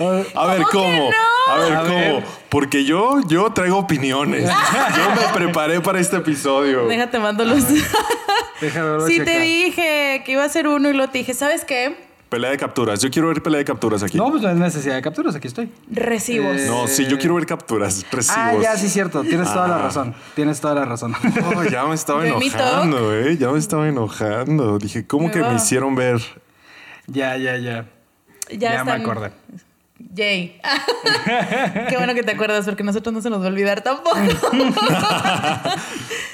A ver, ¿cómo? A ver, A ¿cómo? ver. Porque yo, yo traigo opiniones. Yo me preparé para este episodio. Déjate mando los. Déjame sí, checar. te dije que iba a ser uno y lo te dije, ¿sabes qué? Pelea de capturas. Yo quiero ver pelea de capturas aquí. No, pues no hay necesidad de capturas, aquí estoy. Recibos. Eh, No, sí, yo quiero ver capturas. Recibos. Ah, ya, sí, cierto. Tienes toda la Ah. razón. Tienes toda la razón. Oh, ya me estaba enojando, eh. Ya me estaba enojando. Dije, ¿cómo Me que va. me hicieron ver? ya, ya, ya. ya Ya me acordé. Yay. Qué bueno que te acuerdas porque a nosotros no se nos va a olvidar tampoco.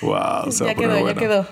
Wow, se ya quedó, ya bueno. quedó.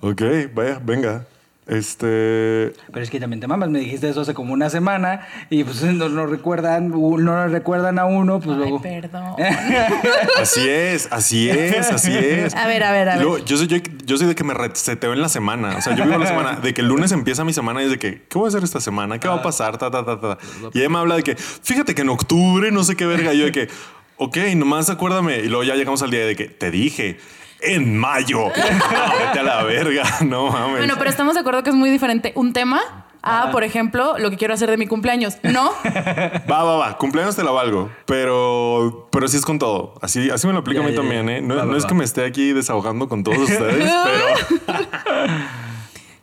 Ok, vaya, venga. Este. Pero es que también te mamas, me dijiste eso hace como una semana y pues no recuerdan, no lo recuerdan a uno, pues Ay, luego. perdón. Así es, así es, así es. A ver, a ver, a ver. Luego, yo, soy, yo, yo soy de que me reseteo en la semana. O sea, yo vivo la semana. De que el lunes empieza mi semana y es de que, ¿qué voy a hacer esta semana? ¿Qué va a pasar? Ta, ta, ta, ta. Y ella me habla de que, fíjate que en octubre, no sé qué verga. Yo de que, ok, nomás acuérdame. Y luego ya llegamos al día de que, te dije, en mayo. No, vete a la verga. No mames. Bueno, pero estamos de acuerdo que es muy diferente un tema a, por ejemplo, lo que quiero hacer de mi cumpleaños. No, Va, va, va. Cumpleaños te la valgo. Pero, pero sí es con todo. Así, así me lo aplica a mí ya, también. ¿eh? No, Va, va, no es va. que me esté aquí desahogando con todos ustedes, pero.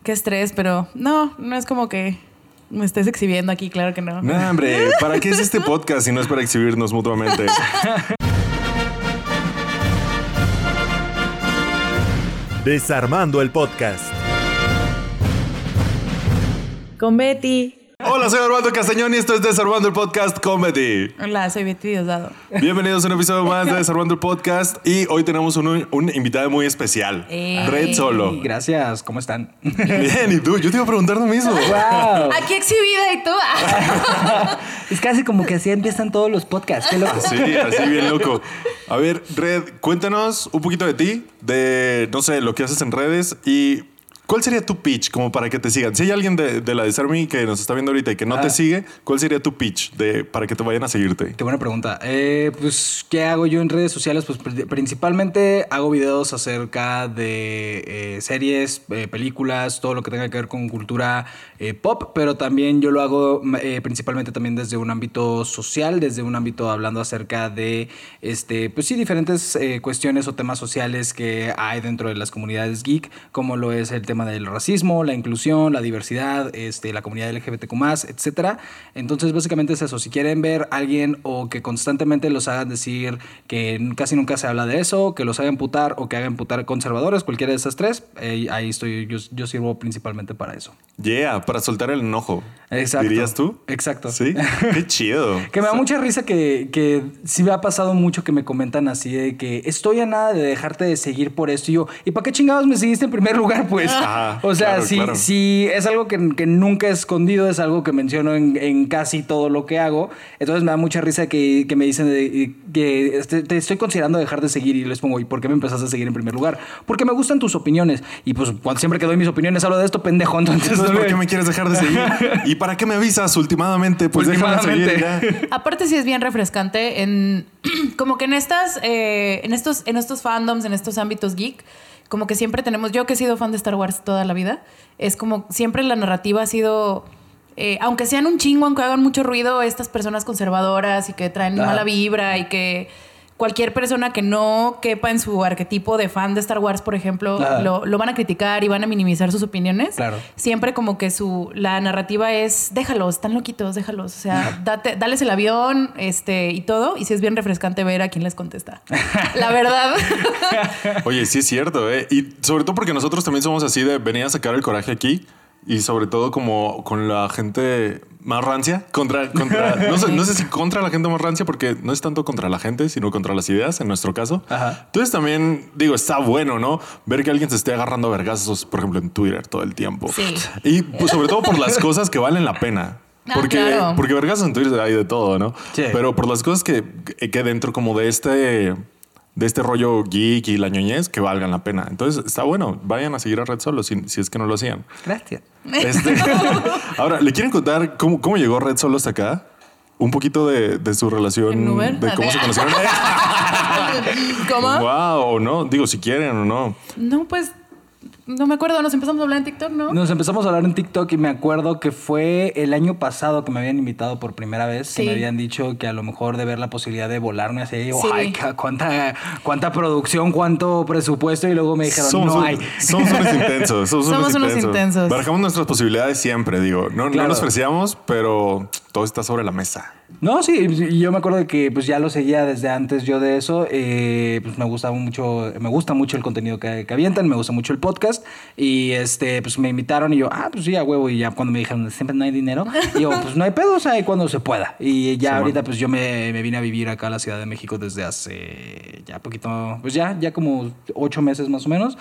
qué estrés, pero no, no es como que me estés exhibiendo aquí, claro que no. No, hombre, ¿para qué es este podcast si no es para exhibirnos mutuamente? Desarmando el podcast. Con Betty. Hola, soy Armando Castañón y esto es Desarmando el Podcast Comedy. Hola, soy Betty Diosdado. Bienvenidos a un episodio más de Desarmando el Podcast y hoy tenemos un, un invitado muy especial, Ey. Red Solo. Gracias, ¿cómo están? Bien, ¿y tú? Yo te iba a preguntar lo mismo. wow. Aquí exhibida y tú. Es casi como que así empiezan todos los podcasts, qué loco. Sí, así bien loco. A ver, Red, cuéntanos un poquito de ti, de, no sé, lo que haces en redes y ¿cuál sería tu pitch como para que te sigan? Si hay alguien de, de la Desarmy que nos está viendo ahorita y que no Ah. te sigue, ¿cuál sería tu pitch de, para que te vayan a seguirte? Qué buena pregunta. Eh, pues, ¿qué hago yo en redes sociales? Pues pri- principalmente hago videos acerca de eh, series, eh, películas, todo lo que tenga que ver con cultura pop, pero también yo lo hago principalmente también desde un ámbito social, desde un ámbito hablando acerca de, este, pues sí, diferentes cuestiones o temas sociales que hay dentro de las comunidades geek, como lo es el tema del racismo, la inclusión, la diversidad, este, la comunidad LGBTQ+, etcétera. Entonces, básicamente es eso. Si quieren ver a alguien o que constantemente los hagan decir que casi nunca se habla de eso, que los hagan putar o que hagan putar conservadores, cualquiera de esas tres, eh, ahí estoy, yo, yo sirvo principalmente para eso. Yeah, para soltar el enojo. Exacto. ¿Dirías tú? Exacto. Sí. Qué chido. Que me da mucha risa que, que sí me ha pasado mucho que me comentan así de que estoy a nada de dejarte de seguir por esto. Y yo, ¿y para qué chingados me seguiste en primer lugar? Pues, Ajá, o sea, claro, claro. sí, es algo que, que nunca he escondido, es algo que menciono en, en casi todo lo que hago. Entonces me da mucha risa que, que me dicen de- que este, te estoy considerando dejar de seguir y les pongo, ¿y por qué me empezaste a seguir en primer lugar? Porque me gustan tus opiniones. Y pues cuando siempre que doy mis opiniones hablo de esto, pendejo. Entonces, Entonces, ¿por qué me quieres dejar de seguir? ¿Y para qué me avisas últimamente? Pues déjame seguir ya. Aparte sí es bien refrescante en como que en estas eh, en estos en estos fandoms, en estos ámbitos geek, como que siempre tenemos yo que he sido fan de Star Wars toda la vida, es como siempre la narrativa ha sido eh, aunque sean un chingo, aunque hagan mucho ruido, estas personas conservadoras y que traen mala vibra y que cualquier persona que no quepa en su arquetipo de fan de Star Wars, por ejemplo, lo van a criticar y van a minimizar sus opiniones. Claro. Siempre como que su la narrativa es déjalos, están loquitos, déjalos, o sea, date, dales el avión, este y todo, y sí es bien refrescante ver a quién les contesta. La verdad. Oye, sí es cierto, ¿eh? Y sobre todo porque nosotros también somos así de venir a sacar el coraje aquí y sobre todo como con la gente más rancia, contra, contra no, sé, no sé si contra la gente más rancia porque no es tanto contra la gente, sino contra las ideas en nuestro caso. Ajá. Entonces también digo, está bueno, ¿no? Ver que alguien se esté agarrando a vergazos, por ejemplo, en Twitter todo el tiempo. Sí. Y pues, sobre todo por las cosas que valen la pena. Ah, Porque, claro. porque vergazos en Twitter hay de todo, ¿no? Sí. Pero por las cosas que, que dentro como de este de este rollo geek y la ñoñez que valgan la pena. Entonces está bueno, vayan a seguir a Red Solo si, si es que no lo hacían. Gracias. Este, ahora, ¿le quieren contar cómo, cómo llegó Red Solo hasta acá? Un poquito de, de su relación, de cómo se conocieron. ¿Cómo? wow, o no, digo si quieren o no. No, pues No me acuerdo, nos empezamos a hablar en TikTok, ¿no? Nos empezamos a hablar en TikTok y me acuerdo que fue el año pasado que me habían invitado por primera vez. Sí. Que me habían dicho que a lo mejor de ver la posibilidad de volarme hacia ahí. Sí. Ay, cuánta, cuánta producción, cuánto presupuesto. Y luego me dijeron, Somos, no un- hay. somos unos intensos. Somos, Somos unos, intensos. intensos. Barajamos nuestras posibilidades siempre, digo. No, no nos ofrecíamos, pero todo está sobre la mesa. No, sí, y yo me acuerdo de que pues ya lo seguía desde antes yo de eso. eh, pues me gustaba mucho, me gusta mucho el contenido que, que avientan, me gusta mucho el podcast. Y este, pues me invitaron y yo, ah, pues sí, a huevo. Y ya cuando me dijeron, siempre no hay dinero, y yo, pues no hay pedo, o sea, cuando se pueda. Y ya Sí, ahorita, bueno. pues yo me, me vine a vivir acá a la Ciudad de México desde hace ya poquito, pues ya, ya como ocho meses más o menos.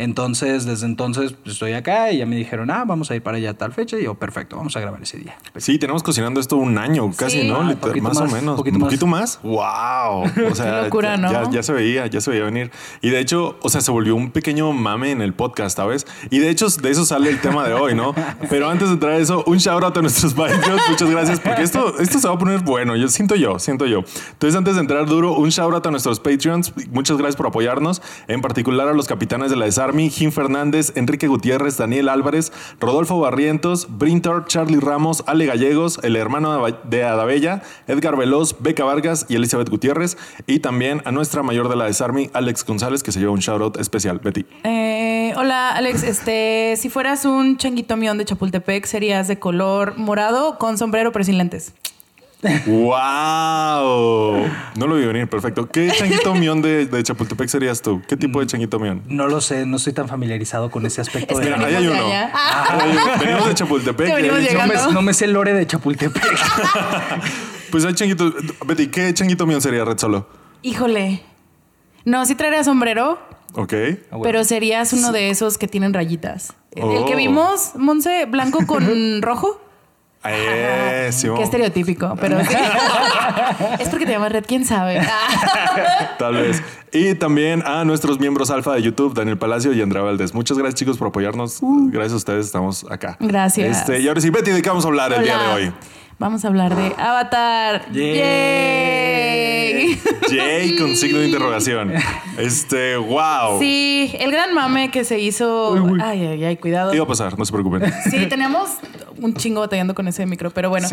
Entonces, desde entonces, pues estoy acá y ya me dijeron, ah, vamos a ir para allá a tal fecha. Y yo, perfecto, vamos a grabar ese día. Sí, tenemos cocinando esto un año casi, Sí. ¿no? Ah, más, más, o menos. poquito ¿Un poquito más? ¡Wow! O sea, Qué locura, ¿no? ya, ya se veía, ya se veía venir. Y de hecho, o sea, se volvió un pequeño mame en el podcast, ¿sabes? Y de hecho, de eso sale el tema de hoy, ¿no? Pero antes de traer eso, un shout out a nuestros Patreons. Muchas gracias, porque esto, esto se va a poner bueno. Yo siento yo, siento yo. Entonces, antes de entrar duro, un shout out a nuestros Patreons. Muchas gracias por apoyarnos. En particular a los capitanes de la Jim Fernández, Enrique Gutiérrez, Daniel Álvarez, Rodolfo Barrientos, Brintor, Charlie Ramos, Ale Gallegos, el hermano de Adabella, Edgar Veloz, Beca Vargas y Elizabeth Gutiérrez. Y también a nuestra mayor de la Desarmy, Alex González, que se lleva un shout out especial. Betty. Eh, hola, Alex. Este, si fueras un changuito mión de Chapultepec, serías de color morado con sombrero pero sin lentes. ¡Wow! No lo vi venir, perfecto. ¿Qué changuito mión de, de Chapultepec serías tú? ¿Qué tipo de changuito mión? No lo sé, no estoy tan familiarizado con ese aspecto. Es que de- Mira, ahí hay uno. Ah. Ahí hay uno. Venimos de Chapultepec. Ahí- no, me, llegando. no me sé el lore de Chapultepec. Pues hay changuitos. Betty, ¿qué changuito mión sería Red Solo? Híjole. No, sí traería sombrero, Ok. pero serías uno de esos que tienen rayitas. El- El que Oh. vimos, Monse, blanco con rojo. Eh, sí, Qué estereotípico, pero sí. es porque te llamas Red, quién sabe. Tal vez. Y también a nuestros miembros alfa de YouTube, Daniel Palacio y Andrea Valdés. Muchas gracias, chicos, por apoyarnos. Gracias a ustedes, estamos acá. Gracias. Este, y ahora sí, Betty, ¿de qué vamos a hablar el día de hoy? Vamos a hablar de Avatar. Yay. Yay. Jay con signo de interrogación. Este, wow. Sí, el gran mame que se hizo. Ay, ay, ay, cuidado. Iba a pasar, no se preocupen. Sí, teníamos un chingo batallando con ese micro, pero bueno.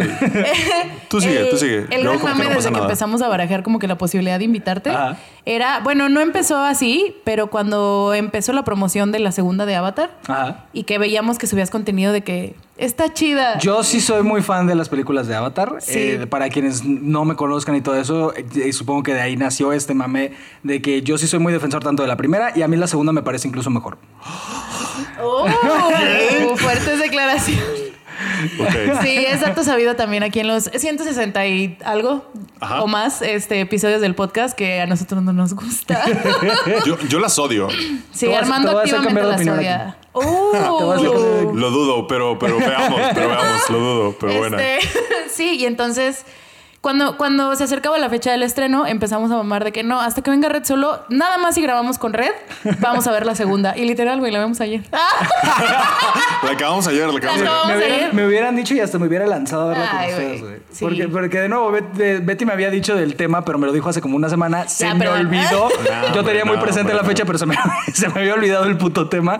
Tú sigue, El- tú sigue. El Luego gran mame no desde que nada. empezamos a barajar como que la posibilidad de invitarte Ajá. Era, bueno, no empezó así, pero cuando empezó la promoción de la segunda de Avatar Ajá. y que veíamos que subías contenido de que está chida. Yo sí soy muy fan de las películas de Avatar. Sí. Eh, para quienes no me conozcan y todo eso, eh, supongo que de ahí nació este mame de que yo sí soy muy defensor tanto de la primera y a mí la segunda me parece incluso mejor. Oh, fuertes declaraciones. Sí, es dato sabido también aquí en los 160 y algo Ajá. o más este, episodios del podcast que a nosotros no nos gusta. Yo, yo las odio. Sí, Armando activamente cambiar de las opinión odia. Uh. Lo dudo, pero, pero veamos, pero veamos, lo dudo, pero bueno. Este, sí, y entonces cuando, cuando se acercaba la fecha del estreno, empezamos a mamar de que no, hasta que venga Red solo, nada más si grabamos con Red, vamos a ver la segunda. Y literal, güey, la vemos ayer. La acabamos ayer, la acabamos La ayer. acabamos- Me Vamos a hubieran, me hubieran dicho y hasta me hubiera lanzado a verla con Ay, ustedes, güey. Sí. Porque, porque de nuevo, Bet- Betty me había dicho del tema, pero me lo dijo hace como una semana. Se me olvidó. No, Yo tenía muy presente la fecha, pero se me, se me había olvidado el puto tema.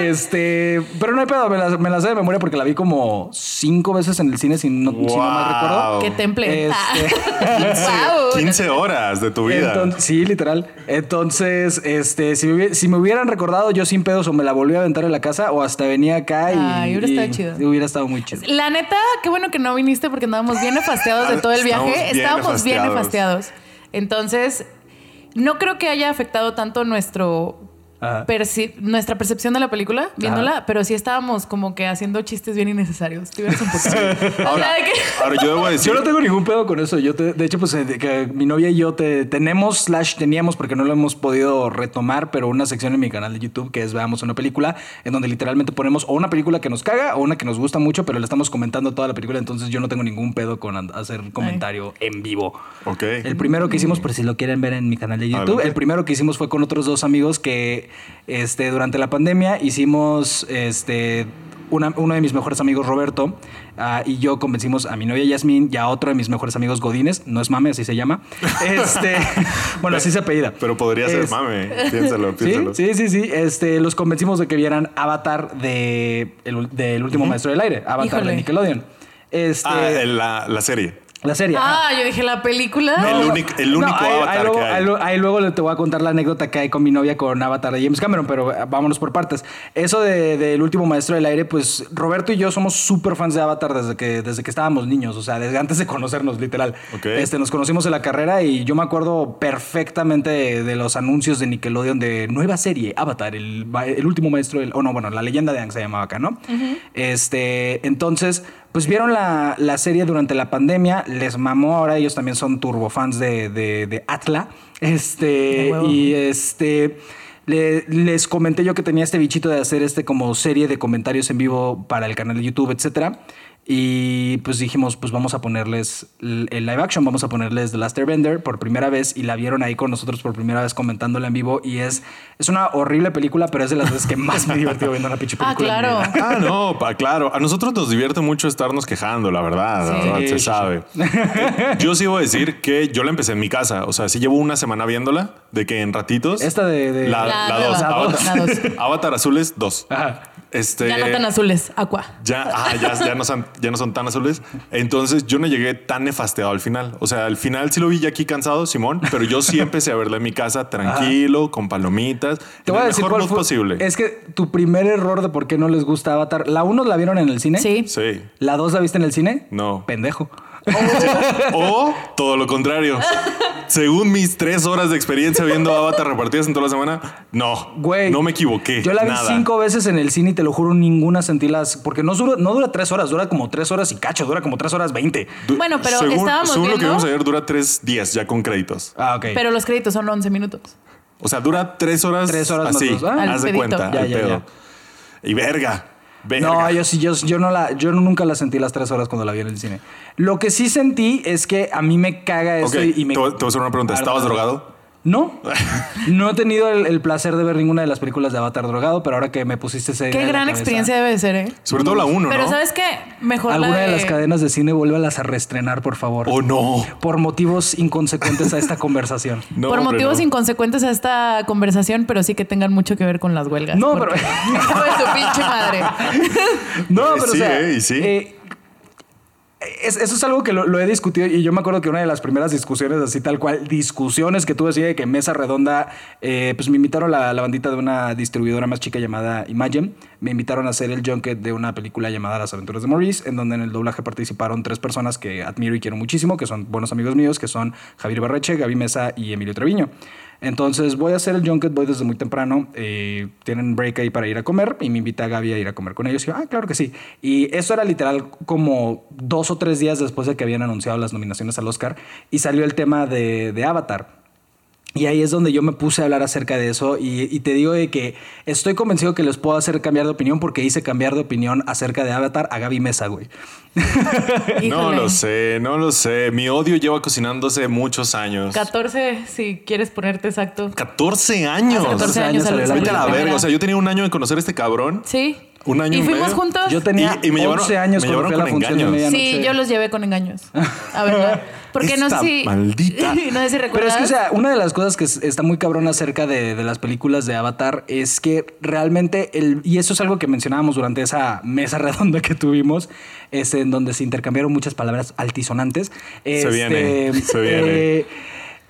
Este, pero no hay pedo, me la, me la sé de memoria porque la vi como cinco veces en el cine, si no, si no mal recuerdo. Wow. Qué temple. Este- Wow. 15 horas de tu vida. Entonces- sí, literal. Entonces, este, si me, hubiera, si me hubieran recordado yo sin pedos o me la volví a aventar en la casa o hasta venía acá y, Ay, hubiera y estado chido. Hubiera estado muy chido. La neta, qué bueno que no viniste porque andábamos bien nefasteados de todo el viaje. bien Estábamos bien nefasteados. Entonces, no creo que haya afectado tanto nuestro Ajá. nuestra percepción de la película viéndola, pero sí estábamos como que haciendo chistes bien innecesarios. Ahora, yo debo decir. Yo no tengo ningún pedo con eso. Yo te- de hecho, pues de que mi novia y yo te, tenemos, slash teníamos, porque no lo hemos podido retomar, pero una sección en mi canal de YouTube que es Veamos una película, en donde literalmente ponemos o una película que nos caga o una que nos gusta mucho, pero le estamos comentando toda la película, entonces yo no tengo ningún pedo con hacer comentario en vivo. Ok. El primero que hicimos, por si lo quieren ver en mi canal de YouTube, Adelante. el primero que hicimos fue con otros dos amigos que este, durante la pandemia hicimos este, una- uno de mis mejores amigos, Roberto, ah, y yo convencimos a mi novia Yasmín y a otro de mis mejores amigos, Godínez, no es mame, así se llama. Este, bueno, así se apellida. Pero podría ser Es- mame. Piénsalo, piénsalo. Sí, sí, sí, sí. Este, los convencimos de que vieran Avatar de el, del último maestro del aire, Avatar Híjole. de Nickelodeon. Este, Ah, la, la serie. La serie. Ah, yo dije la película. El único- el No, único ahí- ahí Avatar luego, que hay. ahí luego- ahí te voy a contar la anécdota que hay con mi novia con Avatar de James Cameron, pero eh, vámonos por partes. Eso de- del último maestro del aire, pues Roberto y yo somos súper fans de Avatar desde que, desde que estábamos niños, o sea, desde antes de conocernos, literal. Ok. Este, nos conocimos en la carrera y yo me acuerdo perfectamente de, de los anuncios de Nickelodeon de nueva serie, Avatar, el, el último maestro del... O no, bueno, la leyenda de Aang se llamaba acá, ¿no? Este, entonces, pues vieron la, la serie durante la pandemia, les mamó, ahora ellos también son turbofans de, de, de Atla. Este, y este... le- les comenté yo que tenía este bichito de hacer este como serie de comentarios en vivo para el canal de YouTube, etcétera. Y pues dijimos, pues vamos a ponerles el live action, vamos a ponerles The Last Airbender por primera vez y la vieron ahí con nosotros por primera vez comentándola en vivo y es, es una horrible película, pero es de las veces que más me he divertido viendo una pinche Ah, película. mi claro. vida. Ah, no, pa- claro. A nosotros nos divierte mucho estarnos quejando, la verdad. la Sí. verdad, Sí, se sí, sabe. Yo sí voy a decir que yo la empecé en mi casa. O sea, sí llevo una semana viéndola, de que en ratitos. Esta de... de- La, La la nueva. dos. La Avatar, dos. La dos. Avatar Azules, dos. Ajá. Este, Ya no tan azules, aqua. Ya, ah, ya, ya no son, ya no son tan azules. Entonces yo no llegué tan nefasteado al final. O sea, al final sí lo vi ya aquí cansado, Simón, pero yo sí empecé a verla en mi casa tranquilo, con palomitas, Te voy a decir mejor cuál fue. posible. Es que tu primer error de por qué no les gusta Avatar. ¿La 1 la vieron en el cine? Sí. Sí. ¿La 2 la viste en el cine? No. Pendejo. O todo lo contrario. Según mis tres horas de experiencia viendo Avatar repartidas en toda la semana, no. Güey. No me equivoqué. Yo la vi nada. cinco veces en el cine y te lo juro, ninguna sentí las. Porque no dura, no dura tres horas, dura como tres horas y cacho, dura como tres horas veinte. Bueno, pero según, estábamos según lo que viendo- vimos ayer, dura tres días ya con créditos. Ah, ok. Pero los créditos son 11 minutos. O sea, dura tres horas. Tres horas más así. dos. Ah. Al haz de cuenta. Ya, al ya, pedo. ya. Y verga. Verga. No, yo sí, yo, yo no la, yo nunca la sentí las tres horas cuando la vi en el cine. Lo que sí sentí es que a mí me caga Ok, esto y me. te, voy, a hacer una pregunta. A ver, ¿Estabas drogado? No, no he tenido el, el placer de ver ninguna de las películas de Avatar drogado, pero ahora que me pusiste ese. Qué gran experiencia debe de ser, ¿eh? Sobre todo la uno, Pero ¿no? ¿sabes qué? Mejor Alguna la de las cadenas de cine vuélvalas a reestrenar, por favor. ¿O no? Por motivos inconsecuentes a esta conversación. No, Por hombre, motivos no. inconsecuentes a esta conversación, pero sí que tengan mucho que ver con las huelgas. No, porque- pero- Hijo de su pinche madre. No, pero sí, o sea, eh, sí. eh, es- eso es algo que lo, lo he discutido y yo me acuerdo que una de las primeras discusiones, así tal cual, discusiones que tuve así de que mesa redonda, eh, pues me invitaron la, la bandita de una distribuidora más chica llamada Imagine, me invitaron a hacer el junket de una película llamada Las aventuras de Maurice, en donde en el doblaje participaron tres personas que admiro y quiero muchísimo, que son buenos amigos míos, que son Javier Barreche, Gaby Mesa y Emilio Treviño. Entonces voy a hacer el junket, voy desde muy temprano. eh, tienen break ahí para ir a comer y me invita a Gaby a ir a comer con ellos. Y yo, ah, claro que sí. Y eso era literal como dos o tres días después de que habían anunciado las nominaciones al Oscar y salió el tema de, de Avatar. Y ahí es donde yo me puse a hablar acerca de eso y, y te digo de que estoy convencido que les puedo hacer cambiar de opinión porque hice cambiar de opinión acerca de Avatar a Gaby Mesa, güey. No lo sé, no lo sé. Mi odio lleva cocinándose muchos años. 14, si quieres ponerte exacto. 14 años. Hace 14 años la Vete a la verga. O sea, yo tenía un año de conocer a este cabrón. Sí. Un año ¿Y y fuimos medio. juntos? Yo tenía Y- y me llevaron- 11 años me cuando llevaron fui a la con función de engaños. Sí, yo los llevé con engaños. A ver, porque no sé si. maldita. no sé si Pero recuerdas. es que, o sea, una de las cosas que es- está muy cabrón acerca de, de las películas de Avatar es que realmente, el, y eso es algo que mencionábamos durante esa mesa redonda que tuvimos, es en donde se intercambiaron muchas palabras altisonantes. Este, viene, se viene. eh,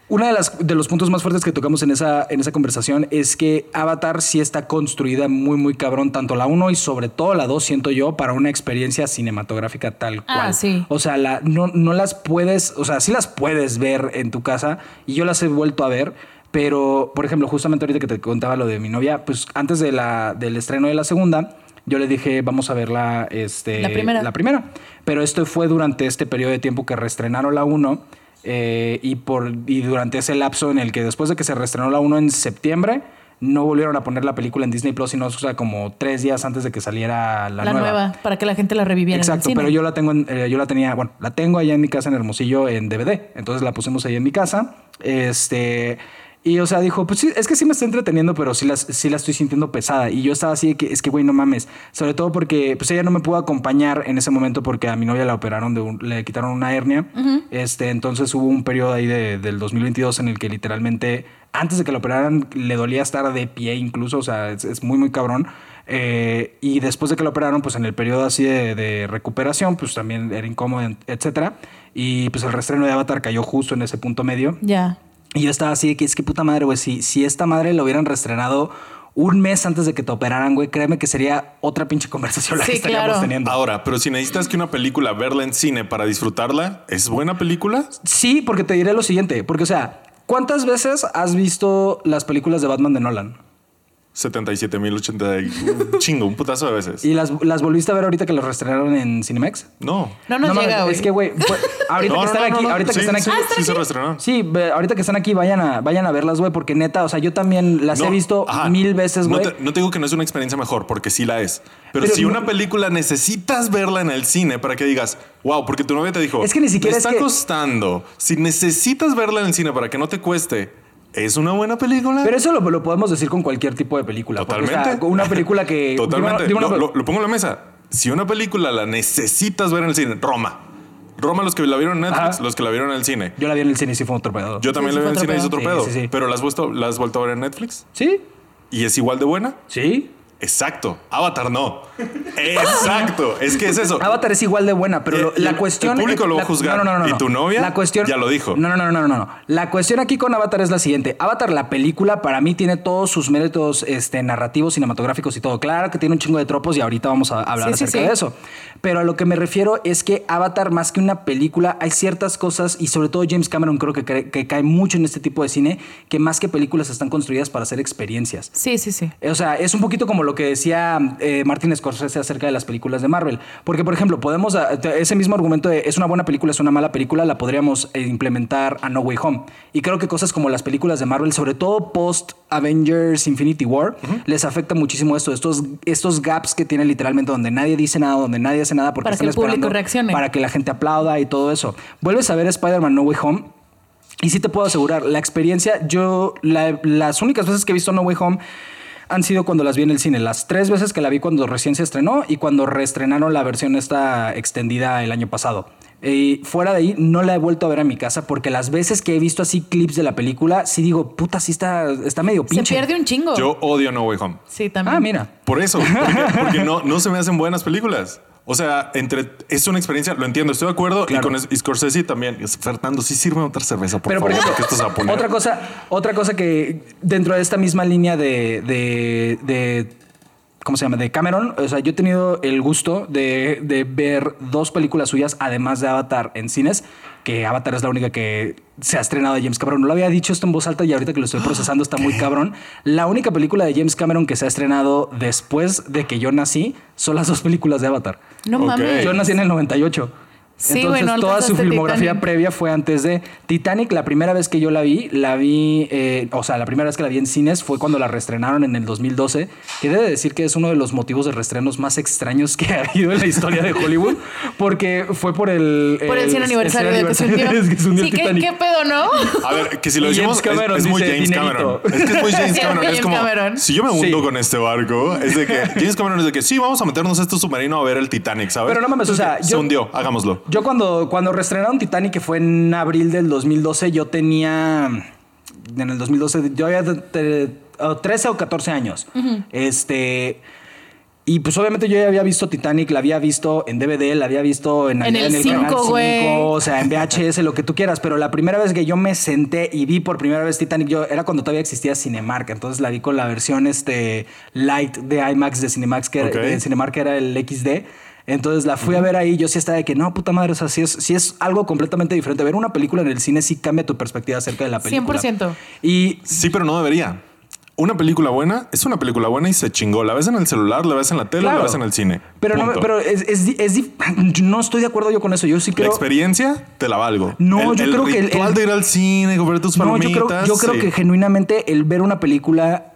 una de, las, de los puntos más fuertes que tocamos en esa, en esa conversación es que Avatar sí está construida muy, muy cabrón, tanto la 1 y sobre todo la 2, siento yo, para una experiencia cinematográfica tal Ah, cual. sí. O sea, la, no, no las puedes, o sea, sí las puedes ver en tu casa y yo las he vuelto a ver. Pero, por ejemplo, justamente ahorita que te contaba lo de mi novia, pues antes de la, del estreno de la segunda, yo le dije, vamos a verla este, La primera. La primera. Pero esto fue durante este periodo de tiempo que reestrenaron la 1 eh, y, por, y durante ese lapso en el que después de que se reestrenó la 1 en septiembre, no volvieron a poner la película en Disney Plus, sino o sea, como tres días antes de que saliera la, la, nueva. para que la gente la reviviera. Exacto, en el cine. pero yo la tengo, en- eh, yo la tenía, bueno, la tengo allá en mi casa en Hermosillo en DVD. Entonces la pusimos ahí en mi casa. Este. Y, o sea, dijo, pues sí, es que sí me está entreteniendo, pero sí, las, sí la estoy sintiendo pesada. Y yo estaba así de que, es que, güey, no mames. Sobre todo porque, pues ella no me pudo acompañar en ese momento porque a mi novia la operaron, de un- le quitaron una hernia. este, entonces hubo un periodo ahí de- del 2022 en el que literalmente, antes de que la operaran, le dolía estar de pie incluso. O sea, es, es muy, muy cabrón. Eh, y después de que la operaron, pues en el periodo así de, de recuperación, pues también era incómodo, etcétera. Y pues el restreno de Avatar cayó justo en ese punto medio. Ya. Y yo estaba así de que es que puta madre, güey. Si, si esta madre lo hubieran restrenado un mes antes de que te operaran, güey, créeme que sería otra pinche conversación la Sí, que estaríamos claro. teniendo. Ahora, pero si necesitas que una película verla en cine para disfrutarla, ¿es buena película? Sí, porque te diré lo siguiente. Porque, o sea, ¿cuántas veces has visto las películas de Batman de Nolan? 77 mil 80 y- un chingo, un putazo de veces. ¿Y las, las volviste a ver ahorita que las restrenaron en Cinemex? No. No nos mames, llega, güey. Es que, güey, ahorita No, que no, están no, aquí, no, no. ahorita Sí, que están sí, aquí. sí, se restrenaron. Sí, ahorita que están aquí, vayan a, vayan a verlas, güey, porque neta, o sea, yo también las he No, visto ajá. mil veces, No güey. te, no te digo que no es una experiencia mejor, porque sí la es. Pero, Pero si no- una película necesitas verla en el cine para que digas, wow, porque tu novia te dijo, Es que ni siquiera me es está que- costando. Si necesitas verla en el cine para que no te cueste, ¿es una buena película? Pero eso lo, lo podemos decir con cualquier tipo de película. porque, o sea, Totalmente. una película que. Totalmente. una- una- lo, lo- lo pongo en la mesa. Si una película la necesitas ver en el cine, Roma. Roma, los que la vieron en Netflix, Ajá. los que la vieron en el cine. Yo la vi en el cine y sí fue un torpedo. Yo también Sí, la vi en el cine y es otro pedo. pedo. Sí, sí, sí. Pero ¿la has, vuelto, ¿la has vuelto a ver en Netflix? ¿Sí? ¿Y es igual de buena? Sí. Exacto. Avatar no. Exacto. Es que es eso. Avatar es igual de buena, pero Eh, lo- la el- cuestión. el público lo va a juzgar. No, no, no, no, ¿Y no. tu novia? La cuestión. Ya lo dijo. No, no, no, no, no, no. La cuestión aquí con Avatar es la siguiente. Avatar, la película, para mí tiene todos sus méritos este, narrativos, cinematográficos y todo. Claro que tiene un chingo de tropos y ahorita vamos a hablar Sí, sí, acerca sí. de eso. Pero a lo que me refiero es que Avatar, más que una película, hay ciertas cosas, y sobre todo James Cameron creo que, cre- que cae mucho en este tipo de cine, que más que películas están construidas para hacer experiencias. Sí, sí, sí. O sea, es un poquito como lo que decía eh, Martin Scorsese acerca de las películas de Marvel. Porque, por ejemplo, podemos, ah, ese mismo argumento de es una buena película, es una mala película, la podríamos eh, implementar a No Way Home. Y creo que cosas como las películas de Marvel, sobre todo post Avengers Infinity War, les afecta muchísimo esto, estos, estos gaps que tiene literalmente donde nadie dice nada, donde nadie hace nada porque Para que están el público esperando reaccione. Para que la gente aplauda y todo eso. Vuelves a ver Spider-Man No Way Home y sí te puedo asegurar, la experiencia, yo, la- las únicas veces que he visto No Way Home han sido cuando las vi en el cine. Las tres veces que la vi cuando recién se estrenó y cuando reestrenaron la versión esta extendida el año pasado. Y fuera de ahí, no la he vuelto a ver en mi casa porque las veces que he visto así clips de la película, sí digo, puta, sí está, está medio Se pinche. pierde un chingo. Yo odio No Way Home. Sí, también. Ah, mira. Por eso, porque, porque no, no se me hacen buenas películas. O sea, entre es una experiencia, lo entiendo, estoy de acuerdo. Claro. Y con Es- Scorsese también. Fernando, sí sirve otra cerveza, por Pero por favor, ejemplo, porque esto otra cosa, otra cosa que dentro de esta misma línea de, de, de- ¿cómo se llama? De Cameron, o sea, yo he tenido el gusto de, de ver dos películas suyas, además de Avatar en cines, que Avatar es la única que se ha estrenado de James Cameron. No lo había dicho esto en voz alta y ahorita que lo estoy procesando está muy cabrón. La única película de James Cameron que se ha estrenado después de que yo nací son las dos películas de Avatar. No mames. Yo nací en el 98. Sí, Entonces, güey, no toda su filmografía Titanic. previa fue antes de Titanic. La primera vez que yo la vi, la vi, eh, o sea, la primera vez que la vi en cines fue cuando la reestrenaron en el 2012, que debe decir que es uno de los motivos de reestrenos más extraños que ha habido en la historia de Hollywood, porque fue por el... Por el 100 aniversario de que se hundió. de que se hundió Sí, el ¿qué, Titanic. qué pedo, ¿no? A ver, que si lo decimos James Cameron es, es muy James "Dinerito". Cameron. Es que es muy James Cameron. James es como, Cameron. si yo me hundo Sí. con este barco, es de que James Cameron es de que sí, vamos a meternos a este submarino a ver el Titanic, ¿sabes? Pero no mames, o sea, se yo- hundió, hagámoslo. Yo cuando, cuando reestrenaron Titanic, que fue en abril del 2012, yo tenía... En el 2012, yo había de- de- o 13 o 14 años. Este... Y pues obviamente yo ya había visto Titanic, la había visto en DVD, la había visto en, En el canal 5, güey. 5, o sea, en VHS, lo que tú quieras. Pero la primera vez que yo me senté y vi por primera vez Titanic, yo era cuando todavía existía Cinemark. Entonces la vi con la versión este, light de IMAX de Cinemax, que era- Ok. de Cinemark, que era el XD. Entonces la fui a ver ahí, yo sí estaba de que no, puta madre, o sea, sí es, sí es algo completamente diferente. Ver una película en el cine sí cambia tu perspectiva acerca de la película. 100%. Y Sí, pero no debería. Una película buena es una película buena y se chingó. La ves en el celular, la ves en la tele, Claro. la ves en el cine. Pero, no, pero es, es es no estoy de acuerdo yo con eso. Yo sí la creo. experiencia te la valgo. No, El- yo el creo que el- ritual de ir al cine, comprar tus No, yo palomitas. creo, yo creo sí. que genuinamente el ver una película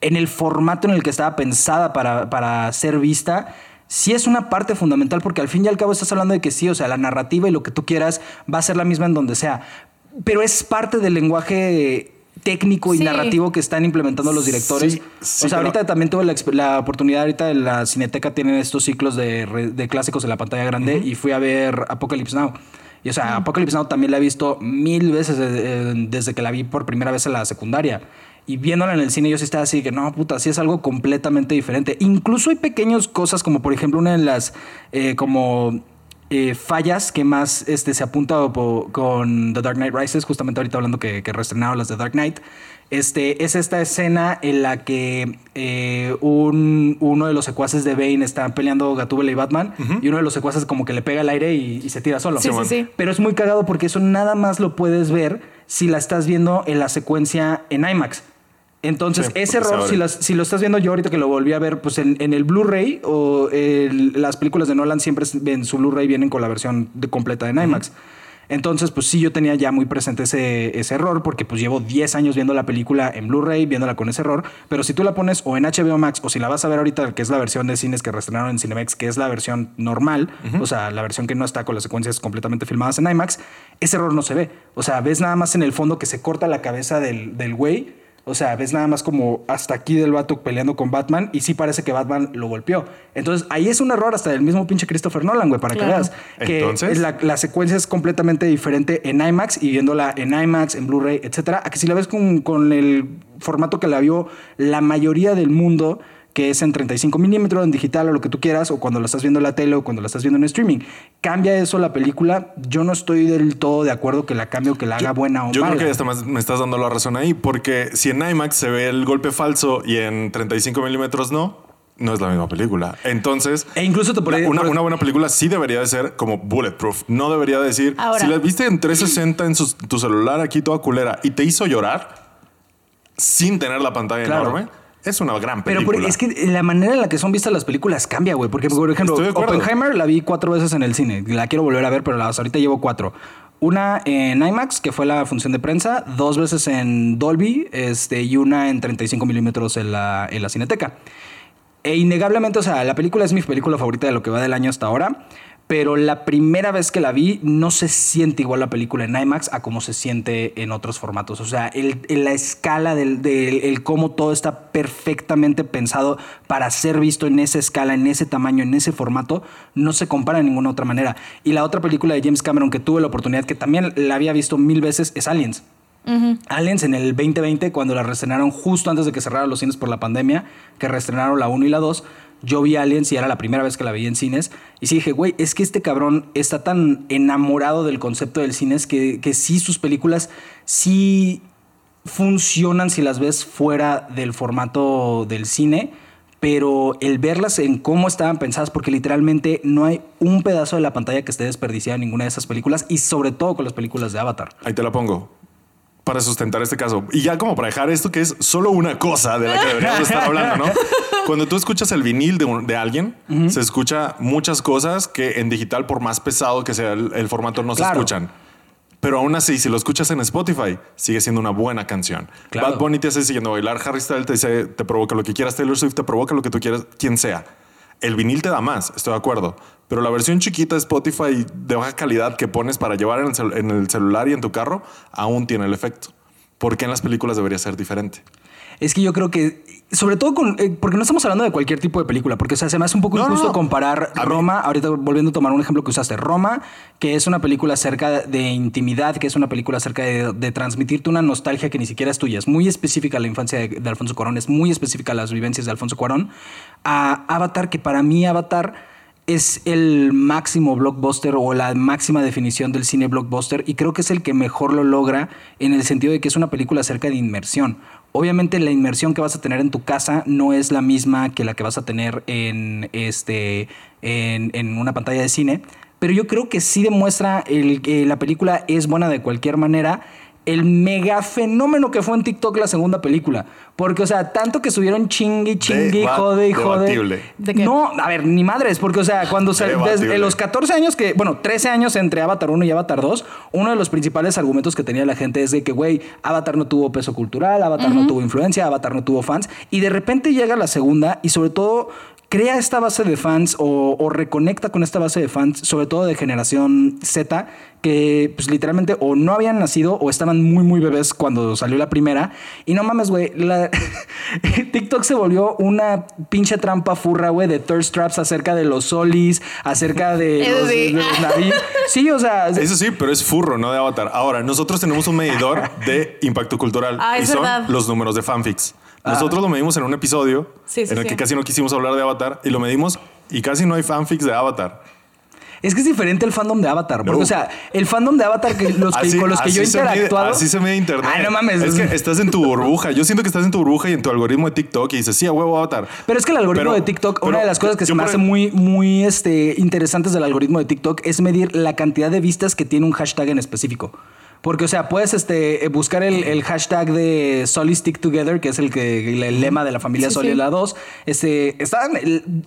en el formato en el que estaba pensada para, para ser vista, sí es una parte fundamental, porque al fin y al cabo estás hablando de que sí, o sea, la narrativa y lo que tú quieras va a ser la misma en donde sea. Pero es parte del lenguaje técnico y Sí. narrativo que están implementando los directores. Sí, sí, o sea, ahorita también tuve la, la oportunidad, ahorita en la Cineteca tienen estos ciclos de, clásicos en la pantalla grande y fui a ver Apocalypse Now. Y o sea, Apocalypse Now también la he visto mil veces eh, eh, desde que la vi por primera vez en la secundaria. Y viéndola en el cine yo sí estaba así que no, puta, sí es algo completamente diferente. Incluso hay pequeñas cosas como por ejemplo una de las eh, como eh, fallas que más este, se apunta con The Dark Knight Rises, justamente ahorita hablando que, que reestrenaron las de Dark Knight, este, es esta escena en la que eh, un- uno de los secuaces de Bane está peleando Gatúbela y Batman y uno de los secuaces como que le pega el aire y, y se tira solo. Sí, sí, sí. Pero es muy cagado porque eso nada más lo puedes ver si la estás viendo en la secuencia en IMAX. Entonces, Sí, ese error, si, abre. las- si lo estás viendo yo ahorita que lo volví a ver, pues en, en el Blu-ray o el- las películas de Nolan siempre en su Blu-ray vienen con la versión de- completa en IMAX. Entonces, pues sí, yo tenía ya muy presente ese, ese error porque pues llevo 10 años viendo la película en Blu-ray, viéndola con ese error. Pero si tú la pones o en HBO Max o si la vas a ver ahorita, que es la versión de cines que reestrenaron en Cinemex, que es la versión normal, o sea, la versión que no está con las secuencias completamente filmadas en IMAX, ese error no se ve. O sea, ves nada más en el fondo que se corta la cabeza del, del güey. O sea, ves nada más como hasta aquí del vato peleando con Batman y sí parece que Batman lo golpeó. Entonces, ahí es un error hasta del mismo pinche Christopher Nolan, güey, para Claro. que veas. Que Entonces- la, la secuencia es completamente diferente en IMAX y viéndola en IMAX, en Blu-ray, etcétera, a que si la ves con, con el formato que la vio la mayoría del mundo, que es en 35 milímetros, en digital o lo que tú quieras, o cuando la estás viendo en la tele o cuando la estás viendo en streaming. ¿Cambia eso la película? Yo no estoy del todo de acuerdo que la cambie o que la haga buena o Yo mala. creo que hasta más me estás dando la razón ahí, porque si en IMAX se ve el golpe falso y en 35 milímetros no, no es la misma película. Entonces, E incluso te podría- la- una, por- una buena película sí debería de ser como bulletproof. No debería decir, Ahora- si la viste en 360 en tu celular aquí toda culera y te hizo llorar sin tener la pantalla Claro. enorme, es una gran Pero película. por- es que la manera en la que son vistas las películas cambia, güey. Porque, por ejemplo. Oppenheimer la vi cuatro veces en el cine. La quiero volver a ver, pero las, ahorita llevo cuatro. Una en IMAX, que fue la función de prensa, dos veces en Dolby este, y una en 35 milímetros en la, en la Cineteca. E innegablemente, o sea, la película es mi película favorita de lo que va del año hasta ahora. Pero la primera vez que la vi, no se siente igual la película en IMAX a como se siente en otros formatos. O sea, el, el- la escala del, del- el cómo todo está perfectamente pensado para ser visto en esa escala, en ese tamaño, en ese formato, no se compara de ninguna otra manera. Y la otra película de James Cameron que tuve la oportunidad, que también la había visto mil veces, es Aliens. Aliens en el 2020, cuando la reestrenaron justo antes de que cerraran los cines por la pandemia, que reestrenaron la 1 y la 2, yo vi Aliens y era la primera vez que la veía en cines. Y sí dije, güey, es que este cabrón está tan enamorado del concepto del cine que, que sí sus películas sí funcionan si las ves fuera del formato del cine, pero el verlas en cómo estaban pensadas, porque literalmente no hay un pedazo de la pantalla que esté desperdiciado en ninguna de esas películas y sobre todo con las películas de Avatar. Ahí te la pongo. Para sustentar este caso. Y ya como para dejar esto que es solo una cosa de la que deberíamos estar hablando, ¿no? Cuando tú escuchas el vinil de, un- de alguien, se escucha muchas cosas que en digital, por más pesado que sea el, el formato, no Claro. se escuchan. Pero aún así, si lo escuchas en Spotify, sigue siendo una buena canción. Claro. Bad Bunny te hace siguiendo bailar, Harry Styles te, dice, te provoca lo que quieras, Taylor Swift te provoca lo que tú quieras, quien sea. El vinil te da más, estoy de acuerdo. Pero la versión chiquita de Spotify de baja calidad que pones para llevar en el, en el celular y en tu carro, aún tiene el efecto. ¿Por qué en las películas debería ser diferente? Es que yo creo que, sobre todo con, eh, porque no estamos hablando de cualquier tipo de película, porque o sea, se me hace un poco No, injusto no. comparar A Roma, ahorita volviendo a tomar un ejemplo que usaste, Roma, que es una película acerca de intimidad, que es una película acerca de, de transmitirte una nostalgia que ni siquiera es tuya, es muy específica la infancia de, de Alfonso Cuarón, es muy específica las vivencias de Alfonso Cuarón, a Avatar, que para mí Avatar es el máximo blockbuster o la máxima definición del cine blockbuster y creo que es el que mejor lo logra en el sentido de que es una película acerca de inmersión. Obviamente la inmersión que vas a tener en tu casa no es la misma que la que vas a tener en, este, en, en una pantalla de cine, pero yo creo que sí demuestra el que la película es buena de cualquier manera el mega fenómeno que fue en TikTok la segunda película. Porque, o sea, tanto que subieron chingue, chingue, Deba- jode y jode. ¿De qué? No, a ver, ni madres, porque, o sea, cuando se, desde los 14 años que, bueno, 13 años entre Avatar 1 y Avatar 2, uno de los principales argumentos que tenía la gente es de que, güey, Avatar no tuvo peso cultural, Avatar no tuvo influencia, Avatar no tuvo fans, y de repente llega la segunda y sobre todo crea esta base de fans o, o reconecta con esta base de fans, sobre todo de generación Z, que pues literalmente o no habían nacido o estaban muy muy bebés cuando salió la primera. Y no mames, güey, la- TikTok se volvió una pinche trampa furra, güey, de thirst traps acerca de los solis, acerca de los, sí. de los naví- Sí, o sea, Eso sí, pero es furro, no de avatar. Ahora, nosotros tenemos un medidor de impacto cultural Ah, y son verdad. los números de fanfics. Nosotros lo medimos en un episodio Sí, sí, en el que casi no quisimos hablar de avatar y lo medimos y casi no hay fanfics de avatar. es que es diferente el fandom de Avatar. Porque, No. o sea, el fandom de Avatar que los que, Así- con los que yo he así se mide- interactuado. así se mide internet. Ay, no mames. Es que estás en tu burbuja. Yo siento que estás en tu burbuja y en tu algoritmo de TikTok y dices, sí, a huevo avatar. Pero es que el algoritmo Pero- de TikTok, pero una de las cosas que se me hace el- muy, muy este, interesantes del algoritmo de TikTok es medir la cantidad de vistas que tiene un hashtag en específico. Porque, o sea, puedes este, buscar el, el hashtag de Solid Stick Together, que es el, que, el, el lema de la familia Sí, Soli sí. la 2. Este, estaban,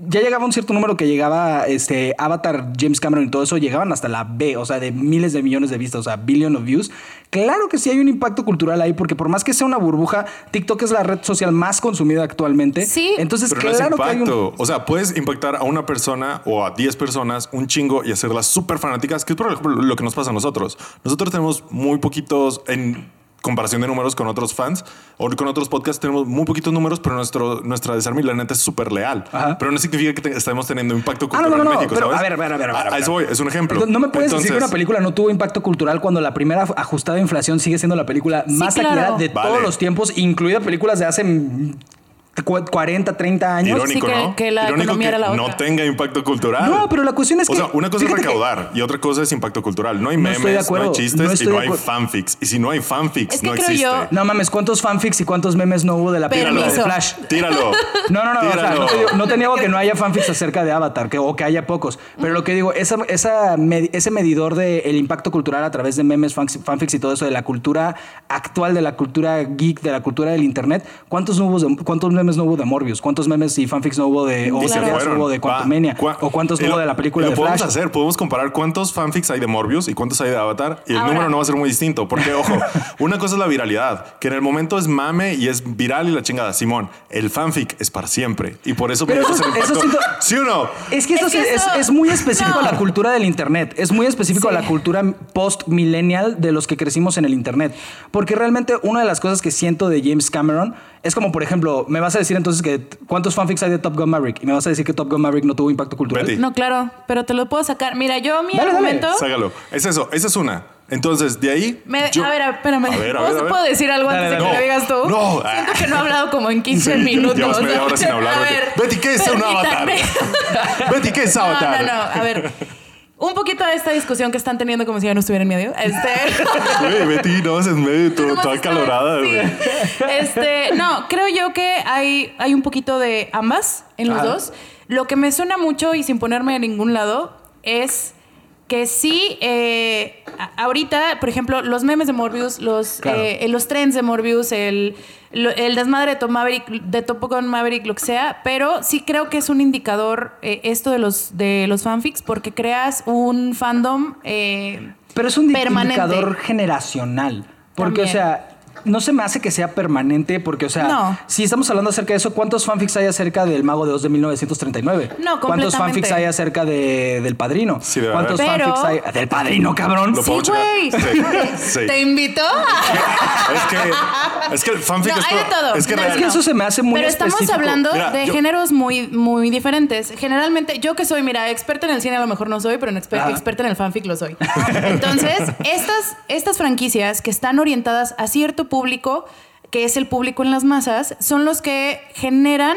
ya llegaba un cierto número que llegaba este, Avatar, James Cameron y todo eso, llegaban hasta la B, o sea, de miles de millones de vistas, o sea, billion of views. Claro que sí hay un impacto cultural ahí, porque por más que sea una burbuja, TikTok es la red social más consumida actualmente. Sí. Entonces, Pero claro no que es hay un... impacto. O sea, puedes impactar a una persona o a 10 personas un chingo y hacerlas súper fanáticas, que es por ejemplo lo que nos pasa a nosotros. Nosotros tenemos muy poquitos en comparación de números con otros fans o con otros podcasts tenemos muy poquitos números, pero nuestro, nuestra desarme la neta es súper leal. Ajá. Pero no significa que te- estemos teniendo impacto Ah, no, cultural no, no, en México, pero ¿sabes? a ver, a ver, a ver, a ver, a eso voy, es un ejemplo. No me puedes decir que una película no tuvo impacto cultural cuando la primera ajustada a inflación sigue siendo la película Sí, más claro. taquillera de Vale. todos los tiempos, incluida películas de hace 40, 30 años. Irónico, Sí, que- ¿no? que la Irónico economía que era la no otra. tenga impacto cultural. No, pero la cuestión es O que- sea, una cosa es recaudar y otra cosa es impacto cultural. No hay No memes, estoy de no, acuerdo, hay chistes no y no de hay fanfics. Y si no hay fanfics, Es que no creo existe. yo- No mames, ¿cuántos fanfics y cuántos memes no hubo de la película de. Flash? Tíralo. No, no, no, o sea, Tíralo. no, te digo, no te niego que no haya fanfics acerca de Avatar, que, o que haya pocos. Pero lo que digo, esa, esa med- ese medidor del impacto cultural a través de memes, fanfics y todo eso, de la cultura actual, de la cultura geek, de la cultura del internet, ¿cuántos, no hubo de- cuántos memes no hubo de Morbius? ¿Cuántos memes y fanfics no hubo de, o Y se ideas fueron. hubo de Va. Quantumania? Cua- ¿O cuántos no hubo de la película de lo podemos Flash? hacer, podemos comparar cuántos fanfics hay de Morbius y cuántos hay de Avatar y el Ahora- número no va a ser muy distinto. Porque, ojo, una cosa es la viralidad, que en el momento es mame y es viral y la chingada. Simón, el fanfic es para siempre y por eso Pero eso- siento- ¿Sí o no? Es que eso, Es que es, eso- es muy específico no. a la cultura del Internet. Es muy específico Sí. a la cultura post-millennial de los que crecimos en el Internet. Porque realmente una de las cosas que siento de James Cameron es como, por ejemplo, me vas a decir entonces que cuántos fanfics hay de Top Gun Maverick y me vas a decir que Top Gun Maverick no tuvo impacto cultural. Betty. No, claro, pero te lo puedo sacar. Mira, yo mi Dale, dale. argumento. Ságalo. Es eso, esa es una. Entonces, de ahí. Me- yo- a ver, espérame. A ver, a ver, ¿Puedo, a ver. puedo decir algo Dale, antes de dale. que lo No, digas tú? no. Siento que no he hablado como en 15 minutos. Llevas media hora sin hablar, A Betty. ver, Betty, ¿qué es un avatar? Betty, ¿qué es avatar? No, no, no. A ver. Un poquito de esta discusión que están teniendo como si yo no estuviera en medio. Este. Güey, Betty, no vas en medio, toda calorada, sí. güey. Este, no, creo yo que hay, hay un poquito de ambas en los dos. Lo que me suena mucho y sin ponerme de ningún lado es que sí, eh, ahorita, por ejemplo, los memes de Morbius, los, Claro. eh, los trends de Morbius, el, el desmadre de Top Maverick, de Top Gun Maverick, lo que sea, pero sí creo que es un indicador eh, esto de los, de los fanfics porque creas un fandom eh, Pero es un permanente. indicador generacional. Porque, También. o sea, no se me hace que sea permanente, porque, o sea, No. si estamos hablando acerca de eso, ¿cuántos fanfics hay acerca del Mago de Oz de 1939? No, ¿Cuántos fanfics hay acerca de, del Padrino? Sí, debe ¿Cuántos. Pero- fanfics hay del Padrino, cabrón? Lo Sí, güey. Sí, sí. ¿Te invitó? Es que, es que el fanfic No, es, hay de todo. es que No, Es real- que eso se me hace muy Pero estamos específico. hablando Mira, de yo- géneros muy, muy diferentes. Generalmente, yo que soy, mira, experta en el cine a lo mejor no soy, pero en exper- experta en el fanfic lo soy. Entonces, estas, estas franquicias que están orientadas a cierto público, que es el público en las masas, son los que generan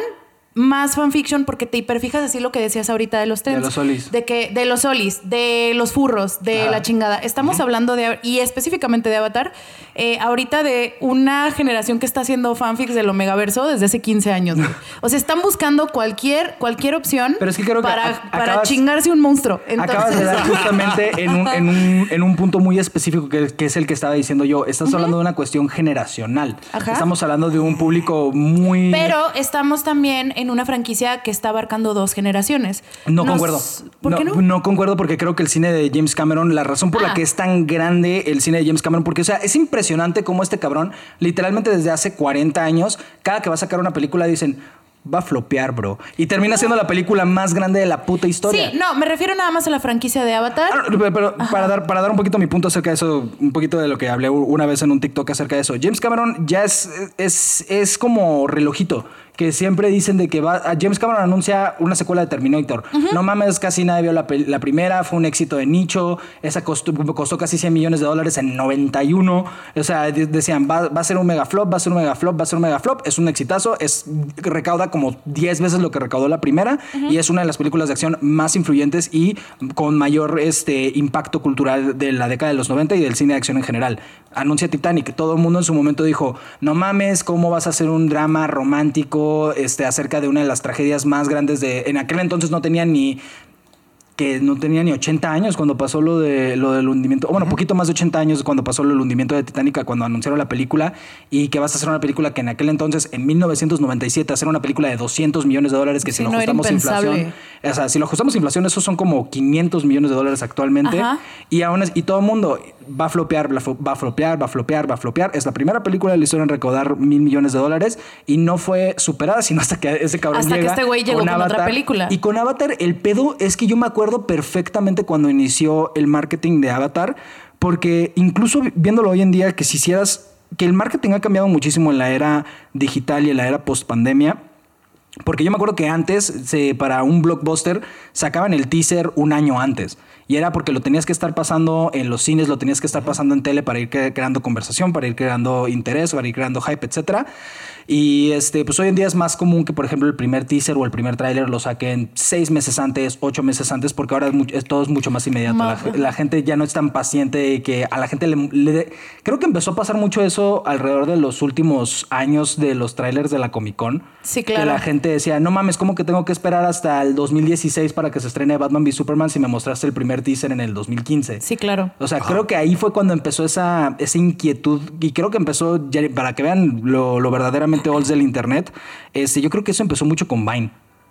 más fanfiction porque te hiperfijas así lo que decías ahorita de los trends. los solis. De que, de los solis, de los furros, de la chingada. Estamos hablando de, y específicamente de Avatar, eh, ahorita de una generación que está haciendo fanfics del Omegaverso desde hace 15 años. O sea, están buscando cualquier, cualquier opción Pero es que creo que para, ac- para acabas- chingarse un monstruo. Acabas de dar justamente en un, en un- en un punto muy específico que, que es el que estaba diciendo yo. Estás hablando de una cuestión generacional. Ajá. Estamos hablando de un público muy... Pero estamos también en una franquicia que está abarcando dos generaciones. No Nos- concuerdo. ¿Por qué no? concuerdo porque creo que el cine de James Cameron, la razón por la Ah. que es tan grande el cine de James Cameron, porque, o sea, es impresionante cómo este cabrón, literalmente desde hace 40 años, cada que va a sacar una película dicen. va a flopear, bro. Y termina siendo la película más grande de la puta historia. Sí, no, me refiero nada más a la franquicia de Avatar. Ah, no, pero, pero para dar, para dar un poquito mi punto acerca de eso, un poquito de lo que hablé una vez en un TikTok acerca de eso. James Cameron ya es, es, es como relojito. Que siempre dicen de que va. a- James Cameron anuncia una secuela de Terminator. No mames, casi nadie vio la, primera. Fue un éxito de nicho. Esa costó, costó casi 100 millones de dólares en 91. O sea, de- decían, va, va a ser un mega flop, va a ser un mega flop, va a ser un mega flop. Es un exitazo. Es, recauda como 10 veces lo que recaudó la primera. Y es una de las películas de acción más influyentes y con mayor este, impacto cultural de la década de los 90 y del cine de acción en general. Anuncia Titanic. Todo el mundo en su momento dijo, no mames, ¿cómo vas a hacer un drama romántico este, acerca de una de las tragedias más grandes de... En aquel entonces no tenía ni que no tenía ni 80 años cuando pasó lo, de, lo del hundimiento, bueno, poquito más de 80 años cuando pasó lo del hundimiento de Titanic, cuando anunciaron la película, y que vas a hacer una película que en aquel entonces, en 1997, hacer una película de 200 millones de dólares, que Sí, si lo no, ajustamos a inflación, o sea, si lo ajustamos a inflación, esos son como 500 millones de dólares actualmente, Ajá. y aún es- y todo el mundo va a flopear, va a flopear, va a flopear, va a flopear. Es la primera película de la historia en recaudar mil millones de dólares y no fue superada, sino hasta que ese cabrón Hasta que llega este güey llegó con otra película. Y con Avatar, el pedo es que yo me acuerdo perfectamente cuando inició el marketing de Avatar, porque incluso viéndolo hoy en día, que si hicieras, que el marketing ha cambiado muchísimo en la era digital y en la era post pandemia. Porque yo me acuerdo que antes, para un blockbuster, sacaban el teaser un año antes. Y era porque lo tenías que estar pasando en los cines, lo tenías que estar pasando en tele para ir cre- creando conversación, para ir creando interés, para ir creando hype, etcétera. Y este, pues hoy en día es más común que, por ejemplo, el primer teaser o el primer tráiler lo saquen seis meses antes, ocho meses antes, porque ahora es, mucho- es- todo es mucho más inmediato. La, ge- la gente ya no es tan paciente y que a la gente le, le- Creo que empezó a pasar mucho eso alrededor de los últimos años de los trailers de la Comic Con. Sí, Que claro. la gente decía, no mames, ¿cómo que tengo que esperar hasta el 2016 para que se estrene Batman v Superman si me mostraste el primer teaser en el 2015? Sí, claro. O sea, creo que ahí fue cuando empezó esa, esa inquietud y creo que empezó, para que vean lo, lo verdaderamente old del Internet, este, yo creo que eso empezó mucho con Vine.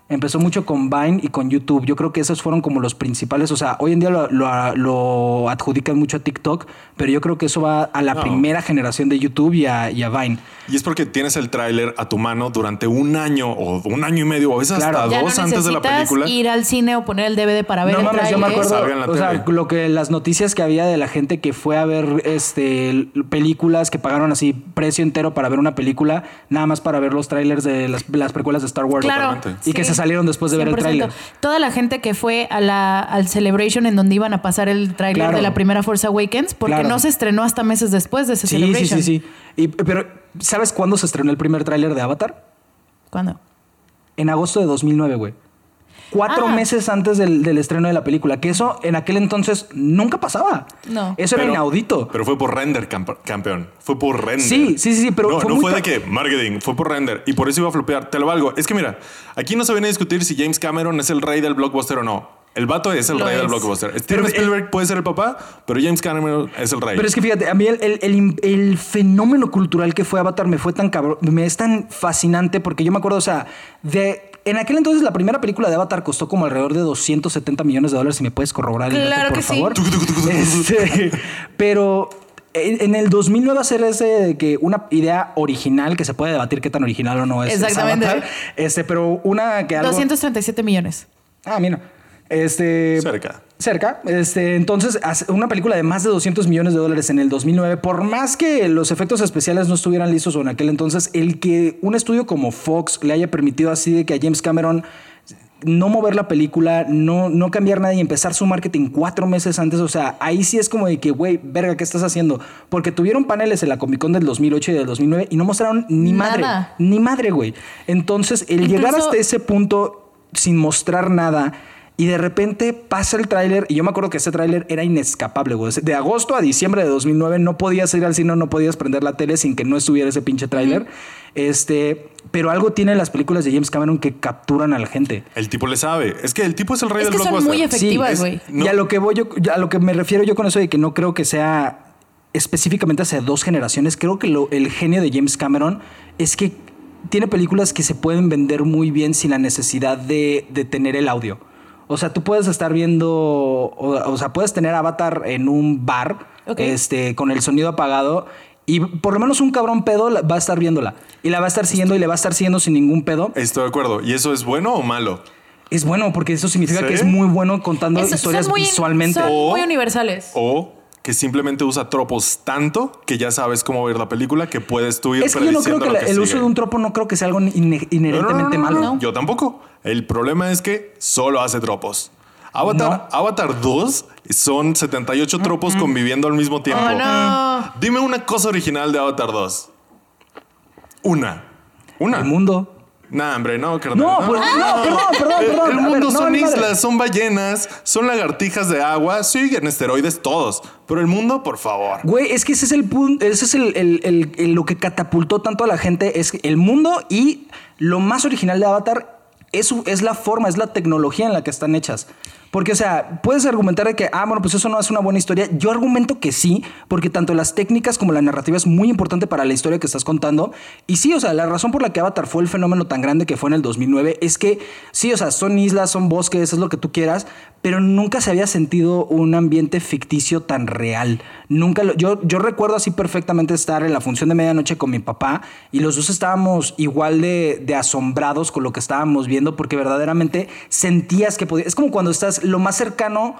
Empezó mucho con Vine y con YouTube. Yo creo que esos fueron como los principales. O sea, hoy en día lo, lo- lo adjudican mucho a TikTok, pero yo creo que eso va a la No. primera generación de YouTube y a, y a Vine. Y es porque tienes el tráiler a tu mano durante un año o un año y medio, o a veces Claro. hasta Ya no dos antes de la película. ir al cine o poner el DVD para ver no el mames, yo me acuerdo, Salga en la o sea, lo que las noticias que había de la gente que fue a ver este películas que pagaron así precio entero para ver una película, nada más para ver los trailers de las, las precuelas de Star Wars. Claro. Y que se salieron después de ver el 100%. tráiler. Toda la gente que fue a la, al Celebration en donde iban a pasar el tráiler Claro. de la primera Force Awakens, porque Claro. no se estrenó hasta meses después de ese Sí, sí, Celebration. sí, sí. Y- pero, ¿sabes cuándo se estrenó el primer tráiler de Avatar? ¿Cuándo? En agosto de 2009, güey. Cuatro Ah. meses antes del, del estreno de la película. Que eso en aquel entonces nunca pasaba. No. Eso era inaudito. Pero fue por render, camp- campeón. Fue por render. Sí, sí, sí, sí, pero no, fue no muy fue de que marketing, fue por render. Y por eso iba a flopear. Te lo valgo. Es que mira, aquí no se viene a discutir si James Cameron es el rey del blockbuster o no. El vato es el Lo rey del blockbuster. Steven Pero, eh, Spielberg puede ser el papá, pero James Cameron es el rey. Pero es que fíjate, a mí el, el- el- el fenómeno cultural que fue Avatar me fue tan cabrón, me es tan fascinante porque yo me acuerdo, o sea, de en aquel entonces la primera película de Avatar costó como alrededor de 270 millones de dólares, si me puedes corroborar el dato, Claro por que sí. favor. Este, pero en en el 2009 hacer ese de que una idea original que se puede debatir qué tan original o no es, es Exactamente. Avatar, este, pero una que algo 237 millones. Ah, mira. Este. Cerca. Cerca. Este, entonces, una película de más de 200 millones de dólares en el 2009, por más que los efectos especiales no estuvieran listos o en aquel entonces, el que un estudio como Fox le haya permitido así de que a James Cameron no mover la película, no, no cambiar nada y empezar su marketing cuatro meses antes. O sea, ahí sí es como de que, güey, verga, ¿qué estás haciendo? Porque tuvieron paneles en la Comic Con del 2008 y del 2009 y no mostraron ni madre. Nada. Ni madre, güey. Entonces, el llegar hasta ese punto sin mostrar nada y de repente pasa el tráiler y yo me acuerdo que ese tráiler era inescapable, güey. De agosto a diciembre de 2009 no podías ir al cine, no podías prender la tele sin que no estuviera ese pinche tráiler. Este, pero algo tienen las películas de James Cameron que capturan a la gente. El tipo le sabe. Es que el tipo es el rey Es del que son blockbuster. muy efectivas, güey. no- Y a lo que voy yo, a lo que me refiero yo con eso de que no creo que sea específicamente hacia dos generaciones, creo que lo- el genio de James Cameron es que tiene películas que se pueden vender muy bien sin la necesidad de, de tener el audio. O sea, tú puedes estar viendo, o, o sea, puedes tener Avatar en un bar, este, con el sonido apagado Y por lo menos un cabrón pedo va a estar viéndola. Y la va a estar siguiendo y le va a estar siguiendo sin ningún pedo. Estoy de acuerdo. ¿Y eso es bueno o malo? Es bueno porque eso significa ¿Sí? que es muy bueno contando Es- historias muy- visualmente. Son O- muy universales. O que simplemente usa tropos tanto que ya sabes cómo ver la película que puedes tú ir Es que yo no creo prediciendo que lo la- que el uso de un tropo no creo que sea algo ine- No, no, no, inherentemente no, no, malo. no. Yo tampoco. El problema es que solo hace tropos. Avatar, Avatar 2 son 78 tropos conviviendo al mismo tiempo. Oh, no. Dime una cosa original de Avatar 2. Una. Una. El mundo. Nah, hombre, no, carnal. No, pues, no, perdón, perdón, El- perdón. El ver, mundo no, son madre. islas, son ballenas, son lagartijas de agua, siguen esteroides todos. Pero el mundo, por favor. Güey, es que ese es el punto, ese es el, el- el- el- lo que catapultó tanto a la gente, es el mundo y lo más original de Avatar es, es la forma, es la tecnología en la que están hechas. Porque, o sea, puedes argumentar de que, ah, bueno, pues eso no es una buena historia. Yo argumento que sí, porque tanto las técnicas como la narrativa es muy importante para la historia que estás contando. Y sí, o sea, la razón por la que Avatar fue el fenómeno tan grande que fue en el 2009 es que, sí, o sea, son islas, son bosques, es lo que tú quieras, pero nunca se había sentido un ambiente ficticio tan real. Nunca lo- yo, yo recuerdo así perfectamente estar en la función de medianoche con mi papá y los dos estábamos igual de, de asombrados con lo que estábamos viendo porque verdaderamente sentías que podía. Es como cuando estás lo más cercano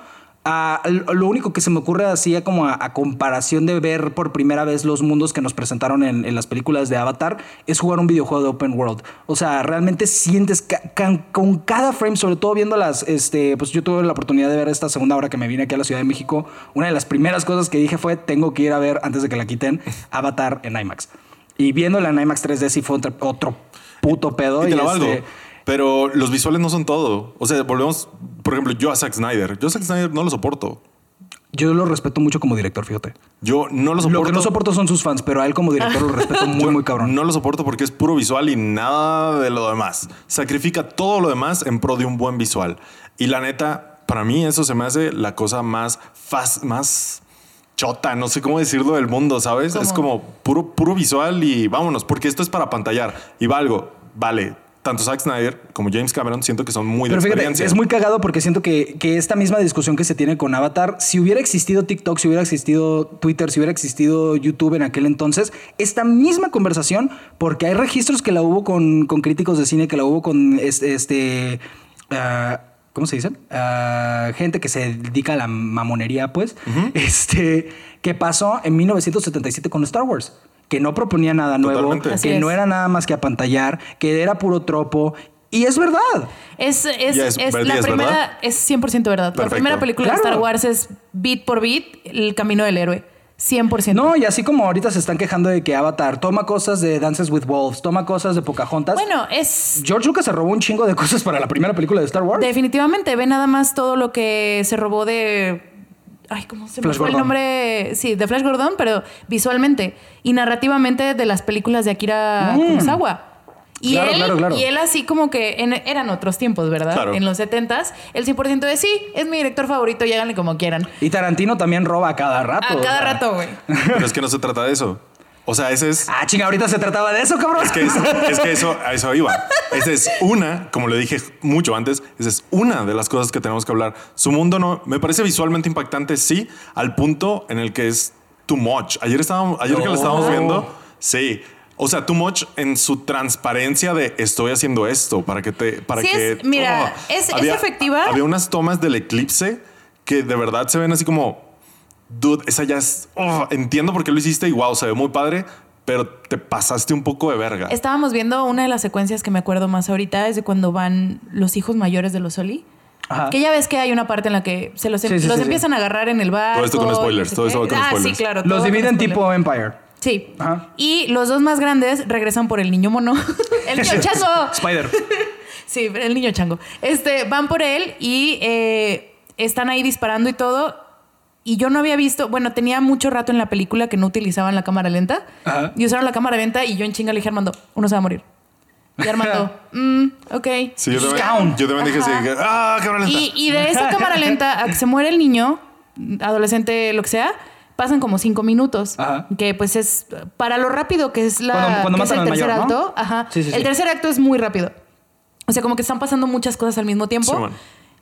a. Lo único que se me ocurre así como a, a comparación de ver por primera vez los mundos que nos presentaron en, en las películas de Avatar es jugar un videojuego de open world. O sea, realmente sientes ca- ca- con cada frame, sobre todo viendo las. Este, pues yo tuve la oportunidad de ver esta segunda hora que me vine aquí a la Ciudad de México. Una de las primeras cosas que dije fue: tengo que ir a ver antes de que la quiten Avatar en IMAX. Y viéndola en IMAX 3D sí fue otro, otro puto pedo. Y te valgo. este, Pero los visuales no son todo. O sea, volvemos, por ejemplo, yo a Zack Snyder. Yo a Zack Snyder no lo soporto. yo lo respeto mucho como director, fíjate. Yo no lo soporto. Lo que no soporto son sus fans, pero a él como director lo respeto muy, Yo muy cabrón. No lo soporto porque es puro visual y nada de lo demás. Sacrifica todo lo demás en pro de un buen visual. Y la neta, para mí eso se me hace la cosa más fast, más chota, no sé cómo decirlo del mundo, ¿sabes? Es como puro, puro visual y vámonos, porque esto es para pantallar. Y valgo, vale. Tanto Zack Snyder como James Cameron siento que son muy de Pero fíjate, experiencia. es muy cagado porque siento que, que esta misma discusión que se tiene con Avatar, si hubiera existido TikTok, si hubiera existido Twitter, si hubiera existido YouTube en aquel entonces, esta misma conversación, porque hay registros que la hubo con, con críticos de cine, que la hubo con este... este ¿Cómo se dice? Ah, gente que se dedica a la mamonería, pues. Este, que pasó en 1977 con Star Wars. Que no proponía nada nuevo, Totalmente. Así que es. no era nada más que apantallar, que era puro tropo. Y es verdad. Es, es, es- la es primera, verdad. es 100% verdad. Perfecto. La primera película de. Star Wars es beat por beat el camino del héroe. 100%. No, y así como ahorita se están quejando de que Avatar toma cosas de Dances with Wolves, toma cosas de Pocahontas. Bueno, es George Lucas se robó un chingo de cosas para la primera película de Star Wars. definitivamente ve nada más todo lo que se robó de Ay, ¿cómo se me fue el nombre? Sí, de Flash Gordon, pero visualmente y narrativamente de las películas de Akira Kurosawa. Y, Mm. Claro, él, claro, claro. y él así como que en- eran otros tiempos, ¿verdad? Claro. En los 70s, el 100% de sí, es mi director favorito, y háganle como quieran. Y Tarantino también roba a cada rato. A cada rato, güey. Pero es que no se trata de eso. O sea, ese es. Ah, chinga, ahorita se trataba de eso, cabrón. Es que, es, es que eso, a eso iba. Esa es una, como le dije mucho antes, esa es una de las cosas que tenemos que hablar. Su mundo no, me parece visualmente impactante, sí, al punto en el que es too much. Ayer, estábamos, ayer que lo estábamos viendo, sí. O sea, too much en su transparencia de estoy haciendo esto para que te. Para Sí, que, es- mira, es- es efectiva. Había unas tomas del eclipse que de verdad se ven así como. Dude, esa ya es. oh, entiendo por qué lo hiciste y wow, se ve muy padre, pero te pasaste un poco de verga. Estábamos viendo una de las secuencias que me acuerdo más ahorita, es de cuando van los hijos mayores de los Soli. Ajá. Que ya ves que hay una parte en la que se los, em- Sí, sí, los sí, empiezan a agarrar en el bar. Todo esto con spoilers, todo esto con ah, spoilers. sí, claro. Los dividen tipo Empire. Sí. Ajá. Y los dos más grandes regresan por el niño mono. el niño chango. Spider. Sí, el niño chango. Este, van por él y eh, están ahí disparando y todo. Y yo no había visto, bueno, tenía mucho rato en la película que no utilizaban la cámara lenta. Ajá. Y usaron la cámara lenta y yo en chinga le dije a Armando, uno se va a morir. Y Armando, mm, ok. Sí, yo también, yo también dije así, ah, cámara lenta. Y, y de esa cámara lenta a que se muere el niño, adolescente, lo que sea, pasan como cinco minutos. Ajá. Que pues es para lo rápido que es la Cuando- cuando que es el tercer mayor, ¿no? acto. Ajá. Sí, sí, el sí. tercer acto es muy rápido. O sea, como que están pasando muchas cosas al mismo tiempo. Simón.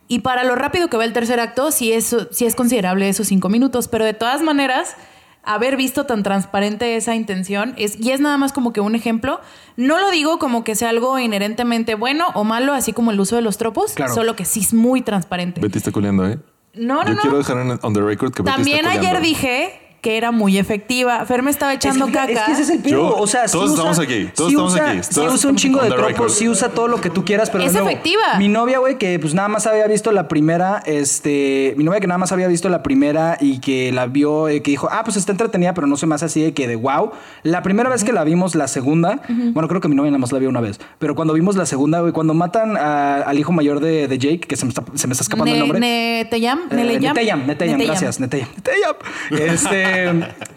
Y para lo rápido que va el tercer acto, sí es, sí es considerable esos cinco minutos. Pero de todas maneras, haber visto tan transparente esa intención es, y es nada más como que un ejemplo. No lo digo como que sea algo inherentemente bueno o malo, así como el uso de los tropos, Claro. solo que sí es muy transparente. Betty está culeando, ¿eh? No, no, Yo no. quiero dejar en, on the record que Betty También está ayer dije que era muy efectiva. Fer me estaba echando es que, caca. Es que ese es el pedo. Yo- o sea, sí todos usa- estamos aquí, todos sí estamos usa, aquí, Sí todos usa un chingo de tropos, sí usa todo lo que tú quieras, pero Es nuevo, efectiva. Mi novia, güey, que pues nada más había visto la primera, este, mi novia que nada más había visto la primera y que la vio, eh, que dijo, ah, pues está entretenida, pero no se me hace así de que de wow. La primera vez que la vimos, la segunda, bueno, creo que mi novia nada más la vio una vez, pero cuando vimos la segunda, güey, cuando matan a- al hijo mayor de, de Jake, que se me está, se me está escapando el nombre. Neteyam, Eh, Neleyam. Neteyam, Neteyam, Neteyam. gracias, Neteyam. Neteyam. Este,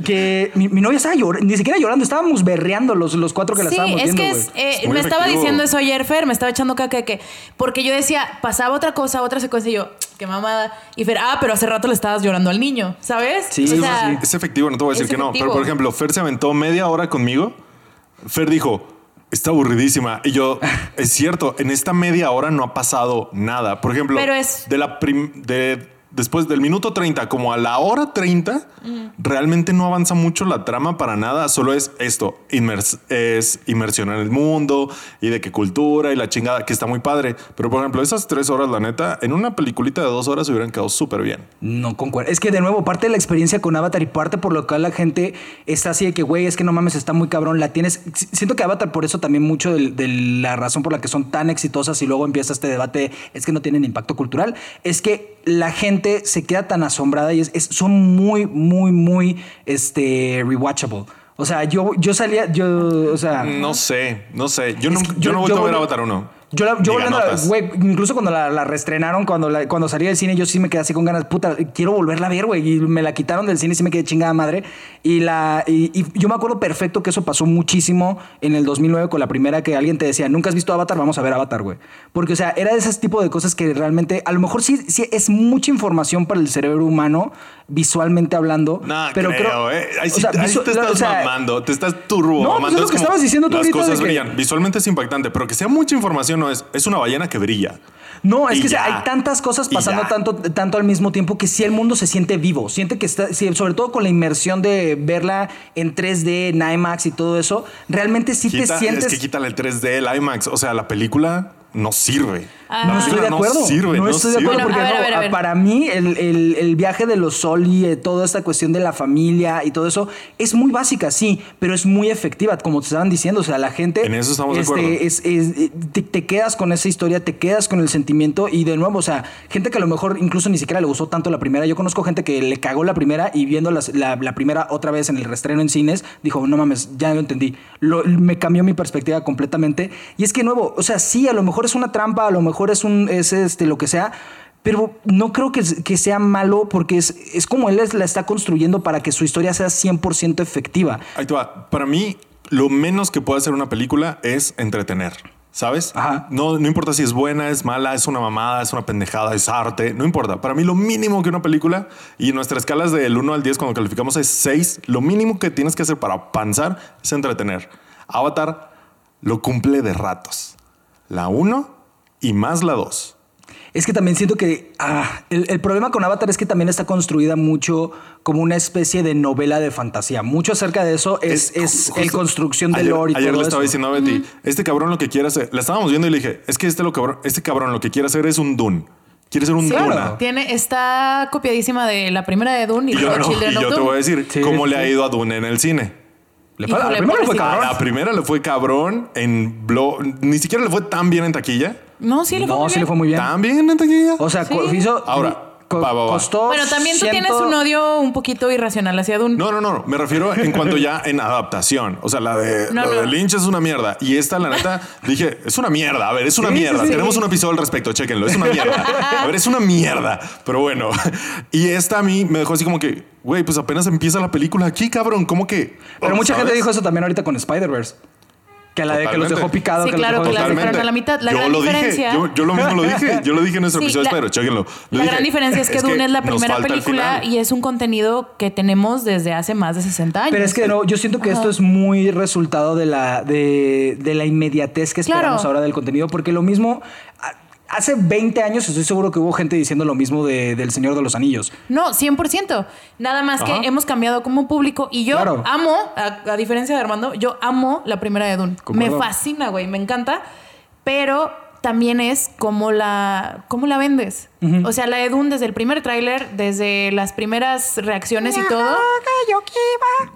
que mi, mi novia estaba llorando, ni siquiera llorando, estábamos berreando los, los cuatro que la estábamos es viendo, que es, eh, me estaba diciendo eso ayer, Fer, me estaba echando caca de que, porque yo decía, pasaba otra cosa, otra secuencia, y yo, qué mamada. Y Fer, ah, pero hace rato le estabas llorando al niño, ¿sabes? Sí, O sí, sea, sí. Es efectivo, no te voy a decir que no. Pero, por ejemplo, Fer se aventó media hora conmigo. Fer dijo, está aburridísima. Y yo, es cierto, en esta media hora no ha pasado nada. Por ejemplo, Pero es- de la prim- de después del minuto 30 como a la hora 30, realmente no avanza mucho la trama para nada. Solo es esto, inmers- es inmersión en el mundo y de qué cultura y la chingada, que está muy padre. Pero, por ejemplo, esas tres horas, la neta, en una peliculita de dos horas hubieran quedado súper bien. No concuerdo. Es que de nuevo, parte de la experiencia con Avatar y parte por lo cual la gente está así de que, güey, es que no mames, está muy cabrón, la tienes. Siento que Avatar, por eso también mucho del- de, la razón por la que son tan exitosas y luego empieza este debate, es que no tienen impacto cultural, es que la gente se queda tan asombrada y es, es- son muy, muy, muy este, rewatchable. O sea, yo, yo salía, yo, o sea. No sé, no sé. Yo, no, que yo, yo- no he yo a ver Avatar 1. Yo, la, yo volviendo güey, incluso cuando la, la reestrenaron, cuando, la- cuando salí del cine, yo sí me quedé así con ganas, puta, quiero volverla a ver, güey. Y me la quitaron del cine y sí me quedé chingada madre. Y, la, y, y yo me acuerdo perfecto que eso pasó muchísimo en el 2009 con la primera que alguien te decía, nunca has visto Avatar, vamos a ver Avatar, güey. Porque, o sea, era de ese tipo de cosas que realmente, a lo mejor sí, sí es mucha información para el cerebro humano, visualmente hablando. No, pero creo, creo, eh. Ahí o sí, sea, ahí te estás o sea, mamando, te estás turbo No, pues es lo que estabas diciendo tú Las ahorita de cosas que- brillan. Visualmente es impactante, pero que sea mucha información no es. Es una ballena que brilla. No, es Y que ya. hay tantas cosas pasando tanto, tanto al mismo tiempo que sí el mundo se siente vivo. Siente que está, sobre todo con la inmersión de verla en 3D, en IMAX y todo eso, realmente sí te sientes. Es que quítale el 3D, el IMAX. O sea, la película no sirve. Ah. No estoy de acuerdo. No sirve, no no estoy de acuerdo Bueno, porque a ver, no, a ver, a ver. para mí el, el- el viaje de los Sol y eh, toda esta cuestión de la familia y todo eso es muy básica, sí, pero es muy efectiva, como te estaban diciendo. O sea, la gente. En eso estamos de este, acuerdo. es- es- te, te quedas con esa historia, te quedas con el sentimiento y de nuevo, o sea, gente que a lo mejor incluso ni siquiera le gustó tanto la primera. Yo conozco gente que le cagó la primera y viendo las- la, la primera otra vez en el restreno en cines, dijo, no mames, ya lo entendí. Lo- me cambió mi perspectiva completamente. Y es que de nuevo, o sea, sí, a lo mejor es una trampa, a lo mejor es un, es este, lo que sea. Pero no creo que, que sea malo porque es, es como él es- la está construyendo para que su historia sea 100% efectiva. Ahí te va. Para mí, lo menos que puede hacer una película es entretener. ¿Sabes? Ajá. No, no importa si es buena, es mala, es una mamada, es una pendejada, es arte. No importa. Para mí, lo mínimo que una película, y nuestra escala es del 1 al 10, cuando calificamos es 6, lo mínimo que tienes que hacer para panzar es entretener. Avatar lo cumple de ratos. La 1 y más la 2. Es que también siento que ah, el, el problema con Avatar es que también está construida mucho como una especie de novela de fantasía. Mucho acerca de eso es, es, justo- el construcción de ayer, lore y Ayer todo le estaba eso. diciendo a Betty, este cabrón lo que quiere hacer, la estábamos viendo y le dije, es que este, lo cabrón, este cabrón lo que quiere hacer es un Dune. Quiere ser un Sí, Duna. Tiene, está copiadísima de la primera de Dune y, Y yo, luego no, Children y of yo te Dune. voy a decir Sí, cómo sí, le ha ido a Dune en el cine. Le fue- a la primera le fue cabrón. la primera le fue cabrón en Blo ni siquiera le fue tan bien en taquilla. No, sí le fue No, muy sí bien. le fue muy bien. Tan bien en taquilla. O sea, Sí. hizo. Ahora, co- va, va, va. costó. Bueno, también tú tienes un odio un poquito irracional hacia Dune. No, no, no, me refiero en cuanto ya en adaptación. O sea, la de, No, la no. de Lynch es una mierda. Y esta, la neta, dije, es una mierda. A ver, es una Sí, sí, mierda. sí. Tenemos un episodio al respecto, chéquenlo. Es una mierda. A ver, es una mierda. Pero bueno. Y esta a mí me dejó así como que, güey, pues apenas empieza la película aquí, cabrón. ¿Cómo que? Pero mucha gente ¿Sabes? dijo eso también ahorita con Spider-Verse. Que la de que los dejó picado. Sí, que los claro, dejó que la totalmente. dejaron a la mitad. La yo gran lo diferencia- dije. Yo, yo lo mismo lo dije. Yo lo dije en nuestro Sí, episodio la- Spider, chéquenlo. Lo La dije. gran diferencia es que Dune es la primera película y es un contenido que tenemos desde hace más de 60 años. Pero es que de nuevo, yo siento que esto es muy resultado de la, de, de la inmediatez que Claro. esperamos ahora del contenido, porque lo mismo. Hace 20 años estoy seguro que hubo gente diciendo lo mismo de, del Señor de los Anillos. No, 100%. Nada más Ajá. que hemos cambiado como público y yo Claro. amo, a, a diferencia de Armando, yo amo la primera de Dune. Me fascina, güey, me encanta, pero también es cómo la, cómo la vendes. O sea, la de Dune desde el primer tráiler, desde las primeras reacciones y todo.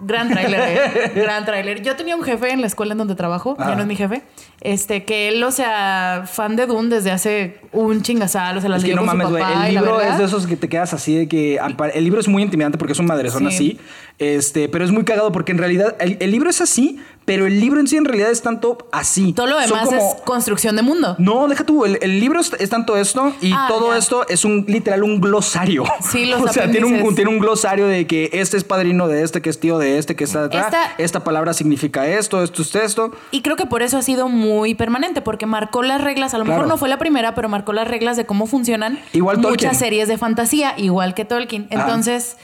Gran tráiler, eh. Gran tráiler. Yo tenía un jefe en la escuela en donde trabajo, ya Ajá. no es mi jefe, este, que él, o sea, fan de Dune desde hace un chingazal, o sea, las Es que leyó no con mames, su güey. papá El y la libro es de esos que te quedas así de que. al par- El libro es muy intimidante porque es un madrezón Sí. así. Este, pero es muy cagado porque en realidad el, el libro es así, pero el libro en sí en realidad es tanto así. Todo lo demás como- es construcción de mundo. No, deja tú, el, el libro es, es tanto esto y Ah, todo ya. esto es un literal un glosario. Sí, los O sea, tiene un, tiene un glosario de que este es padrino de este, que es tío de este, que está atrás. Esta- Esta palabra significa esto, esto es esto. Y creo que por eso ha sido muy permanente, porque marcó las reglas, a lo Claro. mejor no fue la primera, pero marcó las reglas de cómo funcionan Igual muchas Tolkien. series de fantasía, igual que Tolkien. Entonces,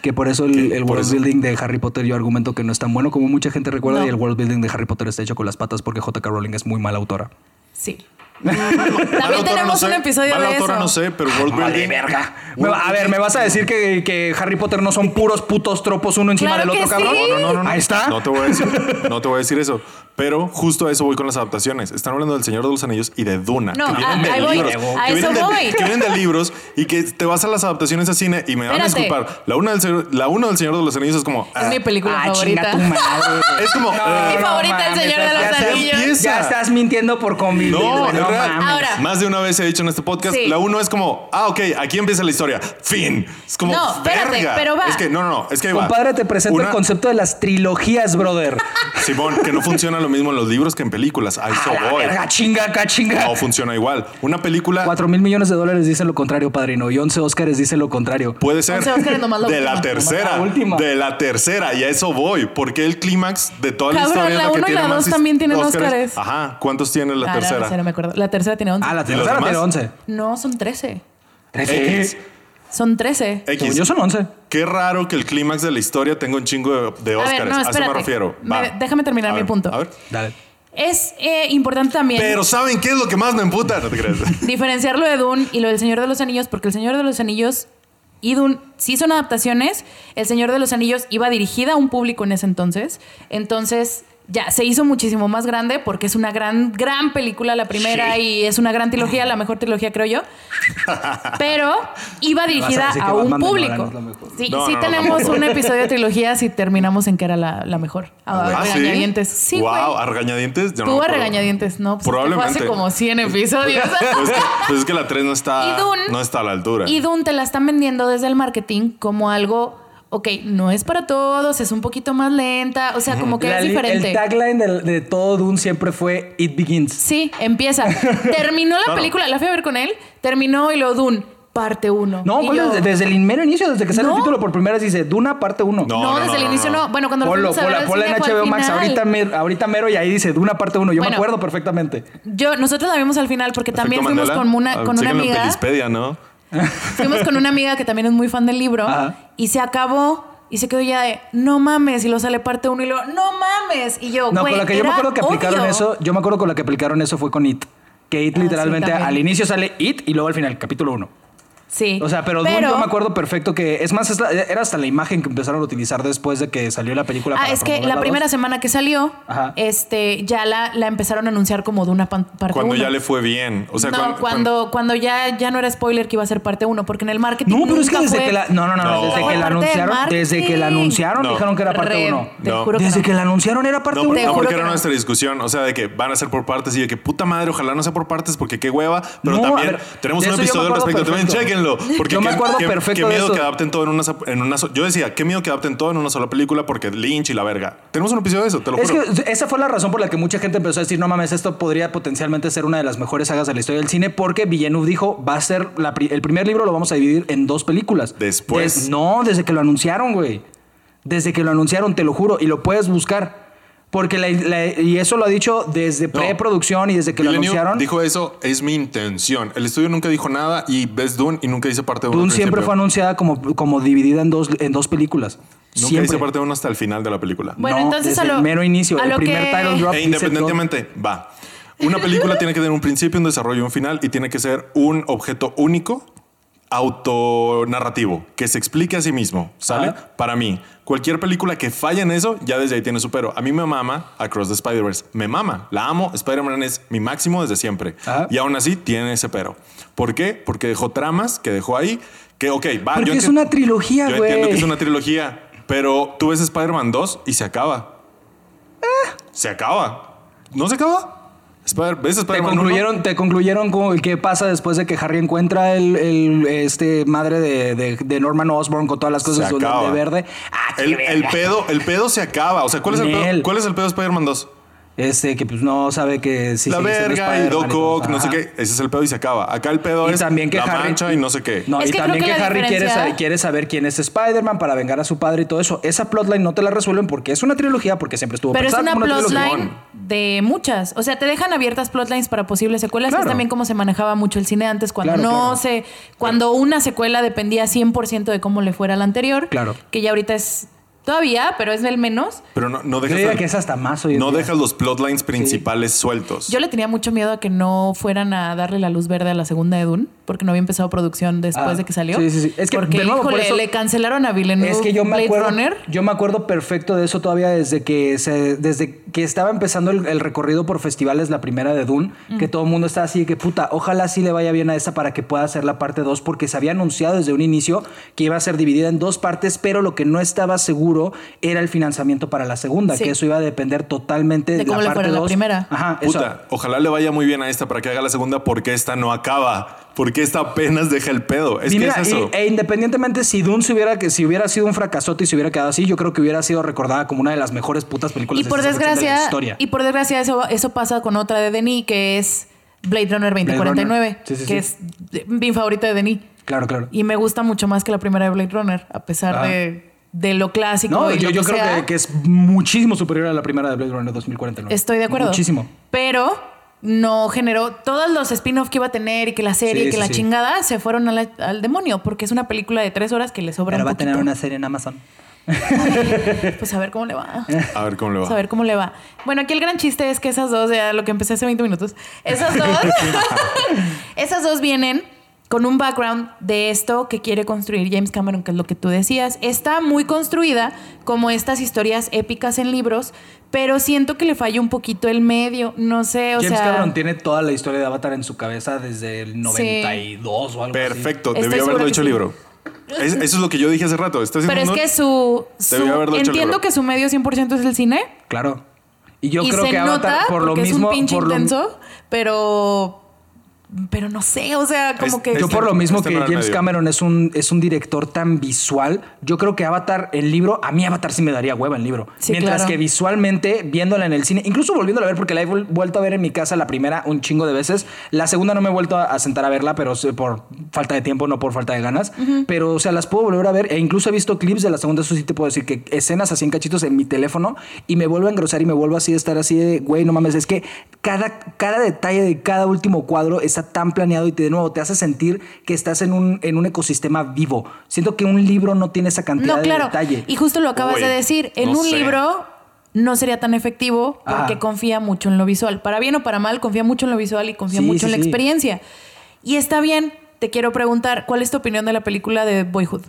Que por eso el, Que el por world eso- building de Harry Potter yo argumento que no es tan bueno como mucha gente recuerda No. y el world building de Harry Potter está hecho con las patas porque J.K. Rowling es muy mala autora. sí. También autora tenemos no sé, un episodio de eso. no sé, pero World Vale, Building. verga. A ver, ¿me vas a decir que, que Harry Potter no son puros putos tropos uno encima Claro del otro, cabrón? sí. No, no, no, no. Ahí está. No te voy a decir, no te voy a decir eso. Pero justo a eso voy con las adaptaciones. Están hablando del Señor de los Anillos y de Duna. No, que vienen a- de ahí voy. libros. A que, eso vienen de, voy. que vienen de libros y que te vas a las adaptaciones a cine y me van a Espérate. disculpar. La una del, Señor- la uno del Señor de los Anillos es como. Es ah, mi película Ah, favorita. tu madre. güey. Es como. ah, Mi favorita, El Señor de los ya estás- Anillos. Ya estás mintiendo por convivir. No, Ahora- Más de una vez he dicho en este podcast, Sí. la uno es como, ah, ok, aquí empieza la historia. Fin. Es como, No, espérate, verga. pero va. Es que, no, no, no, es que ahí va. Compadre, te presento Una- el concepto de las trilogías, brother. Simón, que no funciona lo mismo en los libros que en películas. A eso A la voy. verga, chinga acá, chinga. No funciona igual. Una película 4 mil millones de dólares dicen lo contrario, padrino. Y 11 Óscares dicen lo contrario. puede ser 11 Óscares nomás de última. la tercera. La última. De la tercera. Y a eso voy. Porque el clímax de toda la Cabrón, historia la que uno y tiene la más dos is- también tienen Óscares. Ajá. ¿Cuántos tiene la Ah, no, tercera? no sé, no me acuerdo. La tercera tiene 11. Ah, la ¿Y los tercera tiene 11. No, son 13. X. Son 13. Según X. yo son 11. Qué raro que el clímax de la historia tenga un chingo de, de A ver, Óscares. no, a eso me refiero. Me- déjame terminar A mi ver, punto. A ver. Dale. Es eh, importante también Pero ¿saben qué es lo que más me emputa? No te creas. diferenciar lo de Dune y lo del Señor de los Anillos, porque el Señor de los Anillos y Dune sí son adaptaciones. El Señor de los Anillos iba dirigida a un público en ese entonces. Entonces ya se hizo muchísimo más grande porque es una gran, gran película la primera Sí. y es una gran trilogía, la mejor trilogía creo yo. Pero iba dirigida a un público. Sí, No, sí tenemos un episodio de trilogías y terminamos en que era la, la mejor. A Ah, ¿sí? regañadientes. Sí, güey. Wow, a regañadientes. Yo no Tú a regañadientes, ¿no? Pues Probablemente. Fue hace como 100 episodios. Pues es, que, pues es que la 3 no está, Y Dune- no está a la altura. Y Dune te la están vendiendo desde el marketing como algo, ok, no es para todos, es un poquito más lenta, o sea, como que La es diferente. El tagline de, de todo Dune siempre fue It Begins. Sí, empieza. Terminó la película, la fui a ver con él, terminó y lo Dune, parte 1. No, ¿cuál es? desde el mero inicio, desde que sale No. el título por primera vez, dice Duna parte 1. No, No, no, desde el inicio no. no. Bueno, cuando lo a ver ponla, ponla en HBO Max ahorita, mer- ahorita mero y ahí dice Duna parte 1. Yo Bueno. me acuerdo perfectamente. Yo, nosotros la vimos al final porque también fuimos Mandela. con una, Ah, con una síganlo en amiga. Pelispedia, ¿no? Fuimos con una amiga que también es muy fan del libro Ajá. y se acabó y se quedó ya de no mames y lo sale parte uno y luego no mames y yo No, con la que yo me acuerdo que aplicaron obvio. eso, yo me acuerdo con la que aplicaron eso fue con It. Que It Ah, literalmente al inicio sale It y luego al final, capítulo 1. Sí O sea, pero, Dune yo me acuerdo perfecto que, es más, es la- era hasta la imagen que empezaron a utilizar después de que salió la película. Ah, para es que la primera semana que salió, Ajá. este, ya la, la empezaron a anunciar como de una pan- parte Cuando uno. ya le fue bien. O sea, no, cuan- cuando, cuando ya, ya no era spoiler que iba a ser parte uno, porque en el marketing No, pero es que desde fue- que la. No, no, no, No. desde que la anunciaron. Desde que la anunciaron, No. dijeron que era parte Red, 1. te No. juro que Desde no. que la anunciaron era parte No, 1. Te no, porque que era no. nuestra discusión. O sea, de que van a ser por partes y de que puta madre, ojalá no sea por partes porque qué hueva. Pero también tenemos un episodio al respecto. También perfecto. Porque Yo me qué- acuerdo qué- perfecto Qué de miedo eso. que adapten todo en una, en una Yo decía, qué miedo que adapten todo en una sola película porque Lynch y la verga. Tenemos un episodio de eso, te lo Es juro. que esa fue la razón por la que mucha gente empezó a decir, no mames, esto podría potencialmente ser una de las mejores sagas de la historia del cine, porque Villeneuve dijo, va a ser, la pri- el primer libro lo vamos a dividir en dos películas. Después. Des- no, desde que lo anunciaron, güey. Desde que lo anunciaron, te lo juro, y lo puedes buscar. Porque la- la- y eso lo ha dicho desde No. preproducción y desde que lo anunciaron. dijo eso, es mi intención. El estudio nunca dijo nada y ves Dune y nunca dice parte de uno. Dune siempre principio. fue anunciada como, como dividida en dos, en dos películas. Nunca siempre. dice parte de uno hasta el final de la película. Bueno, No, entonces desde a lo, el mero inicio, a el lo primer que- title drop. e independientemente, va. Una película tiene que tener un principio, un desarrollo y un final y tiene que ser un objeto único, autonarrativo, que se explique a sí mismo, ¿sale? Ajá. Para mí, cualquier película que falla en eso, ya desde ahí tiene su pero. A mí me mama Across the Spider-Verse. Me mama, la amo. Spider-Man es mi máximo desde siempre. Ajá. Y aún así tiene ese pero. ¿Por qué? Porque dejó tramas que dejó ahí que, ok, va. Porque yo es una trilogía, Yo güey. entiendo que es una trilogía, pero tú ves Spider-Man 2 y se acaba. Se acaba. ¿No se acaba? Spider- ¿Ves Te Spider-Man 1? concluyeron, te concluyeron con qué pasa después de que Harry encuentra el, el- este madre de, de- de Norman Osborn con todas las cosas de, verde. Ah, El, pedo, el pedo se acaba. O sea, ¿cuál es el pedo? ¿Cuál es el pedo de Spider-Man 2? Este que pues no sabe que sí la verga y Spider-Man Doc. Ock, no sé qué. Ese es el pedo y se acaba. Acá el pedo Y es también que la Harry mancha y no sé qué. No, Es y que también que, Harry quiere, diferencia- sa- quiere saber quién es Spider-Man para vengar a su padre y todo eso. Esa plotline no te la resuelven porque es una trilogía, porque siempre estuvo Pero es una trilogía. plotline de muchas. O sea, te dejan abiertas plotlines para posibles secuelas, que es también como se manejaba mucho el cine antes, cuando Claro, no claro. se. Cuando una secuela dependía 100% de cómo le fuera a la anterior. Claro. Que ya ahorita es. Todavía, pero es del menos. Pero no, no Yo dejas, diría el- que es hasta más hoy en no día. dejas los plotlines principales sueltos. Yo le tenía mucho miedo a que no fueran a darle la luz verde a la segunda de Dune, porque no había empezado producción después Ah, de que salió. sí, sí, sí. Es que, porque, de nuevo, por híjole, eso- le cancelaron a Villeneuve Es que yo me Blade acuerdo, Runner. yo me acuerdo perfecto de eso todavía desde que se, desde que estaba empezando el, el recorrido por festivales, la primera de Dune, Mm. que todo el mundo estaba así de que puta, ojalá sí le vaya bien a esta para que pueda hacer la parte 2, porque se había anunciado desde un inicio que iba a ser dividida en dos partes, pero lo que no estaba seguro era el financiamiento para la segunda, Sí. que eso iba a depender totalmente De de, cómo la le parte fuera la 2. primera. Ajá, eso. Puta, ojalá le vaya muy bien a esta para que haga la segunda porque esta no acaba. Porque esta apenas deja el pedo. Es Y que es eso. y- e independientemente si Dune se hubiera, que si hubiera sido un fracasote y se hubiera quedado así, yo creo que hubiera sido recordada como una de las mejores putas películas Y de por ciencia ficción de la desgracia, historia. y por desgracia eso, eso pasa con otra de Denis, que es Blade Runner 2049, Runner. Sí, sí, que sí. es de- mi favorita de Denis. Claro, claro. Y me gusta mucho más que la primera de Blade Runner, a pesar Ah. de, de lo clásico. No, y yo, lo yo que creo sea. que, que es muchísimo superior a la primera de Blade Runner 2049. Estoy de acuerdo. Muchísimo. Pero no generó todos los spin-off que iba a tener y que la serie Sí, y que sí, la sí. chingada se fueron la- al demonio porque es una película de tres horas que le sobra un va a tener una serie en Amazon. Pues a ver cómo le va. A ver cómo le va. A ver cómo le va. Bueno, aquí el gran chiste es que esas dos, ya lo que empecé hace 20 minutos, esas dos, esas dos vienen con un background de esto que quiere construir James Cameron, que es lo que tú decías. Está muy construida como estas historias épicas en libros, pero siento que le falló un poquito el medio. No sé, o James sea. Cameron tiene toda la historia de Avatar en su cabeza desde el 92 o algo Perfecto. Estoy Debió haberlo hecho el sí. libro. Es- eso es lo que yo dije hace rato. Pero es que su. su- entiendo que su medio 100% es el cine. así. Claro. Y yo y creo se que nota Avatar, por lo porque mismo. es un pinche por lo- intenso, pero. Pero no sé, o sea, como Es- que. Yo Este- por lo mismo este que James medio. Cameron es un, es un director tan visual, yo creo que Avatar, el libro, a mí Avatar sí me daría hueva el libro. Sí, Mientras claro. que visualmente, viéndola en el cine, incluso volviéndola a ver, porque la he vuel- vuelto a ver en mi casa la primera un chingo de veces. La segunda no me he vuelto a, a sentar a verla, pero por falta de tiempo, no por falta de ganas. Pero, o sea, las puedo volver a ver. E incluso he visto clips de la segunda, eso sí te puedo decir que escenas así en cachitos en mi teléfono y me vuelvo a engrosar y me vuelvo así a estar así de, güey, no mames, es que cada, cada detalle de cada último cuadro está tan planeado y te, de nuevo te hace sentir que estás en un, en un ecosistema vivo. Siento que un libro no tiene esa cantidad No, claro. de detalle. Y justo lo acabas Uy, de decir. En no un sé. libro no sería tan efectivo porque Ajá. confía mucho en lo visual. Para bien o para mal, confía mucho en lo visual y confía Sí, mucho sí, en la sí. experiencia. Y está bien. Te quiero preguntar, ¿cuál es tu opinión de la película de Boyhood?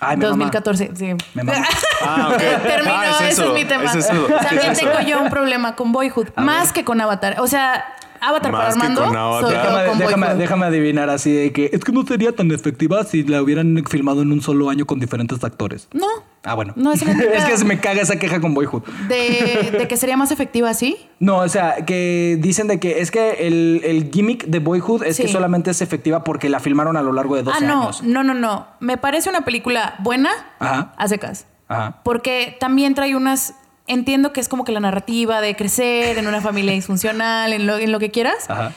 Ay, me mama. 2014, sí. Me mama. Ah, ok. Terminó, Ah, ese eso, es mi tema. es eso, También tengo yo un problema con Boyhood, más que con Avatar. O sea, Avatar Más para que Armando, con Avatar. soy yo Déjame, con déjame- adivinar así de que es que no sería tan efectiva si la hubieran filmado en un solo año con diferentes actores. No. Ah, bueno. No, es que se me caga esa queja con Boyhood. De, de que sería más efectiva así. No, o sea, que dicen de que es que el, el gimmick de Boyhood es que solamente es efectiva porque la filmaron a lo largo de 12 ah, no, años. no, no, no. Me parece una película buena Ajá. a secas. Ajá. Porque también trae unas. Entiendo que es como que la narrativa de crecer en una familia disfuncional, en lo, en lo que quieras. Ajá.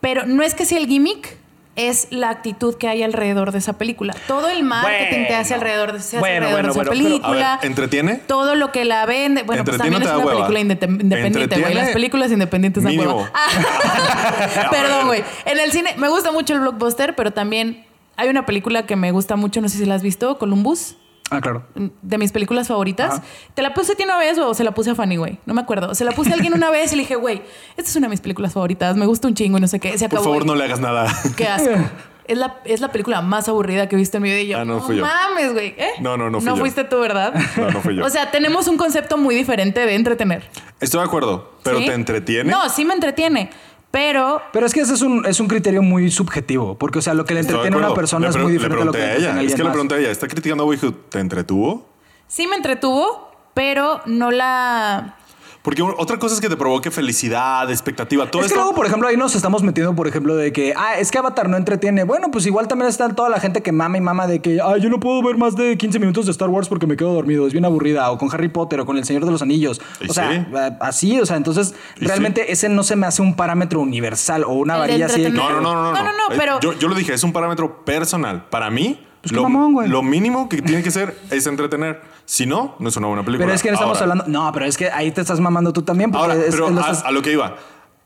Pero no es que sea el gimmick, es la actitud que hay alrededor de esa película. Todo el marketing te hace Bueno. alrededor de, se hace Bueno, alrededor bueno, de esa bueno, pero- película. A ver, ¿entretiene? Todo lo que la vende. Bueno, pues ¿Entretiene también es una hueva? película independiente, güey. Las películas independientes dan Mínimo. hueva. Ah. Perdón, güey. En el cine me gusta mucho el blockbuster, pero también hay una película que me gusta mucho, no sé si la has visto, Columbus. Ah, claro. de mis películas favoritas. Ajá. ¿Te la puse a ti una vez o se la puse a Fanny, güey? No me acuerdo. Se la puse a alguien una vez y le dije, güey, esta es una de mis películas favoritas. Me gusta un chingo y no sé qué. Se Por favor, güey. no le hagas nada. Qué asco. Es la, es la película más aburrida que he visto en mi vida. Y yo, Ah, no, fui yo. mames, güey. ¿Eh? No, no, no fui No yo. fuiste tú, ¿verdad? No, no fui yo. O sea, tenemos un concepto muy diferente de entretener. Estoy de acuerdo, pero ¿Sí? ¿te entretiene? No, sí me entretiene. Pero Pero es que ese es un, es un criterio muy subjetivo, porque, o sea, lo que le entretiene a una persona Le es muy diferente a lo que le a entretiene a ella. Es que le pregunté a ella. ¿Está criticando a Boyhood? ¿Te entretuvo? sí me entretuvo, pero no la... Porque otra cosa es que te provoque felicidad, expectativa, todo es que esto. luego, por ejemplo, ahí nos estamos metiendo, por ejemplo, de que, ah, es que Avatar no entretiene. Bueno, pues igual también está toda la gente que mama y mama de que, ah, yo no puedo ver más de 15 minutos de Star Wars porque me quedo dormido, es bien aburrida. O con Harry Potter o con El Señor de los Anillos. O sea, sí. eh, así, o sea, entonces realmente ese no se me hace un parámetro universal o una varilla así de que-. No, no, no, no. No, no, no, Eh, pero- Yo, yo lo dije, es un parámetro personal. Para mí, Pues qué lo, mamón, güey. lo mínimo que tiene que ser es entretener. Si no, no es una buena película. Pero es que no estamos Ahora- hablando. No, pero es que ahí te estás mamando tú también. Ahora, es- pero a lo que iba,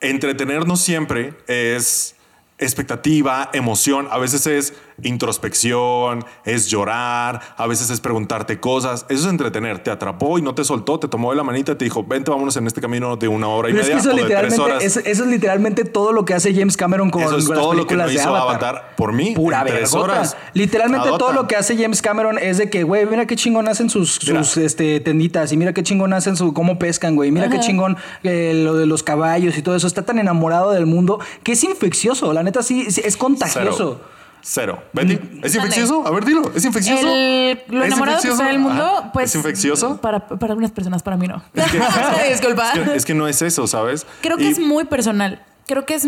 entretenernos siempre es expectativa, emoción, a veces es introspección, es llorar, a veces es preguntarte cosas, eso es entretener, te atrapó y no te soltó, te tomó de la manita y te dijo, vente, vámonos en este camino de una hora y Pero es que media eso o de tres literalmente, horas. es, eso es literalmente todo lo que hace James Cameron con, Eso es con las todo lo que películas no de hizo Avatar. Avatar por mí Pura en tres horas. Literalmente Adota. todo lo que hace James Cameron es de que, güey, mira qué chingón hacen sus, este, tenditas y mira qué chingón hacen su cómo pescan, güey. Mira qué chingón eh, lo de los caballos y todo eso. Está tan enamorado del mundo que es infeccioso. La neta sí, sí, es contagioso. Cero. Cero. Betty, ¿es Mande. infeccioso? A ver, dilo. ¿Es infeccioso? El- lo ¿Es enamorado que infeccioso? está del mundo, Ajá. pues... ¿Es infeccioso? Para, para algunas personas, para mí no. Es que, Disculpa. es que- es que no es eso, ¿sabes? Creo que Y- es muy personal. Creo que es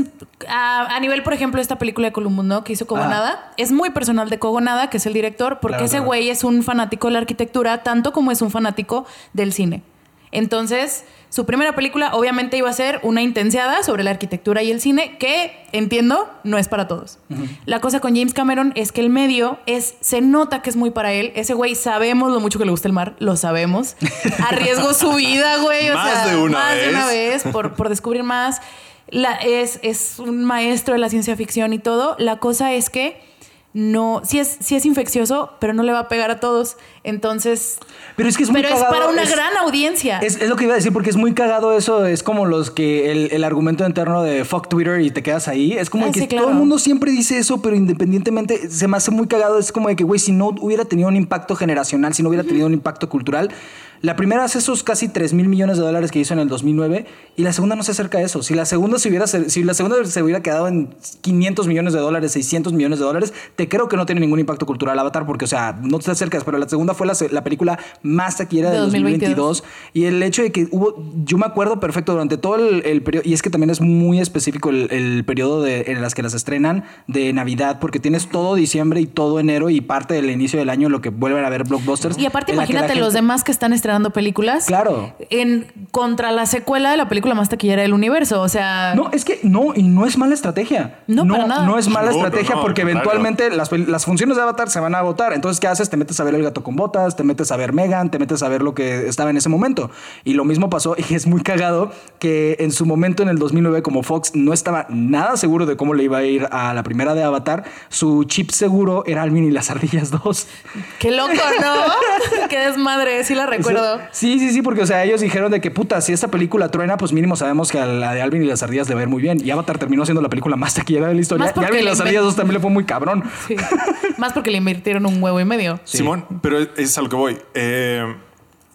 a, a nivel, por ejemplo, esta película de Columbus, ¿no? Que hizo Cogonada. Es muy personal de Cogonada, que es el director, porque Claro, ese claro. güey es un fanático de la arquitectura, tanto como es un fanático del cine. Entonces, su primera película obviamente iba a ser una intenseada sobre la arquitectura y el cine, que entiendo, no es para todos. La cosa con James Cameron es que el medio es, se nota que es muy para él. Ese güey sabemos lo mucho que le gusta el mar, lo sabemos. Arriesgó su vida, güey. o Más sea, de una más de una vez. vez por, por descubrir más. La, es, es un maestro de la ciencia ficción y todo. La cosa es que no, sí es, sí es infeccioso, pero no le va a pegar a todos. Entonces, Pero es que es muy pero es para una es- gran audiencia. Es, es lo que iba a decir, porque es muy cagado eso. Es como los que el, el argumento interno de fuck Twitter y te quedas ahí. Es como Ah, que sí, claro. todo el mundo siempre dice eso, pero independientemente se me hace muy cagado. Es como de que, güey, si no hubiera tenido un impacto generacional, si no hubiera tenido un impacto cultural. La primera hace esos casi 3 mil millones de dólares que hizo en el 2009 y la segunda no se acerca a eso. Si la segunda se hubiera, si la segunda se hubiera quedado en 500 millones de dólares, 600 millones de dólares, te creo que no tiene ningún impacto cultural Avatar porque, o sea, no te acercas, pero la segunda fue la, película más taquillera De de 2022. 2022 y el hecho de que hubo, yo me acuerdo perfecto durante todo el, el periodo, y es que también es muy específico el, el periodo de, en las que las estrenan de Navidad, porque tienes todo diciembre y todo enero y parte del inicio del año en lo que vuelven a ver blockbusters. y aparte, imagínate los demás que están estrenando películas. Claro. En contra la secuela de la película más taquillera del universo. O sea. No, es que no, y no es mala estrategia. No, para nada. no es mala No, no, estrategia no, porque eventualmente las, las funciones de Avatar se van a agotar. Entonces, ¿qué haces? Te metes a ver El gato con botas, te metes a ver Megan, te metes a ver lo que estaba en ese momento. Y lo mismo pasó, y es muy cagado que en su momento, en el 2009, como Fox no estaba nada seguro de cómo le iba a ir a la primera de Avatar, su chip seguro era Alvin y las ardillas 2. Qué loco, ¿no? Qué desmadre, sí la recuerdo. Sí, sí, sí, porque o sea, ellos dijeron de que puta, si esta película truena, pues mínimo sabemos que a la de Alvin y las ardillas le va a ir muy bien. Y Avatar terminó siendo la película más taquillera de la historia. Y Alvin y las ardillas 2 también le fue muy cabrón. Sí. Más porque le invirtieron un huevo y medio. Simón, pero es- es a lo que voy. Eh,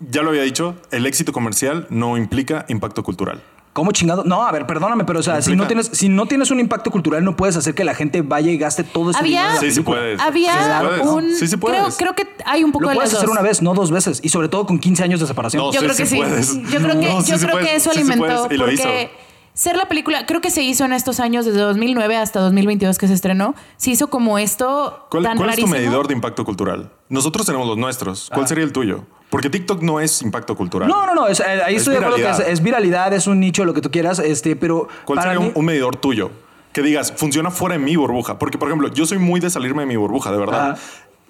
ya lo había dicho, el éxito comercial no implica impacto cultural. ¿Cómo chingado? No, a ver, perdóname, pero o sea, si no, tienes, si no tienes un impacto cultural, no puedes hacer que la gente vaya y gaste todo ese Había- dinero. en la Sí, sí película. puedes. Había Sí, sí puedes. un. Sí, sí creo, puedes. creo que hay un poco Lo de puedes las hacer dos. una vez, no dos veces. Y sobre todo con 15 años de separación. No, Yo sí, creo que sí sí. puedes. Yo creo que, No, sí, yo sí creo puedes. que eso Sí, sí alimentó puedes. Y lo hizo. Ser la película, creo que se hizo en estos años, desde 2009 hasta 2022 que se estrenó, se hizo como esto ¿Cuál, tan cuál es tu medidor de impacto cultural? Nosotros tenemos los nuestros. Ah. ¿Cuál sería el tuyo? Porque TikTok no es impacto cultural. No, no, no. es- eh, ahí Es estoy de acuerdo que es, viralidad. es viralidad, es un nicho, lo que tú quieras. Este, pero ¿Cuál para sería mí, un, medidor tuyo? Que digas, funciona fuera de mi burbuja. Porque, por ejemplo, yo soy muy de salirme de mi burbuja, de verdad. Ajá.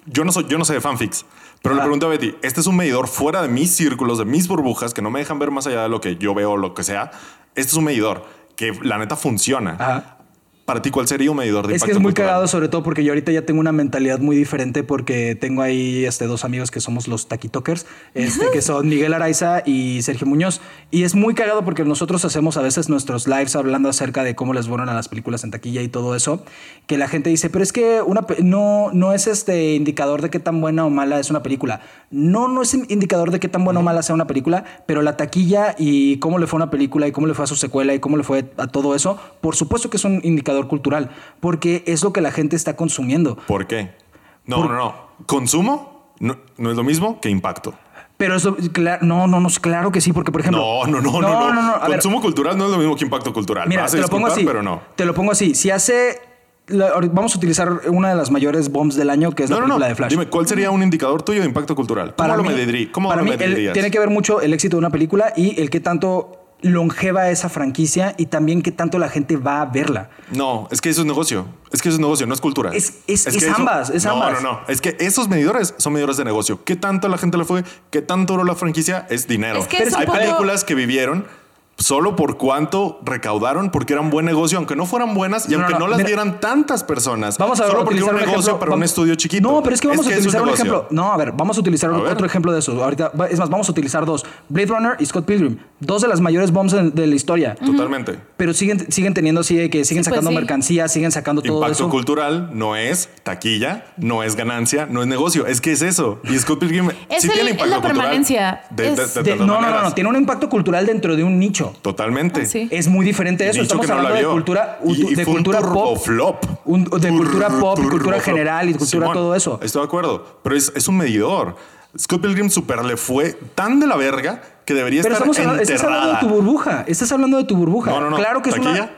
Yo no soy, yo no sé de fanfics. Pero le pregunto a Betty, este es un medidor fuera de mis círculos, de mis burbujas, que no me dejan ver más allá de lo que yo veo o lo que sea. Este es un medidor que la neta funciona. Ajá. Para ti, ¿cuál sería un medidor de Es impacto que es muy cultural? cagado, sobre todo porque yo ahorita ya tengo una mentalidad muy diferente porque tengo ahí este, dos amigos que somos los taquitokers, este, que son Miguel Araiza y Sergio Muñoz. Y es muy cagado porque nosotros hacemos a veces nuestros lives hablando acerca de cómo les vuelan a las películas en taquilla y todo eso, que la gente dice, pero es que una no, no es este indicador de qué tan buena o mala es una película. No, no es indicador de qué tan buena o mala sea una película, pero la taquilla y cómo le fue a una película y cómo le fue a su secuela y cómo le fue a todo eso, por supuesto que es un indicador cultural, porque es lo que la gente está consumiendo. ¿Por qué? No, Por- no, no. ¿Consumo? No, no es lo mismo que impacto. Pero eso, cla- no, no, no, claro que sí, porque por ejemplo... No, no, no, no. no, a ver, Consumo cultural no es lo mismo que impacto cultural. Mira, te lo pongo así. pero no. Te lo pongo así. Si hace... la- vamos a utilizar una de las mayores bombs del año, que es No, la no, no. película de Flash. Dime, ¿cuál sería un indicador tuyo de impacto cultural? ¿Cómo lo mí-? ¿Cómo para lo mí, el- tiene que ver mucho el éxito de una película y el que tanto longeva esa franquicia y también qué tanto la gente va a verla. No, es que eso es negocio. Es que eso es negocio, no es cultura. Es- es- es que eso- ambas, es no, ambas. No, no, Es que esos medidores son medidores de negocio. ¿Qué tanto la gente le fue? ¿Qué tanto duró la franquicia? Es dinero. Es que es un Hay poco- películas que vivieron solo por cuánto recaudaron porque eran buen negocio, aunque no fueran buenas y No, aunque no, no, las mira. vieran tantas personas. Vamos a solo porque era un un negocio ejemplo. para un estudio chiquito. No, pero es que vamos a utilizar un ejemplo. No, a ver, vamos a utilizar A otro ver. ejemplo de eso. Ahorita, va- es más, vamos a utilizar dos: Blade Runner y Scott Pilgrim. Dos de las mayores bombs de, de la historia. Totalmente. Pero siguen, siguen teniendo así de que siguen Sí, pues sacando sí. mercancía, siguen sacando todo Impacto eso. cultural no es taquilla, no es ganancia, no es negocio. Es que es eso. Y Scott Pilgrim Es sí el- tiene es impacto la cultural. permanencia. De, de- Es- de- De- de no, no, no, no. Tiene un impacto cultural dentro de un nicho. Totalmente. Ah, sí. Es muy diferente a eso. Estamos que no la hablando de cultura, Y- y de un cultura turbo pop. flop. Un- de cultura pop y cultura general y cultura Simón, todo eso. Estoy de acuerdo. Pero es, es un medidor. Scott Pilgrim Super le fue tan de la verga que debería Pero estar estamos hablando, estás hablando de tu burbuja. Estás hablando de tu burbuja. No, no, no. Claro que es una.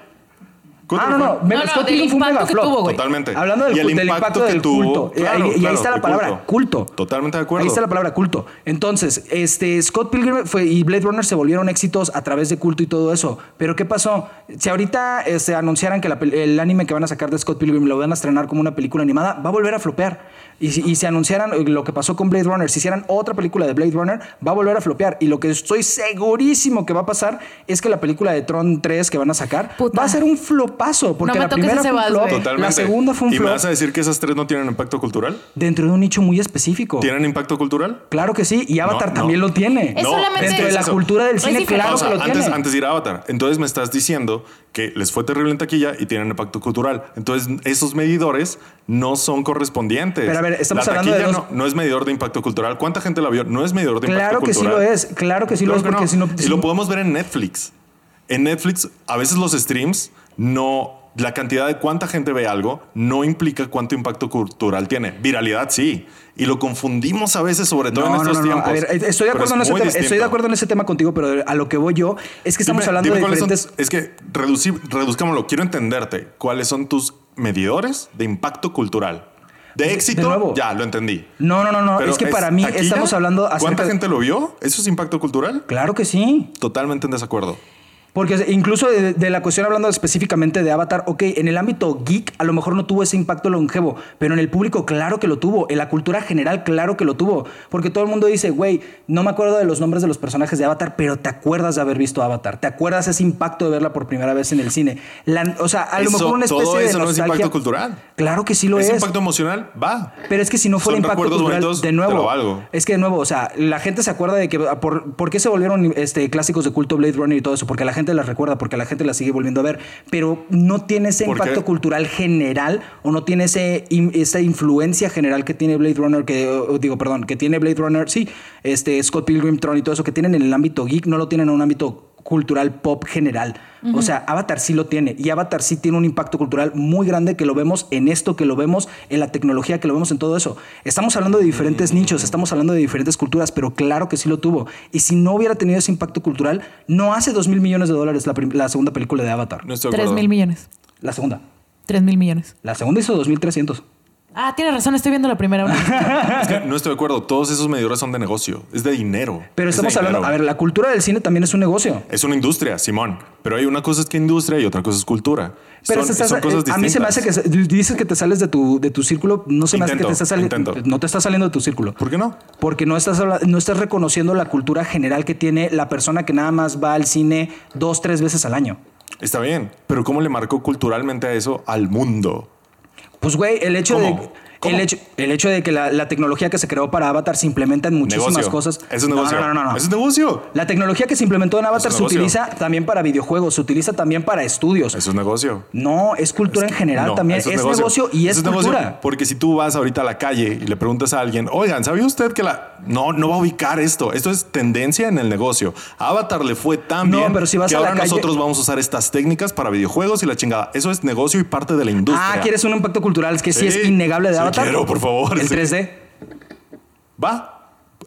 ¿Cuánto Ah, no, no. me- No, no, Scott del Pilgrim fue un impacto que tuvo, güey. Totalmente. Hablando del, Y el del impacto impacto que del tuvo, culto. Claro, ahí, y ahí está la palabra culto. culto. Totalmente de acuerdo. Ahí está la palabra culto. Entonces, este Scott Pilgrim fue, y Blade Runner se volvieron éxitos a través de culto y todo eso. Pero ¿qué pasó? Si ahorita este, anunciaran que la el anime que van a sacar de Scott Pilgrim lo van a estrenar como una película animada, va a volver a flopear. Y si, y si anunciaran lo que pasó con Blade Runner, si hicieran otra película de Blade Runner, va a volver a flopear. Y lo que estoy segurísimo que va a pasar es que la película de Tron 3 que van a sacar Puta. va a ser un flopazo. Porque No me la primera ese fue un flop. Totalmente. la segunda fue un ¿Y me flop vas a decir que esas tres no tienen impacto cultural? dentro de un nicho muy específico. ¿Tienen impacto cultural? Claro que sí, y Avatar no. también lo tiene. Es solamente- Dentro de la eso. cultura del cine, claro que lo antes, tiene. antes de ir a Avatar. Entonces me estás diciendo que les fue terrible en taquilla y tienen impacto cultural. Entonces esos medidores no son correspondientes. Pero a ver, estamos La hablando de dos- no, no es medidor de impacto cultural. ¿Cuánta gente la vio? No es medidor de Claro impacto que sí cultural. lo es, claro que sí lo Claro es, que porque no. si no... Y si- lo podemos ver en Netflix. En Netflix, a veces los streams no. La cantidad de cuánta gente ve algo no implica cuánto impacto cultural tiene. Viralidad sí. Y lo confundimos a veces, sobre todo No, en estos tiempos. A ver, eh, estoy de acuerdo en ese tema. Estoy de acuerdo en ese tema contigo, pero a lo que voy yo es que estamos Dime- hablando dime de son- diferentes. es que reduci- reduzcámoslo. Quiero entenderte. ¿Cuáles son tus medidores de impacto cultural? De éxito, nuevo. ya lo entendí. No, no, no, no. Pero es que para mí estamos hablando acerca ¿Cuánta gente lo vio? ¿Eso es impacto cultural? Claro que sí. Totalmente en desacuerdo. Porque incluso de, de la cuestión hablando específicamente de Avatar, ok, en el ámbito geek a lo mejor no tuvo ese impacto longevo, pero en el público claro que lo tuvo, en la cultura general claro que lo tuvo, porque todo el mundo dice, güey, no me acuerdo de los nombres de los personajes de Avatar, pero te acuerdas de haber visto Avatar, te acuerdas ese impacto de verla por primera vez en el cine. La- o sea, a lo mejor una especie todo de eso no es impacto cultural. Claro que sí lo ¿Es, es. impacto emocional? Va. Pero es que si no fuera Son impacto cultural, bonitos, de nuevo, es que de nuevo, o sea, la gente se acuerda de que por, por qué se volvieron este, clásicos de culto Blade Runner y todo eso, porque la gente las recuerda, porque la gente las sigue volviendo a ver, pero no tiene ese ¿Por impacto qué? cultural general o no tiene ese, esa influencia general que tiene Blade Runner, que digo, perdón, que tiene Blade Runner, sí, este Scott Pilgrim, Tron y todo eso que tienen en el ámbito geek, no lo tienen en un ámbito cultural pop general. O sea, Avatar sí lo tiene y Avatar sí tiene un impacto cultural muy grande que lo vemos en esto, que lo vemos en la tecnología, que lo vemos en todo eso. Estamos hablando de diferentes nichos, estamos hablando de diferentes culturas, pero claro que sí lo tuvo. Y si no hubiera tenido ese impacto cultural, no hace dos mil millones de dólares la, segunda película de Avatar. No estoy de 3 acuerdo. mil millones. La segunda. 3 mil millones. La segunda hizo 2.300. Ah, tienes razón, estoy viendo la primera. Es que no estoy de acuerdo. Todos esos medidores son de negocio. Es de dinero. Pero Es estamos hablando, dinero. a ver, la cultura del cine también es un negocio. Es una industria, Simón. Pero hay una cosa es que industria y otra cosa es cultura. Pero son, estás- son cosas eh, a mí se me distintas. hace que dices que te sales de tu, de tu círculo, no se me hace que te estás saliendo, no te estás saliendo de tu círculo. ¿Por qué no? Porque no estás, no estás reconociendo la cultura general que tiene la persona que nada más va al cine dos, tres veces al año. Está bien, pero ¿cómo le marcó culturalmente a eso al mundo? Pues, güey, el hecho ¿Cómo? de. El hecho, el hecho de que la, la tecnología que se creó para Avatar se implementa en muchísimas Negocio. cosas. Eso es No, negocio. No, no, no, no. Es negocio. La tecnología que se implementó en Avatar es se utiliza también para videojuegos, se utiliza también para estudios. Eso es negocio. No, es cultura en general No, también. Es, negocio. y es negocio, cultura. porque si tú vas ahorita a la calle y le preguntas a alguien, oigan, ¿sabía usted que la... No, no va a ubicar esto. Esto es tendencia en el negocio. A Avatar le fue tan No, bien pero si vas que a la ahora calle- nosotros vamos a usar estas técnicas para videojuegos y la chingada. Eso es negocio y parte de la industria. Ah, ¿quieres un impacto cultural? Es que sí, Sí. es innegable de Sí, Avatar. Quiero, por favor. El Sí. 3D. Va.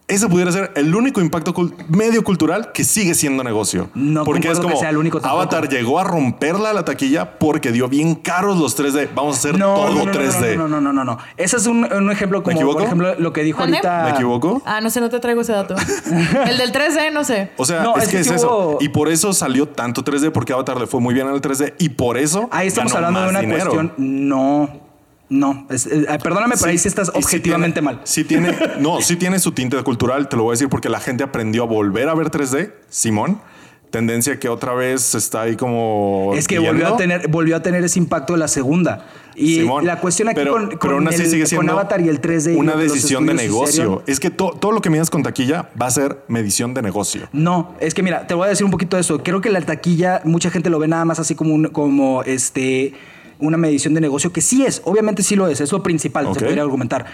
Ese pudiera ser el único impacto medio cultural que sigue siendo negocio. No porque es concuerdo que como sea el único tampoco. Avatar llegó a romperla la taquilla porque dio bien caros los 3D. Vamos a hacer No, todo no, no, no, 3D. No, no, no, no, no. Ese es un, un ejemplo como, equivoco? por ejemplo, lo que dijo ahorita. ¿Me equivoco? Ah, no sé, no te traigo ese dato. el del 3D, no sé. O sea, No, es, es que, que es eso. hubo- Y por eso salió tanto 3D, porque Avatar le fue muy bien en el 3D. Y por eso. Ahí estamos ganó hablando de una dinero. cuestión. No. No. Es- eh, perdóname, pero ahí sí estás sí objetivamente tiene- mal. Sí tiene, no, sí tiene su tinte cultural, te lo voy a decir porque la gente aprendió a volver a ver 3D, Simón. Tendencia que otra vez está ahí como. Es que volvió a tener, volvió a tener ese impacto de la segunda. Y Simón, la cuestión aquí pero, con, pero con aún así el- sigue con Avatar y el 3D. y una decisión de negocio. Es que to- todo lo que midas con taquilla va a ser medición de negocio. No, es que mira, te voy a decir un poquito de eso. Creo que la taquilla, mucha gente lo ve nada más así como, un- como este, una medición de negocio, que sí es, obviamente sí lo es, es lo principal, Ok. se podría argumentar.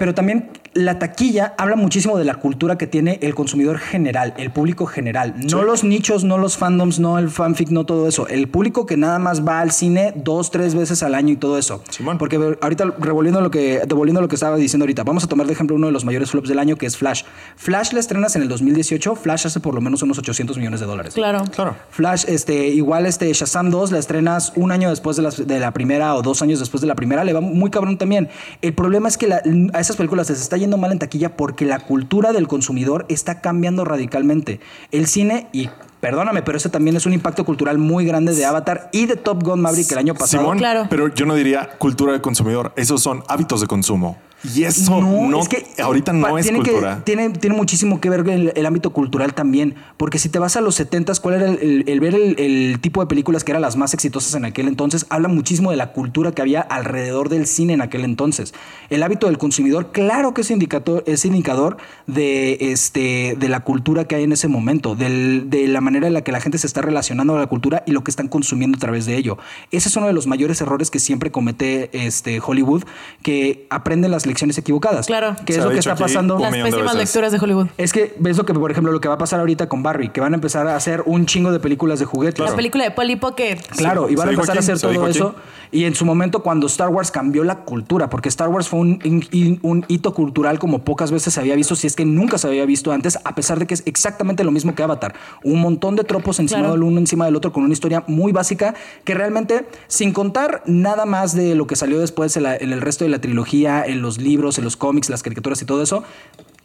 Pero también la taquilla habla muchísimo de la cultura que tiene el consumidor general, el público general. No Sí. los nichos, no los fandoms, no el fanfic, no todo eso. El público que nada más va al cine dos, tres veces al año y todo eso. Simón. Porque ahorita, revolviendo lo que, devolviendo lo que estaba diciendo ahorita, vamos a tomar de ejemplo uno de los mayores flops del año, que es Flash. Flash la estrenas en el 2018, Flash hace por lo menos unos 800 millones de dólares. Claro. Claro. Flash, este, igual este Shazam 2 la estrenas un año después de la, de la primera o dos años después de la primera, le va muy cabrón también. El problema es que la- a esas películas les está yendo mal en taquilla porque la cultura del consumidor está cambiando radicalmente. El cine y Perdóname, pero ese también es un impacto cultural muy grande de Avatar y de Top Gun Maverick el año pasado. Simón, Claro. pero yo no diría cultura de consumidor. Esos son hábitos de consumo. Y eso no, es que ahorita no es tiene que- cultura. tiene, tiene muchísimo que ver el, el ámbito cultural también. Porque si te vas a los 70s, ¿cuál era el, el- el ver el, el tipo de películas que eran las más exitosas en aquel entonces? Habla muchísimo de la cultura que había alrededor del cine en aquel entonces. El hábito del consumidor, claro que es indicador, es indicador de, este, de la cultura que hay en ese momento, del- de la manera en la que la gente se está relacionando a la cultura y lo que están consumiendo a través de ello. Ese es uno de los mayores errores que siempre comete este, Hollywood, que aprenden las lecciones equivocadas. Claro. Que es lo que está pasando. Las de pésimas lecturas de Hollywood. Es que ves lo que, por ejemplo, lo que va a pasar ahorita con Barry, que van a empezar a hacer un chingo de películas de juguetes. La película de Polly Pocket. Claro, Sí, y van a empezar a hacer todo eso. Y en su momento, cuando Star Wars cambió la cultura, porque Star Wars fue un, un- un hito cultural como pocas veces se había visto, si es que nunca se había visto antes, a pesar de que es exactamente lo mismo que Avatar. Un montón de tropos encima Claro. del uno, encima del otro, con una historia muy básica, que realmente, sin contar nada más de lo que salió después en, la- en el resto de la trilogía, en los libros, en los cómics, las caricaturas y todo eso,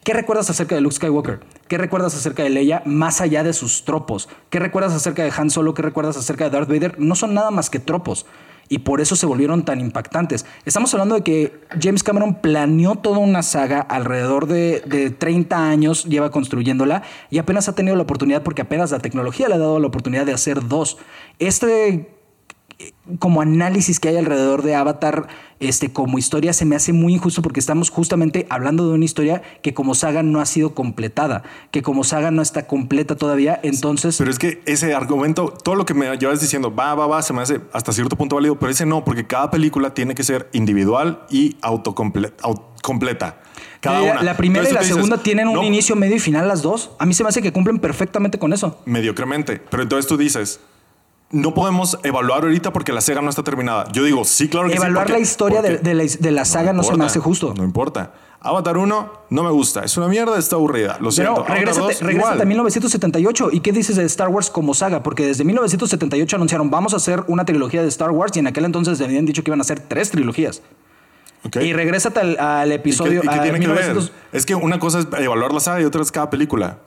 ¿Qué recuerdas acerca de Luke Skywalker? ¿Qué recuerdas acerca de Leia más allá de sus tropos? ¿Qué recuerdas acerca de Han Solo? ¿Qué recuerdas acerca de Darth Vader? No son nada más que tropos. Y por eso se volvieron tan impactantes. Estamos hablando de que James Cameron planeó toda una saga alrededor de, de 30 años, lleva construyéndola y apenas ha tenido la oportunidad, porque apenas la tecnología le ha dado la oportunidad de hacer dos. Este como análisis que hay alrededor de Avatar este, como historia se me hace muy injusto porque estamos justamente hablando de una historia que como saga no ha sido completada, que como saga no está completa todavía, entonces... Pero es que ese argumento, todo lo que me llevas diciendo, va, va, va, se me hace hasta cierto punto válido, pero ese no, porque cada película tiene que ser individual y autocompleta. Cada la, una. la primera y la dices, segunda tienen un no, inicio, medio y final las dos. A mí se me hace que cumplen perfectamente con eso. Mediocremente. Pero entonces tú dices, no podemos evaluar ahorita porque la saga no está terminada. Yo digo, sí, claro que sí, Evaluar porque- la historia de, la, de la saga no, se me hace justo. No importa. Avatar 1 no me gusta. Es una mierda, está aburrida. Lo siento. Pero Avatar regrésate, 2, regrésate igual. a 1978. ¿Y qué dices de Star Wars como saga? Porque desde 1978 anunciaron, vamos a hacer una trilogía de Star Wars y en aquel entonces habían dicho que iban a hacer tres trilogías. Ok. Y regrésate al, al ¿Y qué, episodio... y qué tiene que 1900 ver? Es que una cosa es evaluar la saga y otra es cada película.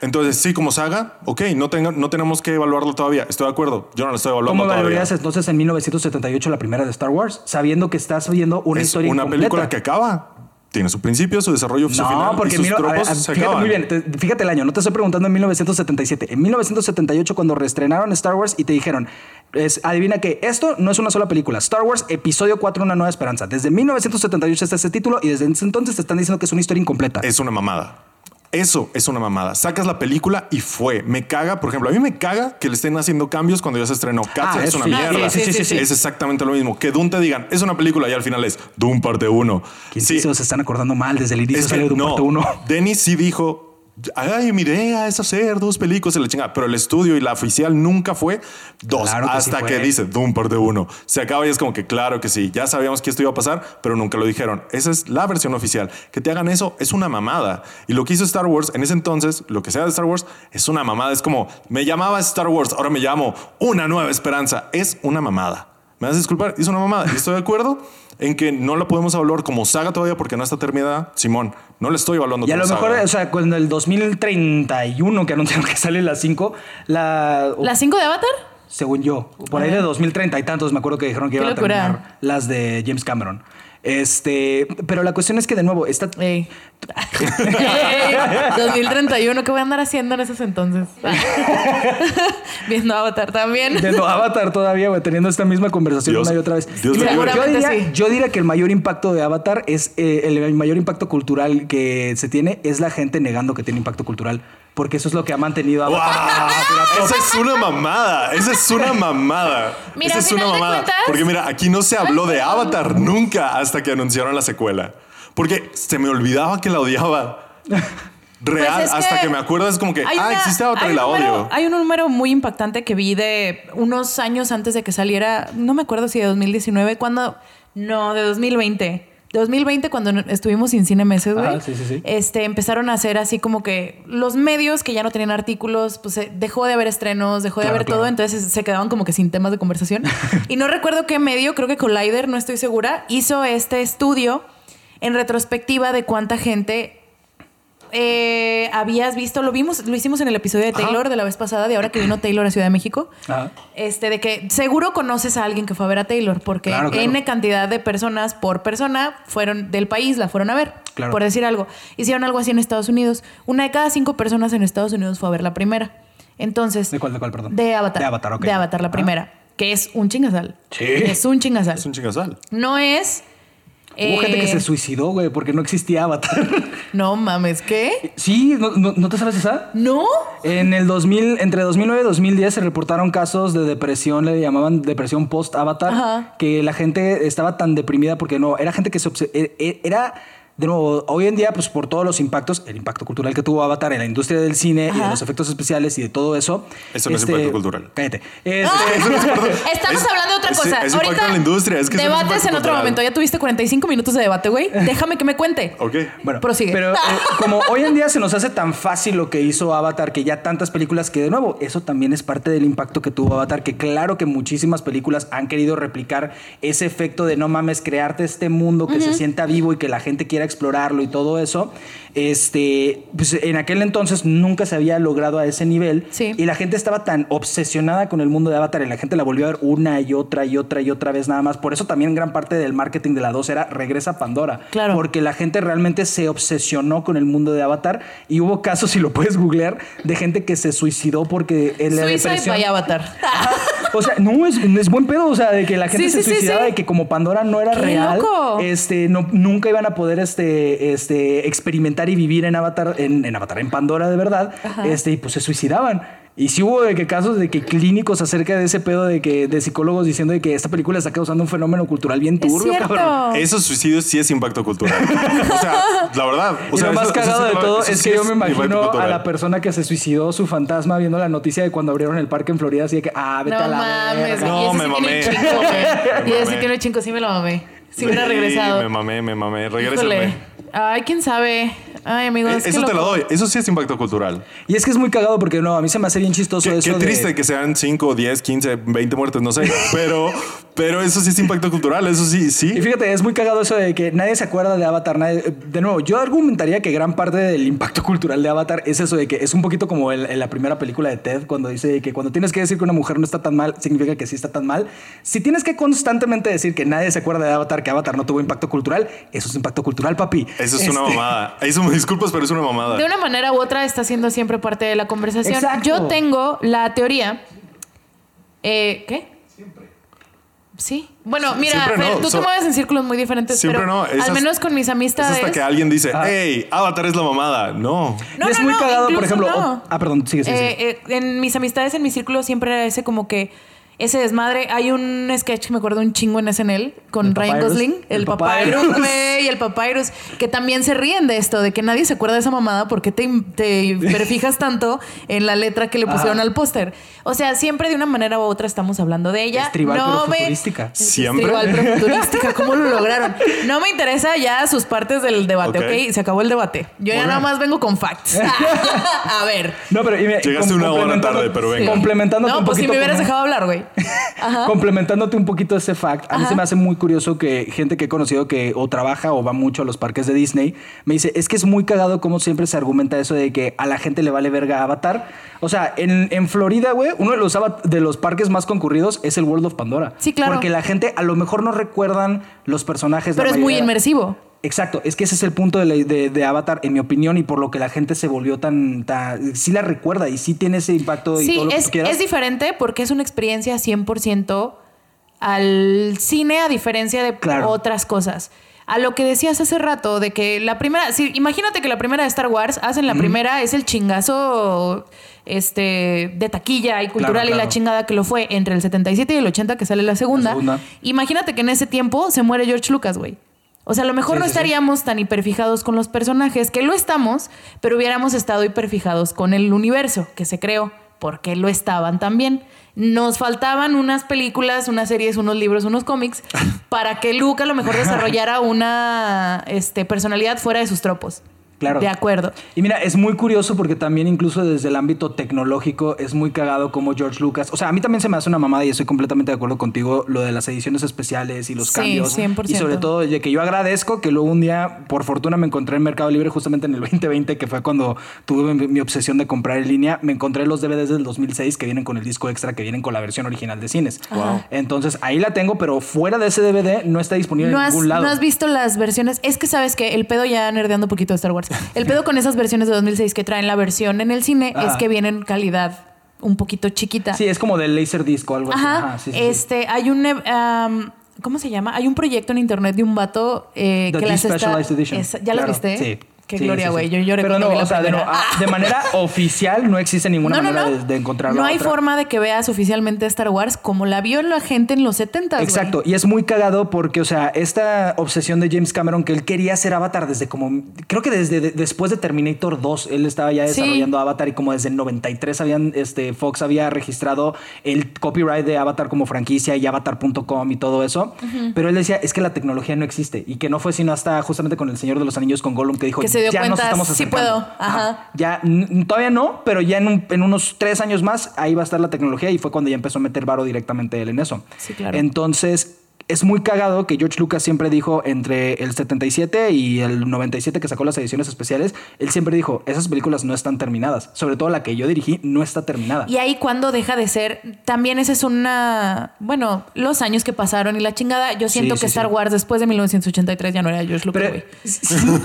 Entonces, sí, como saga, ok, no, tenga- no tenemos que evaluarla todavía. Estoy de acuerdo. Yo no la estoy evaluando ¿Cómo todavía. entonces en 1978 la primera de Star Wars? Sabiendo que estás viendo una es historia una incompleta. película que acaba. tiene su principio, su desarrollo, su final No, porque y sus a a- se fíjate acaban. muy bien, te- fíjate el año, no te estoy preguntando en 1977, en 1978 cuando reestrenaron Star Wars y te dijeron, es, adivina que esto no es una sola película, Star Wars Episodio 4, Una Nueva Esperanza. Desde 1978 está ese título y desde ese entonces te están diciendo que es una historia incompleta. Es una mamada. Eso es una mamada. Sacas la película y fue. Me caga, por ejemplo, a mí me caga que le estén haciendo cambios cuando ya se estrenó. Cats Ah, es eso una sí. mierda. Sí, sí. Es exactamente lo mismo. Que Doom te digan, es una película y al final es Doom parte 1. ¿Quién sí. se están acordando mal desde el inicio salió de un no, parte. Dennis sí dijo, ay, mi idea es hacer dos películas y la chingada. Pero el estudio y la oficial nunca fue dos. Claro que sí hasta fue. que dice Doom parte 1. Se acaba y es como que claro que sí. Ya sabíamos que esto iba a pasar, pero nunca lo dijeron. Esa es la versión oficial. Que te hagan eso es una mamada. Y lo que hizo Star Wars en ese entonces, lo que sea de Star Wars, es una mamada. Es como, me llamaba Star Wars, ahora me llamo Una Nueva Esperanza. Es una mamada. Me vas a disculpar, es una mamada. Y estoy de acuerdo en que no la podemos evaluar como saga todavía porque no está terminada. Simón, no le estoy evaluando Y a lo mejor, saga. o sea, cuando el 2031 que anunciaron que sale la 5, la, ¿Las cinco de Avatar? según yo, por ahí de 2030 y tantos, me acuerdo que dijeron que iban a terminar las de James Cameron. Este, pero la cuestión es que de nuevo, está Ey. Ey, 2031, ¿qué voy a andar haciendo en esos entonces? Viendo Avatar también. Viendo Avatar todavía, güey, teniendo esta misma conversación Dios- una y otra vez. Dios Y me mira, libre. yo, Seguramente diría, sí. yo diría que el mayor impacto de Avatar es eh, el, mayor impacto cultural que se tiene es la gente negando que tiene impacto cultural. Porque eso es lo que ha mantenido a Avatar. ¡Wow! Esa es una mamada. Esa es una mamada. Mira, Esa es una mamada. cuentas- Porque mira, aquí no se habló de. Avatar nunca hasta que anunciaron la secuela. Porque se me olvidaba que la odiaba. Real, Pues es hasta que me acuerdo es como que, ah, existe Avatar y la número- odio. Hay un número muy impactante que vi de unos años antes de que saliera, no me acuerdo si de 2019, cuando, no, de 2020. 2020, cuando estuvimos sin cine meses, güey. Ajá, sí, sí, sí. Este, empezaron a hacer así como que los medios que ya no tenían artículos, pues eh, dejó de haber estrenos, dejó de haber claro. todo, entonces se quedaban como que sin temas de conversación. y no recuerdo qué medio, creo que Collider, no estoy segura, hizo este estudio en retrospectiva de cuánta gente eh, habías visto, lo vimos, lo hicimos en el episodio de Taylor de la vez pasada, de ahora que vino Taylor a Ciudad de México. Ajá. Este, de que seguro conoces a alguien que fue a ver a Taylor, porque Claro, claro. N cantidad de personas por persona fueron del país, la fueron a ver, Claro. por decir algo. Hicieron algo así en Estados Unidos. Una de cada cinco personas en Estados Unidos fue a ver la primera. Entonces. ¿De cuál, de cuál, perdón? De Avatar. De Avatar, ok. De Avatar, la Ah. primera. Que es un chingasal. Sí. Es un chingasal. Es un chingasal. No es. Hubo gente que eh, se suicidó, güey, porque no existía Avatar. No mames, ¿qué? sí, ¿no, no, no te sabes esa? ¿No? En el 2000, entre 2009 y 2010 se reportaron casos de depresión, le llamaban depresión post-Avatar, que la gente estaba tan deprimida porque no, era gente que se e- e- era de nuevo, hoy en día, pues por todos los impactos, el impacto cultural que tuvo Avatar en la industria del cine y de Ajá. los efectos especiales y de todo eso. este, Eso no es impacto cultural. Cállate. Este, Estamos Es- hablando de otra es- cosa. es impacto Ahorita en la industria, es que es debates en otro cultural. momento. Ya tuviste 45 minutos de debate, güey. Déjame que me cuente. Ok. Bueno, Prosigue. Pero eh, como hoy en día se nos hace tan fácil lo que hizo Avatar, que ya tantas películas que de nuevo, eso también es parte del impacto que tuvo Avatar, que claro que muchísimas películas han querido replicar ese efecto de no mames, crearte este mundo que se sienta vivo y que la gente quiera explorarlo y todo eso. Este, pues en aquel entonces nunca se había logrado a ese nivel Sí. y la gente estaba tan obsesionada con el mundo de Avatar y la gente la volvió a ver una y otra y otra y otra vez nada más. Por eso también gran parte del marketing de la 2 era regresa a Pandora. Claro. Porque la gente realmente se obsesionó con el mundo de Avatar y hubo casos, si lo puedes googlear, de gente que se suicidó porque en la Suicide depresión. by Avatar. O sea, no, es, es buen pedo. O sea, de que la gente Sí, se sí, suicidaba de que como Pandora no era ¡Qué real, loco! este, no, nunca iban a poder este, este, experimentar y vivir en Avatar, en, en Avatar, en Pandora de verdad. Este, y pues se suicidaban. Y sí hubo de que casos de que clínicos acerca de ese pedo de que de psicólogos diciendo de que esta película está causando un fenómeno cultural bien Es turbio, cabrón. Esos suicidios sí es impacto cultural. o sea, la verdad. O y sea, lo más eso- cagado de todo es sí que yo me imagino a la persona que se suicidó su fantasma viendo la noticia de cuando abrieron el parque en Florida, así de que, ah, vete a No la mames. No, me mamé. chingo, Y ese tiene chingo, sí me lo mamé. Si hubiera regresado. Me mamé, me mamé. Regrésame. Ay, quién sabe. Ay, amigos. Eh, Eso te lo doy. Eso sí es impacto cultural. Y es que es muy cagado porque no, a mí se me hace bien chistoso Qué, eso. qué de- triste que sean 5, 10, 15, 20 muertes, no sé. Pero, pero eso sí es impacto cultural. Eso sí, Y sí. fíjate, es muy cagado eso de que nadie se acuerda de Avatar. nadie- de nuevo, yo argumentaría que gran parte del impacto cultural de Avatar es eso de que es un poquito como el- en la primera película de Ted, cuando dice que cuando tienes que decir que una mujer no está tan mal, significa que sí está tan mal. Si tienes que constantemente decir que nadie se acuerda de Avatar, que Avatar no tuvo impacto cultural, eso es impacto cultural, papi. Eso es una Este- mamada. Eso me disculpas, pero es una mamada. De una manera u otra está siendo siempre parte de la conversación. Exacto. Yo tengo la teoría. Eh, ¿Qué? Siempre. Sí. Bueno, mira, Fer, no, tú so- te mueves en círculos muy diferentes, Siempre pero no, al menos con mis Es amistades. hasta que alguien dice, Ah. hey, Avatar es la mamada. No. No, Y es no, muy no, cagado, por ejemplo. no. oh, ah, perdón, sigue, sigue. sigue. Eh, eh, en mis amistades, en mi círculo, siempre era ese como que ese desmadre. Hay un sketch que me acuerdo un chingo en SNL con ¿El Ryan Papyrus? Gosling, el, El Papyrus, güey, el Papyrus, que también se ríen de esto, de que nadie se acuerda de esa mamada porque te, te fijas tanto en la letra que le pusieron al póster. O sea, siempre de una manera u otra estamos hablando de ella. Es tribal, no pero me- futurística. Es Siempre. tribal, pero futurística. ¿Cómo lo lograron? No me interesa ya sus partes del debate, Ok. Se acabó el debate. Yo ya nada más vengo con facts. A ver. No, pero y mira, Llegaste una hora complementando- tarde, pero venga. Complementándote No, un pues si me hubieras con- dejado hablar, güey. Ajá. Complementándote un poquito ese fact, a mí Ajá. se me hace muy curioso que gente que he conocido que o trabaja o va mucho a los parques de Disney me dice, es que es muy cagado como siempre se argumenta eso de que a la gente le vale verga Avatar. O sea, en, en Florida, güey, uno de los, de los parques más concurridos es el World of Pandora. Sí, claro. Porque la gente a lo mejor no recuerdan los personajes. la Pero es muy inmersivo. Exacto, es que ese es el punto de, la- de- de Avatar, en mi opinión, y por lo que la gente se volvió tan, tan- Sí la recuerda y sí tiene ese impacto y Sí, todo lo que es, quieras. es diferente porque es una experiencia 100% al cine a diferencia de Claro. otras cosas. A lo que decías hace rato de que la primera, sí, imagínate que la primera de Star Wars hacen la primera es el chingazo este de taquilla y cultural Claro, y la chingada que lo fue entre el 77 y el 80 que sale la segunda. segunda. Imagínate que en ese tiempo se muere George Lucas, güey. O sea, a lo mejor Sí, no sí, sí. estaríamos tan hiperfijados con los personajes, que lo estamos, pero hubiéramos estado hiperfijados con el universo que se creó, porque lo estaban también. Nos faltaban unas películas, unas series, unos libros, unos cómics, para que Luke a lo mejor desarrollara una este, personalidad fuera de sus tropos. Claro. De acuerdo. Y mira, es muy curioso porque también incluso desde el ámbito tecnológico es muy cagado como George Lucas. O sea, a mí también se me hace una mamada y estoy completamente de acuerdo contigo lo de las ediciones especiales y los Sí, cambios. 100%. Y sobre todo de que yo agradezco que luego un día, por fortuna, me encontré en Mercado Libre justamente en el 2020, que fue cuando tuve mi, mi obsesión de comprar en línea. Me encontré los DVDs del 2006 que vienen con el disco extra, que vienen con la versión original de cines. Entonces ahí la tengo, pero fuera de ese DVD no está disponible ¿No en has, ningún lado. no has visto las versiones? Es que sabes que el pedo ya nerdeando un poquito de Star Wars. El pedo con esas versiones de 2006 que traen la versión en el cine es Ajá. que vienen calidad un poquito chiquita. Sí, es como del Laserdisc o algo así. Ajá. Ajá, sí, sí, sí. este, hay un. um, ¿Cómo se llama? Hay un proyecto en internet de un vato eh, The que las está. Edition. Esa- ¿Ya lo Claro, viste? Sí. Qué Sí, gloria, güey. sí. Yo lloré Pero no, o sea, de, no- ah, de manera oficial no existe ninguna No, no, manera de, de encontrarla. No hay otra. forma de que veas oficialmente Star Wars como la vio la gente en los 70 Exacto, y es muy cagado porque, o sea, esta obsesión de James Cameron que él quería hacer Avatar desde como, creo que desde de- después de Terminator 2, él estaba ya desarrollando Avatar y como desde el 93 habían, este, Fox había registrado el copyright de Avatar como franquicia y avatar.com y todo eso, pero él decía, es que la tecnología no existe y que no fue sino hasta justamente con El Señor de los Anillos con Gollum que dijo, Que se dio ya nos cuenta, estamos sí acercando". puedo, ajá. Ya, todavía no, pero ya en, un- en unos tres años más ahí va a estar la tecnología y fue cuando ya empezó a meter varo directamente él en eso. Sí, claro. Entonces, es muy cagado que George Lucas siempre dijo entre el 77 y el 97 que sacó las ediciones especiales, él siempre dijo, esas películas no están terminadas. Sobre todo la que yo dirigí no está terminada. Y ahí cuando deja de ser, también esa es una, bueno, los años que pasaron y la chingada, yo siento Sí, que sí, Star sí. Wars después de 1983 ya no era George Lucas, güey.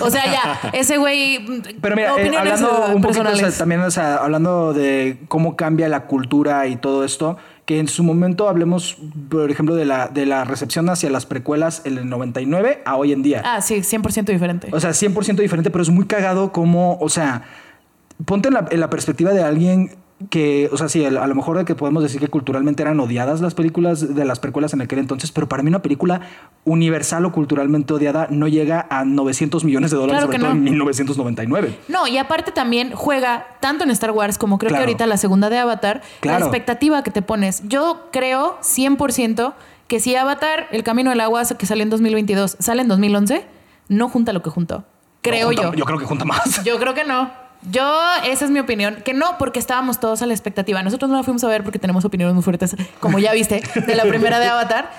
O sea, ya, ese güey, Pero mira, eh, hablando un poquito, o sea, personales. también, o sea, hablando de cómo cambia la cultura y todo esto, que en su momento hablemos, por ejemplo, de la, de la recepción hacia las precuelas en el 99 a hoy en día. Ah, sí, 100% diferente. O sea, 100% diferente, pero es muy cagado como, o sea, ponte en la, en la perspectiva de alguien que, o sea, sí, a lo mejor de que podemos decir que culturalmente eran odiadas las películas de las precuelas en aquel entonces, pero para mí una película universal o culturalmente odiada no llega a 900 millones de dólares, Claro sobre todo no. en 1999. No, y aparte también juega tanto en Star Wars como creo Claro. que ahorita la segunda de Avatar, Claro. la expectativa que te pones. Yo creo 100% que si Avatar, El Camino del Agua, que sale en 2022, sale en 2011, no junta lo que juntó. Creo No, junta- yo. Yo creo que junta más. Yo creo que no. Yo, esa es mi opinión. Que no, porque estábamos todos a la expectativa. Nosotros no la fuimos a ver porque tenemos opiniones muy fuertes, como ya viste, de la primera de Avatar.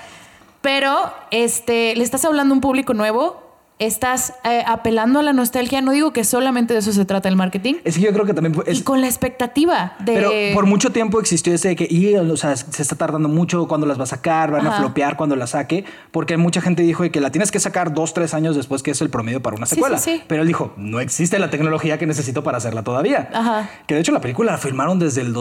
Pero, este, le estás hablando a un público nuevo. Estás eh, apelando a la nostalgia. No digo que solamente de eso se trata el marketing. Es que yo creo que también es- y con la expectativa de... Pero por mucho tiempo existió ese de que, y, o sea, se está tardando mucho cuando las va a sacar, van a flopear cuando la saque, porque mucha gente dijo que la tienes que sacar dos, tres años después, que es el promedio para una secuela. sí, sí. Pero él dijo, no existe la tecnología que necesito para hacerla todavía. Ajá. Que de hecho la película la filmaron desde el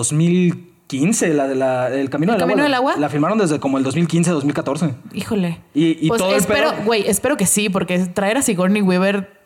2015, la de la, el Camino, ¿El del, Camino agua, del Agua? La filmaron desde como el 2015, 2014. Híjole. Y- y pues todo espero, güey, espero que sí, porque traer a Sigourney Weaver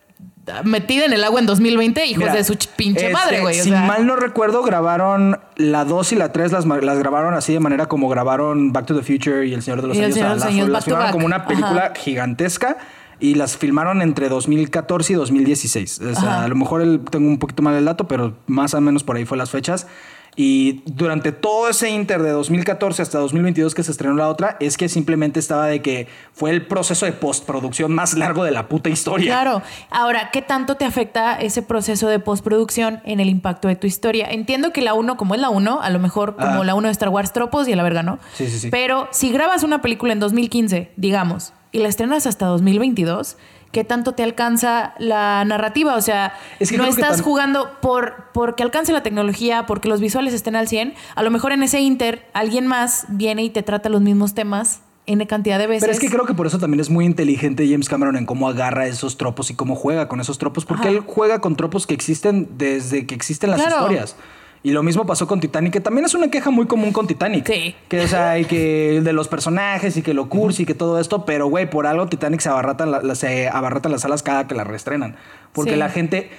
metida en el agua en 2020, hijos Mira, de su ch- pinche este, madre, güey. o Si sea, mal no recuerdo, grabaron la 2 y la 3, las, grabaron así de manera como grabaron Back to the Future y El Señor de los Y El Años. Señor de los las, Anillos, las back. como una película Ajá. gigantesca y las filmaron entre 2014 y 2016. O sea, a lo mejor el- tengo un poquito mal el dato, pero más o menos por ahí fue las fechas. Y durante todo ese inter de 2014 hasta 2022 que se estrenó la otra, es que simplemente estaba de que fue el proceso de postproducción más largo de la puta historia. Claro. Ahora, ¿qué tanto te afecta ese proceso de postproducción en el impacto de tu historia? Entiendo que la 1, como es la 1, a lo mejor como Ah. la 1 de Star Wars Tropos y a la verga, ¿no? Sí, sí, sí. Pero si grabas una película en 2015, digamos, y la estrenas hasta 2022, ¿qué tanto te alcanza la narrativa? O sea, Es que no estás jugando por porque alcance la tecnología, porque los visuales estén al 100. A lo mejor en ese inter alguien más viene y te trata los mismos temas N cantidad de veces. Pero es que creo que por eso también es muy inteligente James Cameron en cómo agarra esos tropos y cómo juega con esos tropos, porque Ajá. él juega con tropos que existen desde que existen las Claro. historias. Y lo mismo pasó con Titanic, que también es una queja muy común con Titanic. Sí. Que, o sea, y que de los personajes y que lo cursi y que todo esto, pero güey, por algo Titanic se abarratan, la- la- se abarratan las salas cada que la reestrenan. Porque Sí. la gente.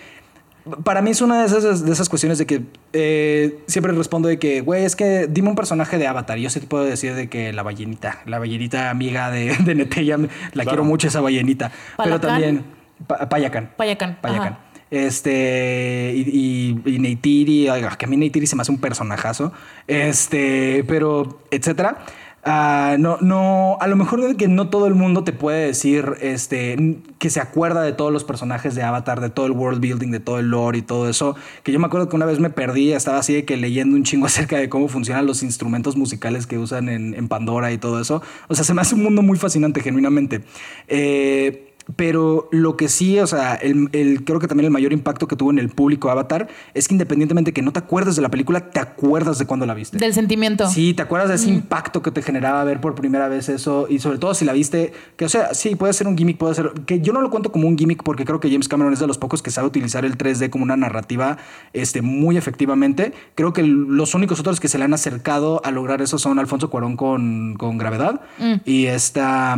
Para mí es una de esas, de esas cuestiones de que eh, siempre respondo de que, güey, es que dime un personaje de Avatar. Y Yo sí te puedo decir de que la ballenita, la ballenita amiga de, de Netella, la quiero mucho esa ballenita. Pero también, Pa- Payacan. Payacan. Payacan. Este, y, y, y Neytiri, que a mí Neytiri se me hace un personajazo. Este, pero, etcétera. Ah, no, no, a lo mejor que no todo el mundo te puede decir este, que se acuerda de todos los personajes de Avatar, de todo el world building, de todo el lore y todo eso. Que yo me acuerdo que una vez me perdí, estaba así de que leyendo un chingo acerca de cómo funcionan los instrumentos musicales que usan en, en Pandora y todo eso. O sea, se me hace un mundo muy fascinante, genuinamente. Eh, pero lo que sí, o sea, el, el- creo que también el mayor impacto que tuvo en el público Avatar es que independientemente que no te acuerdes de la película, te acuerdas de cuando la viste. Del sentimiento. Sí, te acuerdas de ese impacto que te generaba ver por primera vez eso y sobre todo si la viste, que o sea, sí, puede ser un gimmick, puede ser, que yo no lo cuento como un gimmick porque creo que James Cameron es de los pocos que sabe utilizar el 3D como una narrativa este, muy efectivamente. Creo que los únicos otros que se le han acercado a lograr eso son Alfonso Cuarón con, con Gravedad y esta...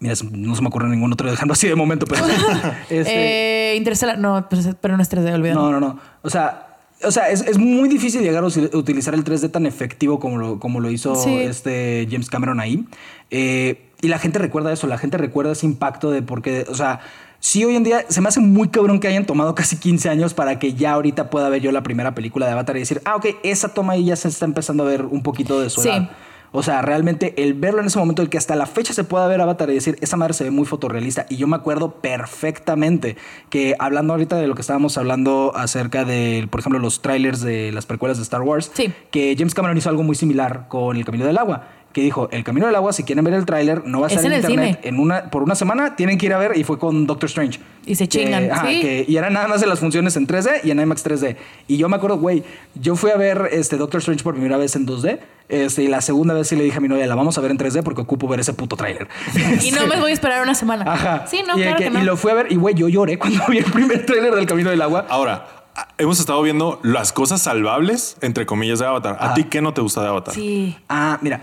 Mira, no se me ocurre ningún otro dejando así de momento, pero... este, Eh, Interstellar, no, pero, no es 3D, olvídalo. no, no, no. O sea, o sea es, es muy difícil llegar a utilizar el 3D tan efectivo como lo, como lo hizo Sí. este James Cameron ahí. Eh, y la gente recuerda eso, la gente recuerda ese impacto de porque, o sea, sí hoy en día se me hace muy cabrón que hayan tomado casi 15 años para que ya ahorita pueda ver yo la primera película de Avatar y decir, ah, ok, esa toma ahí ya se está empezando a ver un poquito de su Sí. edad. O sea, realmente el verlo en ese momento, el que hasta la fecha se pueda ver Avatar y decir, esa madre se ve muy fotorrealista. Y yo me acuerdo perfectamente que hablando ahorita de lo que estábamos hablando acerca de, por ejemplo, los trailers de las precuelas de Star Wars, Sí. que James Cameron hizo algo muy similar con El Camino del Agua. Que dijo, El Camino del Agua, si quieren ver el tráiler, no va a Es estar en, en el internet. cine. En una, por una semana tienen que ir a ver y fue con Doctor Strange. Y se Que- chingan, ajá, sí. que- y eran nada más de las funciones en 3D y en IMAX 3D. Y yo me acuerdo, güey, yo fui a ver este Doctor Strange por primera vez en 2D. Este, y la segunda vez sí le dije a mi novia, la vamos a ver en 3D porque ocupo ver ese puto tráiler. Y no me voy a esperar una semana. Ajá. Sí, no, y, claro que- que, no. y lo fui a ver y, güey, yo lloré cuando vi el primer tráiler del Camino del Agua. Ahora, a- hemos estado viendo las cosas salvables, entre comillas, de Avatar. ¿A ti qué no te gusta de Avatar? Sí. Ah, mira,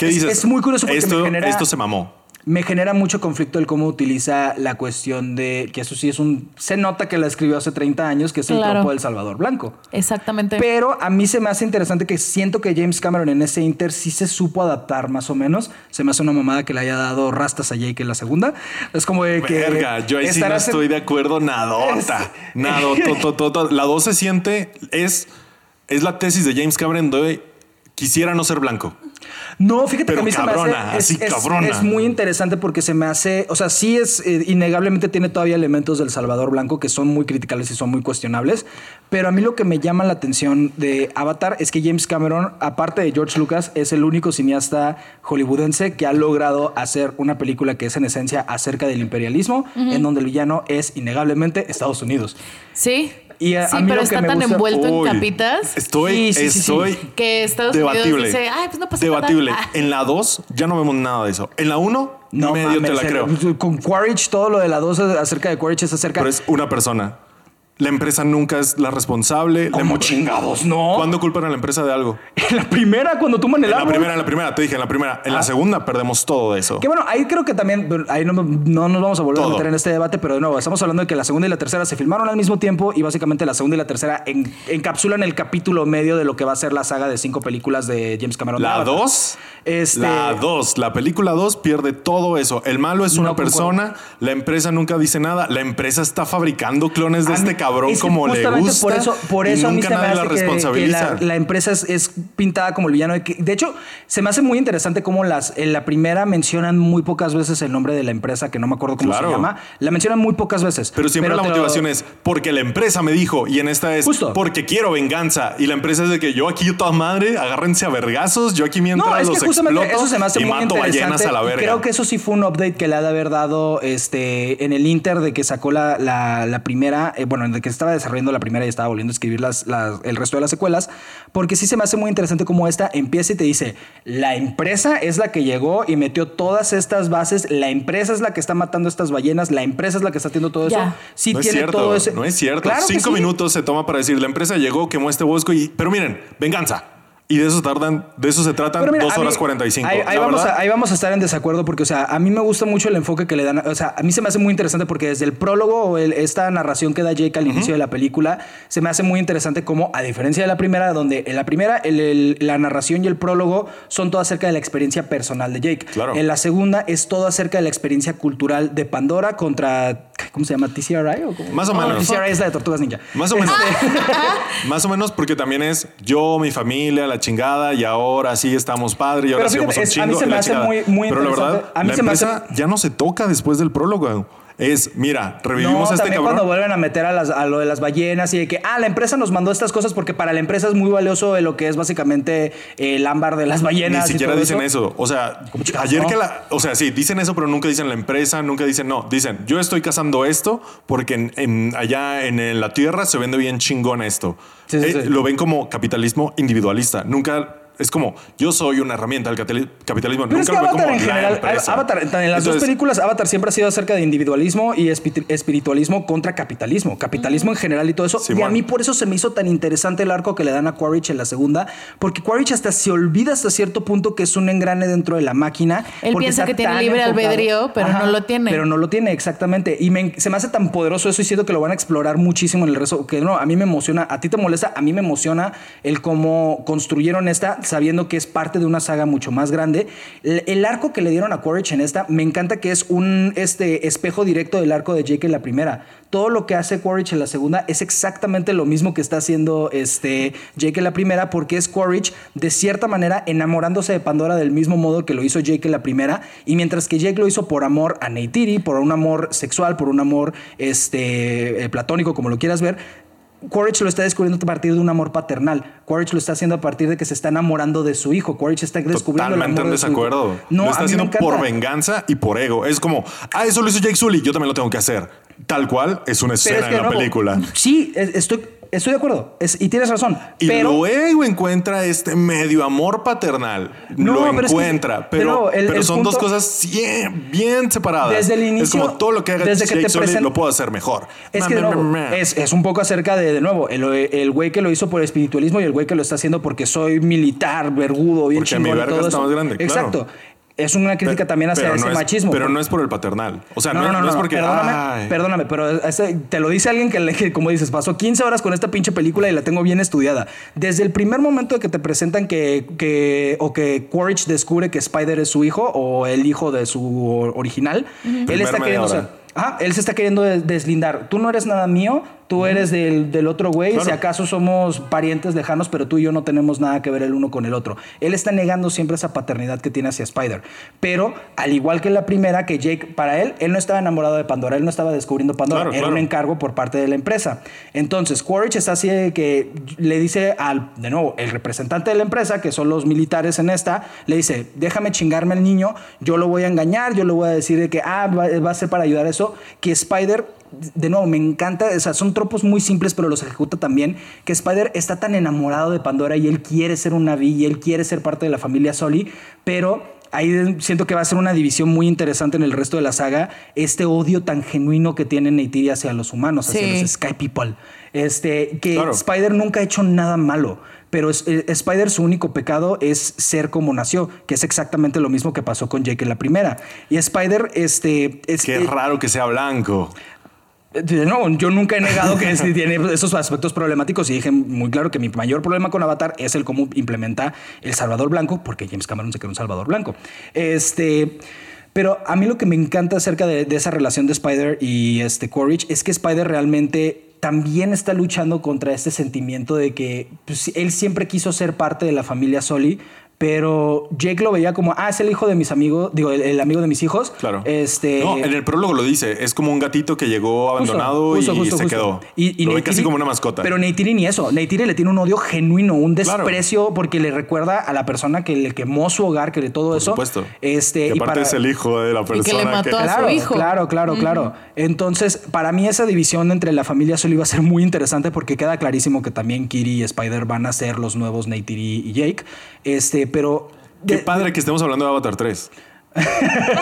¿Qué Es- dices? es muy curioso porque esto, me genera- esto se mamó. me genera mucho conflicto el cómo utiliza la cuestión de que eso sí es un... Se nota que la escribió hace 30 años, que es el tropo del Salvador Blanco. Exactamente. Pero a mí se me hace interesante que siento que James Cameron en ese Inter sí se supo adaptar más o menos. Se me hace una mamada que le haya dado rastas a Jake en la segunda. Es como de que... Verga, yo ahí sí no en- estoy de acuerdo, nadota. Nadota. La 2 se siente, es, es la tesis de James Cameron de quisiera no ser blanco. No, fíjate que a mí se me hace. así es, cabrona. es muy interesante porque se me hace. O sea, sí es. eh, innegablemente tiene todavía elementos del Salvador Blanco que son muy criticables y son muy cuestionables. Pero a mí lo que me llama la atención de Avatar es que James Cameron, aparte de George Lucas, es el único cineasta hollywoodense que ha logrado hacer una película que es en esencia acerca del imperialismo, en donde el villano es innegablemente Estados Unidos. Sí. Y a- sí, a mí pero lo que está me tan gusta- envuelto Uy, en capitas Estoy, Sí, sí, sí, sí. estoy que Estados debatible. Unidos dice, ay, pues no pasa Debatible. nada. En la 2 ya no vemos nada de eso. En la 1 No medio mames, te la creo. Con Quaritch, todo lo de la 2 acerca de Quaritch es acerca Pero es una persona. La empresa nunca es la responsable. La ¿Cómo em- chingados? No. ¿Cuándo culpan a la empresa de algo? En la primera, cuando toman el En la primera, en la primera, te dije, en la primera. En la segunda perdemos todo eso. Que bueno, ahí creo que también, ahí no, no nos vamos a volver Todo. a meter en este debate, pero de nuevo, estamos hablando de que la segunda y la tercera se filmaron al mismo tiempo y básicamente la segunda y la tercera en- encapsulan el capítulo medio de lo que va a ser la saga de cinco películas de James Cameron. La Avatar. 2, Este- la 2, la película 2 pierde todo eso. El malo es una No concuerdo. persona, la empresa nunca dice nada, la empresa está fabricando clones de A este cabrón es que como le justamente gusta. Por eso, por eso a mí nunca se me hace la que- la, la empresa es, es pintada como el villano. De, que- de hecho, se me hace muy interesante cómo las, en la primera mencionan muy pocas veces el nombre de la empresa, que no me acuerdo cómo Claro. se llama. La mencionan muy pocas veces. Pero siempre la lo- motivación es porque la empresa me dijo y en esta es Justo. porque quiero venganza y la empresa es de que yo aquí toda madre, agárrense a vergazos, yo aquí mientras No, es los que justamente exploto eso se me hace y muy mato ballenas a la verga. creo que eso sí fue un update que le ha de haber dado este, en el Inter de que sacó la, la- la primera, eh, bueno, de que estaba desarrollando la primera y estaba volviendo a escribir las, las- el resto de las secuelas, porque sí se me hace muy interesante cómo esta empieza y te dice, la empresa es la que llegó y metió todas estas bases, la empresa es la que está matando estas ballenas, la empresa es la que está haciendo todo Ya. eso. Sí no es tiene cierto, todo ese... no es cierto. Claro Cinco sí. minutos se toma para decir la empresa llegó, quemó este bosco y pero miren, venganza. Y de eso tardan, de eso se tratan mira, dos a mí- horas 45. Ahí, ahí vamos a, ahí vamos a estar en desacuerdo porque, o sea, a mí me gusta mucho el enfoque que le dan. O sea, a mí se me hace muy interesante porque desde el prólogo o el- esta narración que da Jake al inicio de la película, se me hace muy interesante como, a diferencia de la primera, donde en la primera el- el- la narración y el prólogo son todo acerca de la experiencia personal de Jake. Claro. En la segunda es todo acerca de la experiencia cultural de Pandora contra, ¿cómo se llama? TCRI o cómo? Más o No, menos. TCRI es la de Tortugas Ninja. Más o menos. Este, Más o menos porque también es yo, mi familia, la chingada y ahora sí estamos padre y ahora sí vamos fíjate, un a mí se me hace muy- muy Pero la verdad. A mí la se me hace- ya no se toca después del prólogo. Es, mira, revivimos no, a este también cabrón. cuando vuelven a meter a, las- a lo de las ballenas y de que, ah, la empresa nos mandó estas cosas porque para la empresa es muy valioso de lo que es básicamente el ámbar de las Ni ballenas. y siquiera todo dicen eso. O sea, ayer no? que la. O sea, sí, dicen eso, pero nunca dicen la empresa, nunca dicen no. Dicen, yo estoy cazando esto porque en, en- allá en, eh, la tierra se vende bien chingón esto. Sí, sí, Eh, sí. Lo ven como capitalismo individualista. Nunca. Es como, yo soy una herramienta del capitalismo. Pero es que lo Avatar como en general. Avatar, en las dos películas, Avatar siempre ha sido acerca de individualismo y espi- espiritualismo contra capitalismo. Capitalismo en general y todo eso. y a mí por eso se me hizo tan interesante el arco que le dan a Quaritch en la segunda, porque Quaritch hasta se olvida hasta cierto punto que es un engrane dentro de la máquina. Él piensa que tiene libre enfocado- albedrío, pero no lo tiene. Pero no lo tiene, exactamente. Y me- se me hace tan poderoso eso y siento que lo van a explorar muchísimo en el resto. Que no, a mí me emociona, a ti te molesta, a mí me emociona el cómo construyeron esta sabiendo que es parte de una saga mucho más grande. El, arco que le dieron a Quaritch en esta, me encanta que es un este, espejo directo del arco de Jake en la primera. Todo lo que hace Quaritch en la segunda es exactamente lo mismo que está haciendo este Jake en la primera, porque es Quaritch de cierta manera enamorándose de Pandora del mismo modo que lo hizo Jake en la primera. Y mientras que Jake lo hizo por amor a Neytiri, por un amor sexual, por un amor este, eh, platónico, como lo quieras ver, Quaritch lo está descubriendo a partir de un amor paternal. Quaritch lo está haciendo a partir de que se está enamorando de su hijo. Quaritch está descubriendo el Totalmente amor en de su hijo. desacuerdo. No, lo está haciendo por venganza y por ego. Es como, ah, eso lo hizo Jake Sully, yo también lo tengo que hacer. Tal cual es una escena es que, en la película. Sí, es- estoy, estoy de acuerdo. Es- y tienes razón. Y pero, luego encuentra este medio amor paternal. No, lo pero es que, encuentra. pero nuevo, el- pero el son dos cosas bien, bien separadas. Desde el Es inicio, como todo lo que haga desde que te Sully present- lo puedo hacer mejor. Es que de nuevo, ma, ma. es, es un poco acerca de, de nuevo, el, el güey que lo hizo por espiritualismo y el güey que lo está haciendo porque soy militar, vergudo, bien Porque mi chingón verga todo está eso. más grande, claro. Es una crítica también hacia ese no es- machismo. Pero porque- no es por el paternal. O sea, No, no, no, es porque. Perdóname, ay, perdóname, pero ese- te lo dice alguien que, como dices, pasó 15 horas con esta pinche película y la tengo bien estudiada. Desde el primer momento de que te presentan que, que o que Quaritch descubre que Spider es su hijo o el hijo de su original, él Primer está queriendo Ajá, él se está queriendo des- deslindar. Tú no eres nada mío, Tú eres del, del otro güey, Claro. si acaso somos parientes lejanos, pero tú y yo no tenemos nada que ver el uno con el otro. Él está negando siempre esa paternidad que tiene hacia Spider. Pero, al igual que la primera, que Jake, para él, él no estaba enamorado de Pandora, él no estaba descubriendo Pandora, Claro, era claro. un encargo por parte de la empresa. Entonces, Quaritch está así de que le dice al, de nuevo, el representante de la empresa, que son los militares en esta, le dice, déjame chingarme al niño, yo lo voy a engañar, yo le voy a decir de que, ah, va, va a ser para ayudar a eso, que Spider de nuevo, me encanta, o sea, son tropos muy simples, pero los ejecuta también, que Spider está tan enamorado de Pandora y él quiere ser una V y él quiere ser parte de la familia Soli, pero ahí siento que va a ser una división muy interesante en el resto de la saga, este odio tan genuino que tiene Neytiri hacia los humanos, hacia Sí. los Sky People, este, que Claro. Spider nunca ha hecho nada malo. Pero es- eh, Spider su único pecado es ser como nació, que es exactamente lo mismo que pasó con Jake en la primera. Y Spider, este... Es, Qué eh, raro que sea blanco. No, yo nunca he negado que tiene esos aspectos problemáticos y dije muy claro que mi mayor problema con Avatar es el cómo implementa el Salvador Blanco, porque James Cameron se creó un Salvador Blanco. Este, pero a mí lo que me encanta acerca de, de esa relación de Spider y este Quaritch es que Spider realmente también está luchando contra este sentimiento de que pues, él siempre quiso ser parte de la familia Soli. Pero Jake lo veía como, ah, es el hijo de mis amigos, digo, el, el amigo de mis hijos. Claro. Este, No, en el prólogo lo dice. Es como un gatito que llegó abandonado Justo, y justo, se justo. quedó. Y, y lo ve casi como una mascota. Pero Neytiri ni eso. Neytiri le tiene un odio genuino, un Claro. desprecio porque le recuerda a la persona que le quemó su hogar, que le todo Por eso. supuesto. Este, que y aparte para- es el hijo de la que le persona mató a su Claro, hijo. claro, claro, claro. Entonces, para mí esa división entre la familia Sol iba a ser muy interesante porque queda clarísimo que también Kiri y Spider van a ser los nuevos Neytiri y Jake. Este, pero Qué de- padre que estemos hablando de Avatar 3.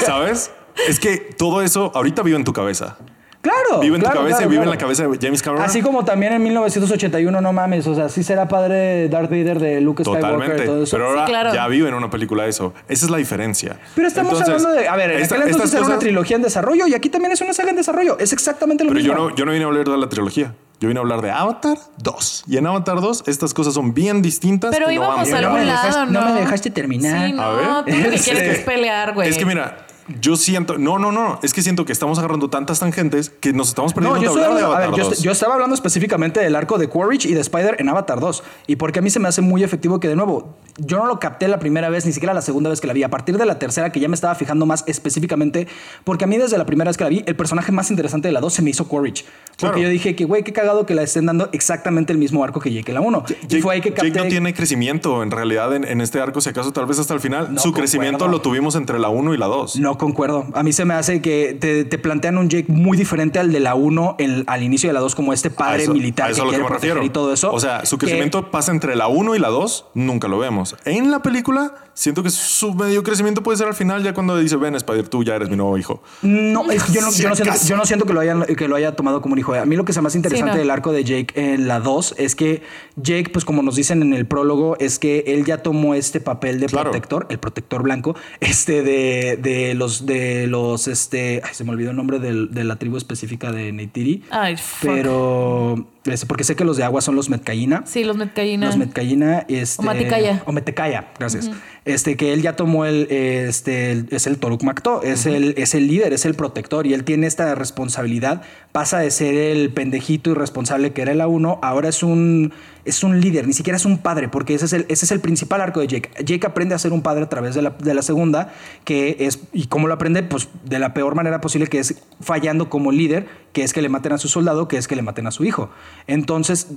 ¿Sabes? Es que todo eso ahorita vive en tu cabeza. Claro. Vive en claro, tu cabeza claro, y vive claro. en la cabeza de James Cameron. Así como también en 1981, no mames, o sea, sí será padre Darth Vader de Luke Skywalker Totalmente. y todo eso. Pero ahora Sí, claro. ya vive en una película eso. Esa es la diferencia. Pero estamos Entonces, hablando de. A ver, en esta- aquel entonces era una cosas- trilogía en desarrollo y aquí también es una saga en desarrollo. Es exactamente lo Pero yo mismo. no, yo no vine a hablar de la trilogía. Yo vine a hablar de Avatar 2. Y en Avatar 2 estas cosas son bien distintas. Pero no íbamos a bien. no me algún lado, no ¿no? me dejaste terminar. Sí, no, A ver. tú lo que Es quieres es pelear, güey. Es que mira, yo siento. No, no, no. Es que siento que estamos agarrando tantas tangentes que nos estamos perdiendo No, yo, de hablando- a ver, Avatar yo, 2. yo estaba hablando específicamente del arco de Quaritch y de Spider en Avatar 2. Y porque a mí se me hace muy efectivo que, de nuevo, yo no lo capté la primera vez, ni siquiera la segunda vez que la vi. A partir de la tercera, que ya me estaba fijando más específicamente, porque a mí desde la primera vez que la vi, el personaje más interesante de la 2 se me hizo Quaritch. Porque Claro. yo dije que, güey, qué cagado que la estén dando exactamente el mismo arco que Jake en la 1. y fue ahí que capté. Jake no tiene crecimiento en realidad en, en este arco, si acaso tal vez hasta el final. No Su crecimiento lo tuvimos entre la 1 y la 2. No concuerdo. A mí se me hace que te, te plantean un Jake muy diferente al de la 1 el- al inicio de la 2 como este padre eso- militar eso que quiere que proteger refiero. y todo eso. O sea, su que- crecimiento pasa entre la 1 y la 2, nunca lo vemos. En la película, siento que su medio crecimiento puede ser al final, ya cuando dice, ven, Spider, tú ya eres mi nuevo hijo. No, es que yo no, Si yo no siento, yo no siento que, lo hayan, que lo haya tomado como un hijo. A mí lo que se me hace interesante no. del arco de Jake en la 2 es que Jake, pues como nos dicen en el prólogo, es que él ya tomó este papel de Claro. protector, el protector blanco, este de, de los, de los, este, ay, se me olvidó el nombre de la tribu específica de Neytiri. Ay, fuck. Pero, es porque sé que los de agua son los Metcaína. Sí, los Metcayina. Los Metcayina, este, O Maticaya. O Metecaya, gracias. Este, que él ya tomó el, este, el- es el Toruk Makto, es, el, es el líder, es el protector y él tiene esta responsabilidad. Pasa de ser el pendejito irresponsable que era el A1, ahora es un, es un líder, ni siquiera es un padre, porque ese es el, ese es el principal arco de Jake. Jake aprende a ser un padre a través de la, de la segunda, que es, ¿y cómo lo aprende? Pues de la peor manera posible, que es fallando como líder, que es que le maten a su soldado, que es que le maten a su hijo. Entonces,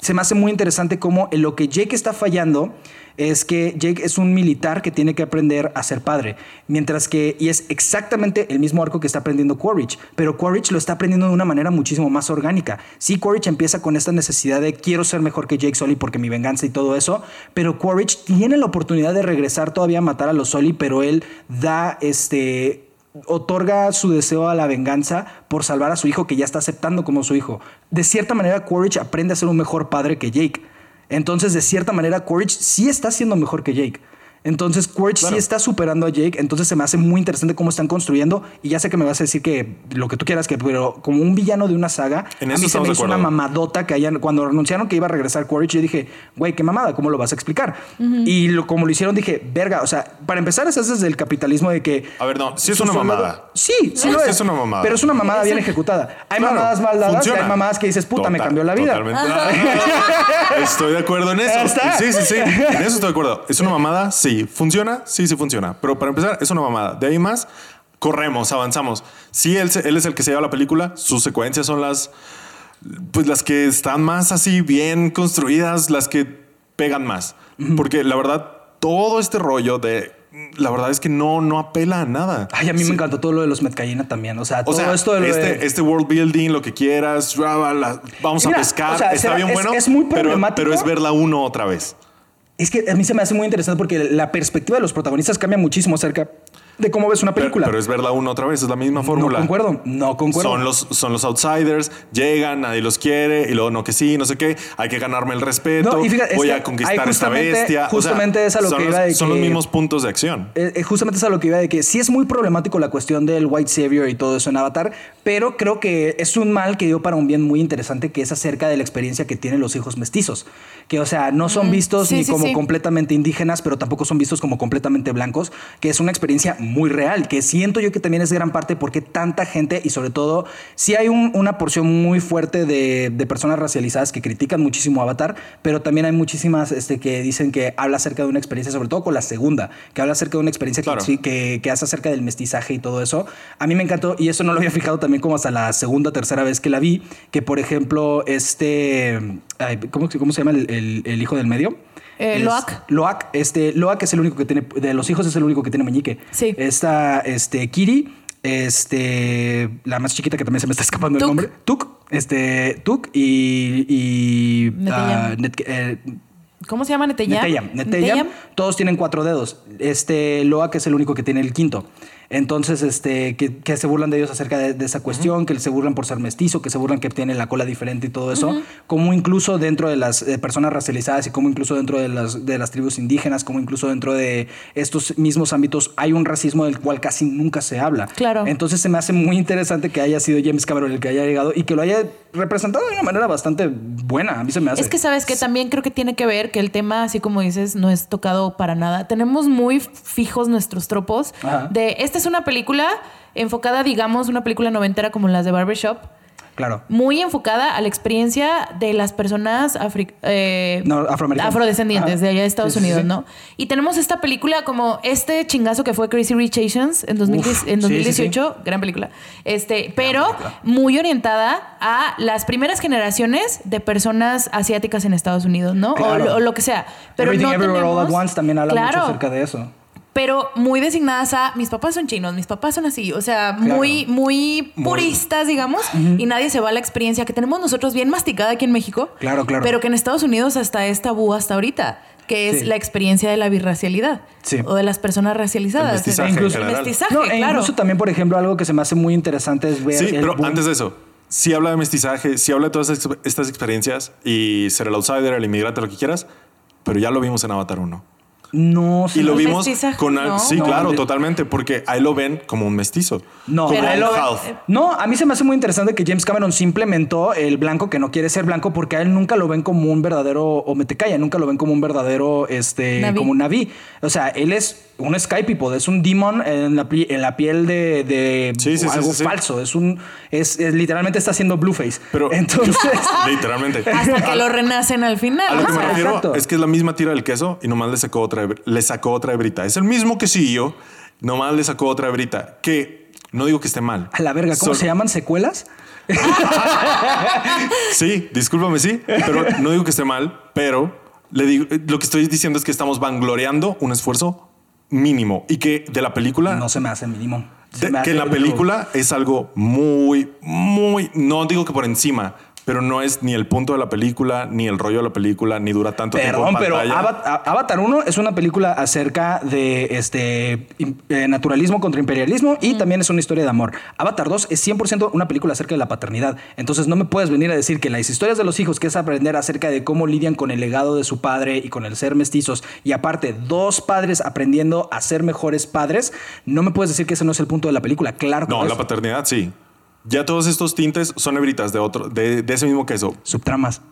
se me hace muy interesante cómo lo que Jake está fallando es que Jake es un militar que tiene que aprender a ser padre, mientras que, y es exactamente el mismo arco que está aprendiendo Quaritch, pero Quaritch lo está aprendiendo de una manera muchísimo más orgánica. Sí, Quaritch empieza con esta necesidad de quiero ser mejor que Jake Sully porque mi venganza y todo eso, pero Quaritch tiene la oportunidad de regresar todavía a matar a los Sully, pero él da este otorga su deseo a la venganza por salvar a su hijo que ya está aceptando como su hijo. De cierta manera, Quaritch aprende a ser un mejor padre que Jake. Entonces, de cierta manera, Quaritch sí está siendo mejor que Jake. Entonces, Quaritch Claro. sí está superando a Jake. Entonces, se me hace muy interesante cómo están construyendo. Y ya sé que me vas a decir que lo que tú quieras, que, pero como un villano de una saga, En a mí se me hizo una mamadota que hayan. Cuando anunciaron que iba a regresar Quaritch, yo dije, güey, qué mamada, ¿cómo lo vas a explicar? Y lo, como lo hicieron, dije, verga. O sea, para empezar, es desde el capitalismo de que. A ver, no, sí es una soldado- mamada. Sí, sí lo Sí es. es una mamada. Pero es una mamada bien ejecutada. Hay Claro, mamadas mal dadas hay mamadas que dices, puta, me cambió la vida. Totalmente. Estoy de acuerdo en eso. Está. Sí, sí, sí. En eso estoy de acuerdo. ¿Es una mamada? Sí. ¿Funciona? Sí, sí funciona. Pero para empezar, es una mamada. De ahí más, corremos, avanzamos. Sí, él, él es el que se lleva la película. Sus secuencias son las, pues las que están más así bien construidas, las que pegan más. Porque la verdad, todo este rollo de, la verdad es que no, no apela a nada. Ay, a mí Sí. me encantó todo lo de los Metcallina también. O sea, O todo sea, esto de lo este, de... este world building, lo que quieras, vamos Mira, a pescar, o sea, está será- bien es- bueno, es muy pero, pero es ver la uno otra vez. Es que a mí se me hace muy interesante porque la perspectiva de los protagonistas cambia muchísimo acerca de cómo ves una película. pero es ver la uno otra vez, es la misma no fórmula. concuerdo, no concuerdo. Son los, son los outsiders, llegan, nadie los quiere, y luego no que sí, no sé qué, hay que ganarme el respeto, No, y fíjate, es voy a conquistar esta justamente- bestia. O sea, justamente es a lo son que los, iba de Son los que- mismos puntos de acción. Eh, eh, justamente es a lo que iba de que sí es muy problemático la cuestión del White Savior y todo eso en Avatar, pero creo que es un mal que dio para un bien muy interesante que es acerca de la experiencia que tienen los hijos mestizos. Que, o sea, no son vistos sí, ni sí, como sí. completamente indígenas, pero tampoco son vistos como completamente blancos, que es una experiencia muy real, que siento yo que también es gran parte porque tanta gente y sobre todo, sí hay un- una porción muy fuerte de, de personas racializadas que critican muchísimo Avatar, pero también hay muchísimas este, que dicen que habla acerca de una experiencia, sobre todo con la segunda, que habla acerca de una experiencia Claro. que, sí- que, que hace acerca del mestizaje y todo eso. A mí me encantó y eso no lo había fijado también como hasta la segunda, tercera vez que la vi, que por ejemplo, este, ¿cómo, cómo se llama el, el- el hijo del medio? Eh, Es- Loak. Loak, este, Loak es el único que tiene, de los hijos es el único que tiene meñique. Sí. Esta, este, Kiri, este, la más chiquita que también se me está escapando el nombre. Tuk, este, Tuk y, y Net- eh, ¿Cómo se llama Neteyam? Neteyam. Neteyam, todos tienen cuatro dedos. Este Loak es el único que tiene el quinto. Entonces, este, que, que se burlan de ellos acerca de, de esa cuestión, que se burlan por ser mestizo, que se burlan que tienen la cola diferente y todo eso. Como incluso dentro de las eh, personas racializadas y como incluso dentro de las, de las tribus indígenas, como incluso dentro de estos mismos ámbitos, hay un racismo del cual casi nunca se habla. Claro. Entonces se me hace muy interesante que haya sido James Cameron el que haya llegado y que lo haya representado de una manera bastante buena. A mí se me hace. Es que sabes que también creo que tiene que ver que el tema, así como dices, no es tocado para nada. Tenemos muy fijos nuestros tropos Ajá. de esta es una película enfocada, digamos, una película noventera como las de Barbershop, Claro. muy enfocada a la experiencia de las personas eh, No, afrodescendientes Ajá. de allá de Estados Sí, Unidos, sí. ¿no? Y tenemos esta película como este chingazo que fue Crazy Rich Asians en, 2010 Uf, en sí, sí, sí. 2018, gran película. Este, pero muy orientada a las primeras generaciones de personas asiáticas en Estados Unidos, ¿no? O Claro. O, lo que sea. Pero Everything no Everywhere All at tenemos- Once también habla Claro, mucho acerca de eso. Pero muy designadas a mis papás son chinos, mis papás son así, o sea, muy, muy puristas, digamos, y nadie se va a la experiencia que tenemos nosotros bien masticada aquí en México. Claro, claro. Pero que en Estados Unidos hasta es tabú hasta ahorita, que es Sí. la experiencia de la birracialidad Sí. o de las personas racializadas. El mestizaje El en general. mestizaje, No, e incluso también, por ejemplo, algo que se me hace muy interesante es ver. Sí, el pero boom- antes de eso, sí habla de mestizaje, sí habla de todas estas experiencias y ser el outsider, el inmigrante, lo que quieras, pero ya lo vimos en Avatar 1. No, Y lo ¿El vimos mestizaje? con... al- No. Sí, No, claro, de- totalmente, porque ahí lo ven como un mestizo. No, como un lo- half. No, a mí se me hace muy interesante que James Cameron sí implementó el blanco que no quiere ser blanco porque a él nunca lo ven como un verdadero o metecaya, nunca lo ven como un verdadero este Naví. como un naví. O sea, él es un sky people, es un demon en la, pi- en la piel de, de Sí, sí, sí, algo sí, sí. falso, es un es, es- literalmente está haciendo blueface. Pero- entonces Literalmente. Hasta que lo renacen al final. A lo que me refiero exacto. es que es la misma tira del queso y nomás le sacó otra, le sacó otra hebrita. Es el mismo quesillo, nomás le sacó otra hebrita. Que no digo que esté mal. a la verga, ¿cómo se llaman secuelas? Sí, discúlpame, sí, pero no digo que esté mal, pero le digo, lo que estoy diciendo es que estamos vangloriando un esfuerzo mínimo y que de la película, No se me hace mínimo. Se de- me que en la película es algo muy, muy, no digo que por encima, pero no es ni el punto de la película, ni el rollo de la película, ni dura tanto tiempo Perdón, pero pantalla. Ava- A- Avatar 1 es una película acerca de este eh, naturalismo contra imperialismo y también es una historia de amor. Avatar 2 es 100% una película acerca de la paternidad. Entonces no me puedes venir a decir que las historias de los hijos, que es aprender acerca de cómo lidian con el legado de su padre y con el ser mestizos, y aparte dos padres aprendiendo a ser mejores padres, no me puedes decir que ese no es el punto de la película. Claro que No, la paternidad sí. Ya todos estos tintes son hebritas de otro, de, de ese mismo queso. Subtramas.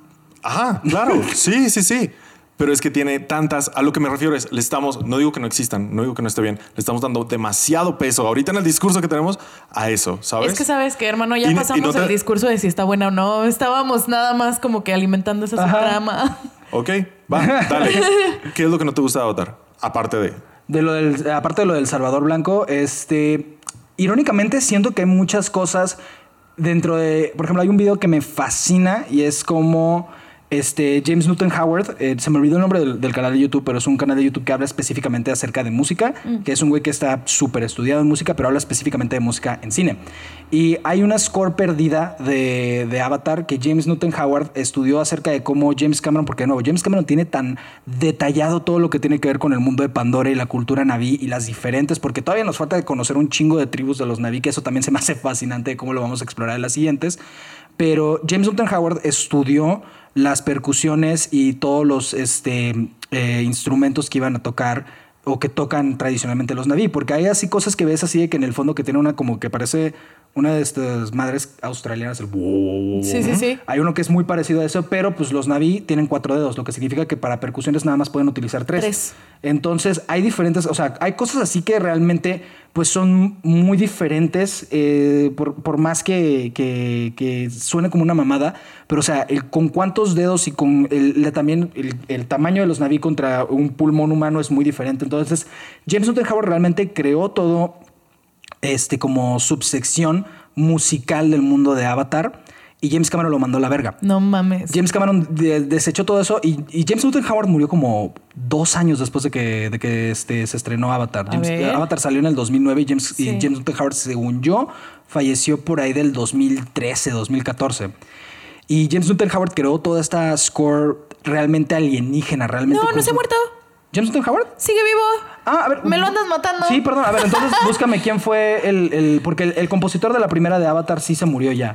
Ajá, claro. sí, sí, sí. Pero es que tiene tantas. A lo que me refiero es, le estamos, no digo que no existan, no digo que no esté bien, le estamos dando demasiado peso ahorita en el discurso que tenemos a eso, ¿sabes? Es que sabes que, hermano, ya Y- y pasamos no te- el discurso de si está buena o no. Estábamos nada más como que alimentando esa Ajá. trama. Ok, va, dale. ¿Qué es lo que no te gusta de Avatar? Aparte de. De lo del, aparte de lo del Salvador Blanco, este, irónicamente siento que hay muchas cosas dentro de, por ejemplo, hay un video que me fascina y es como este James Newton Howard, eh, se me olvidó el nombre del, del canal de YouTube, pero es un canal de YouTube que habla específicamente acerca de música, que es un güey que está súper estudiado en música, pero habla específicamente de música en cine. Y hay una score perdida de, de Avatar que James Newton Howard estudió acerca de cómo James Cameron, porque de nuevo, James Cameron tiene tan detallado todo lo que tiene que ver con el mundo de Pandora y la cultura naví y las diferentes, porque todavía nos falta de conocer un chingo de tribus de los naví, que eso también se me hace fascinante, cómo lo vamos a explorar en las siguientes. Pero James Newton Howard estudió las percusiones y todos los este, eh, instrumentos que iban a tocar o que tocan tradicionalmente los naví, porque hay así cosas que ves así de que en el fondo que tiene una como que parece una de estas madres australianas, el Sí, sí, sí. hay uno que es muy parecido a eso, pero pues los Naví tienen cuatro dedos, lo que significa que para percusiones nada más pueden utilizar tres. Tres. Entonces hay diferentes, o sea, hay cosas así que realmente pues son muy diferentes, eh, por, por más que, que, que suene como una mamada, pero o sea, el, con cuántos dedos y con el, la- también el, el tamaño de los Naví contra un pulmón humano es muy diferente. Entonces, James Newton Howard realmente creó todo este, como subsección musical del mundo de Avatar y James Cameron lo mandó a la verga. No mames. James Cameron de- desechó todo eso y, y James Newton Howard murió como dos años después de que, de que este, se estrenó Avatar. James-. Avatar salió en el 2009 y James, y Sí. James Newton Howard, según yo, falleció por ahí del 2013, 2014. Y James Newton Howard creó toda esta score realmente alienígena, realmente. No, no se ha muerto. ¿James Newton Howard? Sigue vivo. Ah, a ver. Me lo andas matando. Sí, perdón. A ver, entonces búscame quién fue el. el- porque el, el compositor de la primera de Avatar sí se murió ya.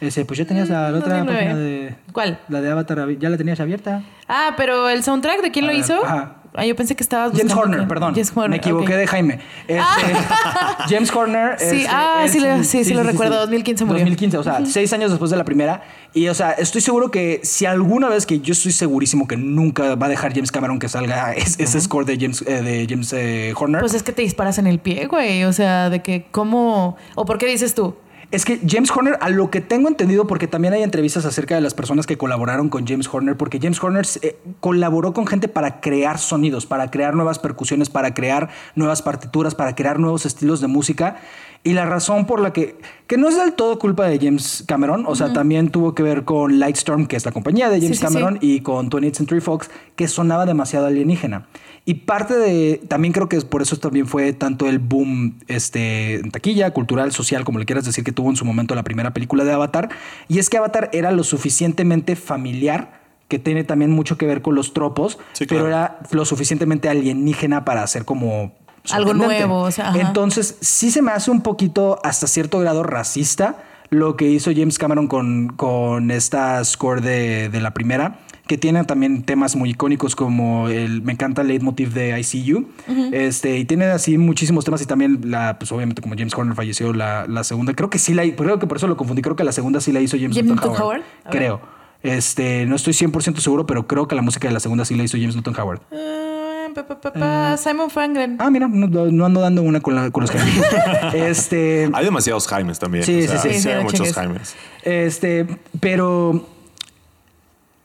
Ese, pues ya tenías la, la otra 2009. página de. ¿Cuál? La de Avatar, ya la tenías abierta. Ah, pero el soundtrack, ¿de quién A lo ver, hizo? ajá. Ah, yo pensé que estabas James Horner, perdón. James Horner, Me equivoqué ok. de Jaime. Este, James Horner. Sí, ah, es- sí lo- sí, sí lo recuerdo, 2015 murió. 2015, o sea, seis años después de la primera. Y, o sea, estoy seguro que si alguna vez que yo estoy segurísimo que nunca va a dejar James Cameron que salga es- ese score de James, eh, de James eh, Horner. Pues es que te disparas en el pie, güey. O sea, de que cómo... ¿O por qué dices tú? Es que James Horner, a lo que tengo entendido, porque también hay entrevistas acerca de las personas que colaboraron con James Horner, porque James Horner eh, colaboró con gente para crear sonidos, para crear nuevas percusiones, para crear nuevas partituras, para crear nuevos estilos de música. Y la razón por la que, que no es del todo culpa de James Cameron, o sea, también tuvo que ver con Lightstorm, que es la compañía de James Sí, sí, Cameron, sí. y con 20th Century Fox, que sonaba demasiado alienígena. Y parte de, también creo que es por eso también fue tanto el boom este, en taquilla, cultural, social, como le quieras decir, que tuvo en su momento la primera película de Avatar. Y es que Avatar era lo suficientemente familiar, que tiene también mucho que ver con los tropos, Sí, pero era lo suficientemente alienígena para hacer como... Algo nuevo, o sea. Entonces, sí se me hace un poquito, hasta cierto grado, racista lo que hizo James Cameron con, con esta score de, de la primera, que tiene también temas muy icónicos como el, me encanta el leitmotiv de ICU, este, y tiene así muchísimos temas y también, la, pues obviamente como James Horner falleció la, la segunda, creo que sí la, creo que por eso lo confundí, creo que la segunda sí la hizo James, James Howard. Creo. Este, no estoy 100% seguro, pero creo que la música de la segunda sí la hizo James Newton Howard. Ah, pa, pa, pa, pa, Simon Franklin. Ah, mira, no, no ando dando una con, la- con los Jaimes. este, Hay demasiados Jaimes también. Sí, o sea, sí, sí. Sí, hay muchos chingues. Jaimes. Este, pero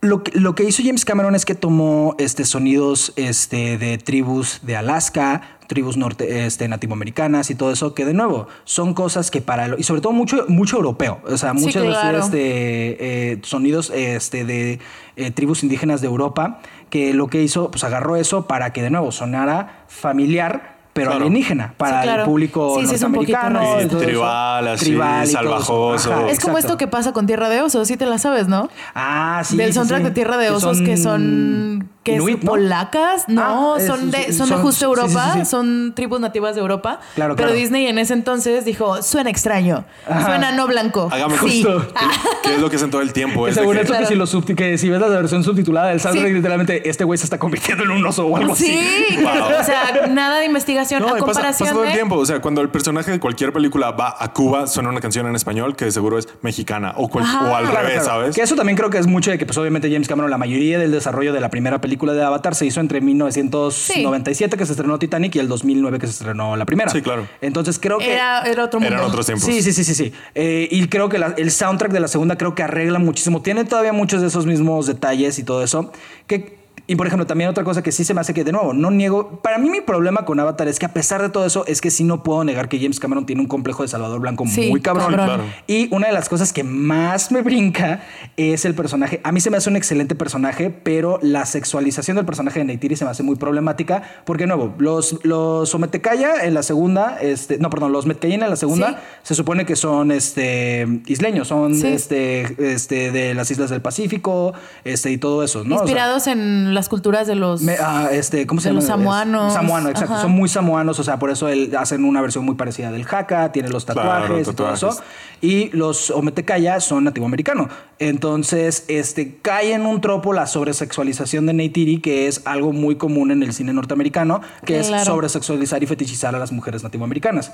lo que, lo que hizo James Cameron es que tomó este, sonidos este, de tribus de Alaska, tribus norte, este, nativoamericanas y todo eso, que de nuevo son cosas que para... y sobre todo mucho, mucho europeo, o sea, Sí, muchos los, claro. este, eh, sonidos este, de eh, tribus indígenas de Europa, que lo que hizo, pues agarró eso para que de nuevo sonara familiar pero Claro. alienígena, para Sí, claro. el público Sí, sí, es un poquito norteamericano. Tribal, así, Tribal salvajoso. Ajá, Es como exacto. esto que pasa con Tierra de Osos, sí te la sabes, ¿no? Ah, sí. Del soundtrack sí. de Tierra de Osos que son que Inuit, es ¿no? polacas, no, Ah, es- son de son, de son- justo Europa, sí, sí, sí. son tribus nativas de Europa. Claro, pero claro. Disney en ese entonces dijo, suena extraño, Ajá. suena no blanco. Hagamos sí. justo. ¿Qué es lo que hacen todo el tiempo? Que Es de según que- que si, lo subti- que si ves la versión subtitulada del soundtrack, Sí. literalmente este güey se está convirtiendo en un oso o algo así. Sí, o sea, nada de investigación No, a pasa, comparación pasa todo el de- tiempo. O sea, cuando el personaje de cualquier película va a Cuba, suena una canción en español que seguro es mexicana o, cual- o al Claro, revés, claro. ¿sabes? Que eso también creo que es mucho de que, pues, obviamente, James Cameron, la mayoría del desarrollo de la primera película de Avatar se hizo entre 1997, que se estrenó Titanic, y el 2009, que se estrenó la primera. Sí, claro. Entonces creo que. era, era otro mundo. Eran otros tiempos. Sí, sí, sí, sí, sí. Eh, y creo que la- el soundtrack de la segunda creo que arregla muchísimo. Tiene todavía muchos de esos mismos detalles y todo eso. Que, y por ejemplo, también otra cosa que sí se me hace que, de nuevo, no niego. Para mí, mi problema con Avatar es que a pesar de todo eso, es que sí no puedo negar que James Cameron tiene un complejo de Salvador Blanco Sí, muy cabrón. cabrón. Claro. Y una de las cosas que más me brinca es el personaje. A mí se me hace un excelente personaje, pero la sexualización del personaje de Neytiri se me hace muy problemática. Porque, de nuevo, los, los Ometecaya en la segunda, este, no, perdón, los Metcayena en la segunda, Sí. se supone que son este, isleños, son Sí. este, este, de las islas del Pacífico este, y todo eso, ¿no? O sea, Inspirados en las culturas de los me- ah, este, ¿cómo se de llama? los samoanos. Samoano, exacto. Ajá. Son muy samoanos, o sea, por eso hacen una versión muy parecida del jaca, tiene los Claro, tatuajes, y todo eso. Y los Ometecaya son nativoamericanos. Entonces, este, cae en un tropo la sobresexualización de Neytiri, que es algo muy común en el cine norteamericano, que Claro. es sobresexualizar y fetichizar a las mujeres nativoamericanas.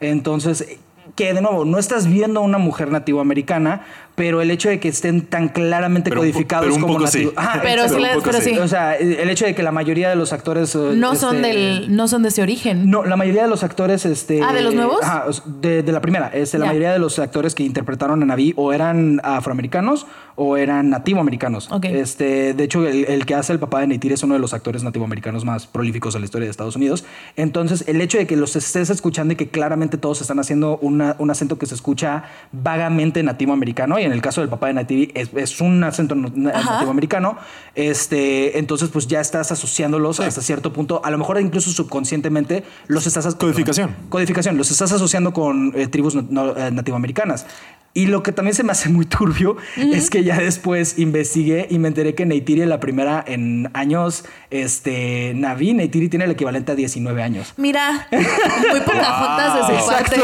Entonces, que de nuevo, no estás viendo a una mujer nativoamericana, pero el hecho de que estén tan claramente Pero codificados pero un como poco sí. Ajá, Pero sí, un la- poco pero sí. O sea, el hecho de que la mayoría de los actores. eh, no son este, del no son de ese origen. No, la mayoría de los actores. Este, Ah, ¿de los nuevos? Ajá, de, de la primera. Este, la mayoría de los actores que interpretaron a Naví o eran afroamericanos o eran nativoamericanos. Ok. Este, de hecho, el, el que hace el papá de Neytiri es uno de los actores nativoamericanos más prolíficos en la historia de Estados Unidos. Entonces, el hecho de que los estés escuchando y que claramente todos están haciendo una- un acento que se escucha vagamente nativoamericano, y en el caso del papá de Neytiri es, es un acento nativoamericano, este, entonces pues ya estás asociándolos hasta cierto punto, a lo mejor incluso subconscientemente los estás... Codificación. Codificación, los estás asociando con eh, tribus no- no- eh, nativoamericanas. Y lo que también se me hace muy turbio es que ya después investigué y me enteré que Neytiri en la primera en años, este, Naví, Neytiri tiene el equivalente a 19 años. Mira, muy pocas juntas de su parte.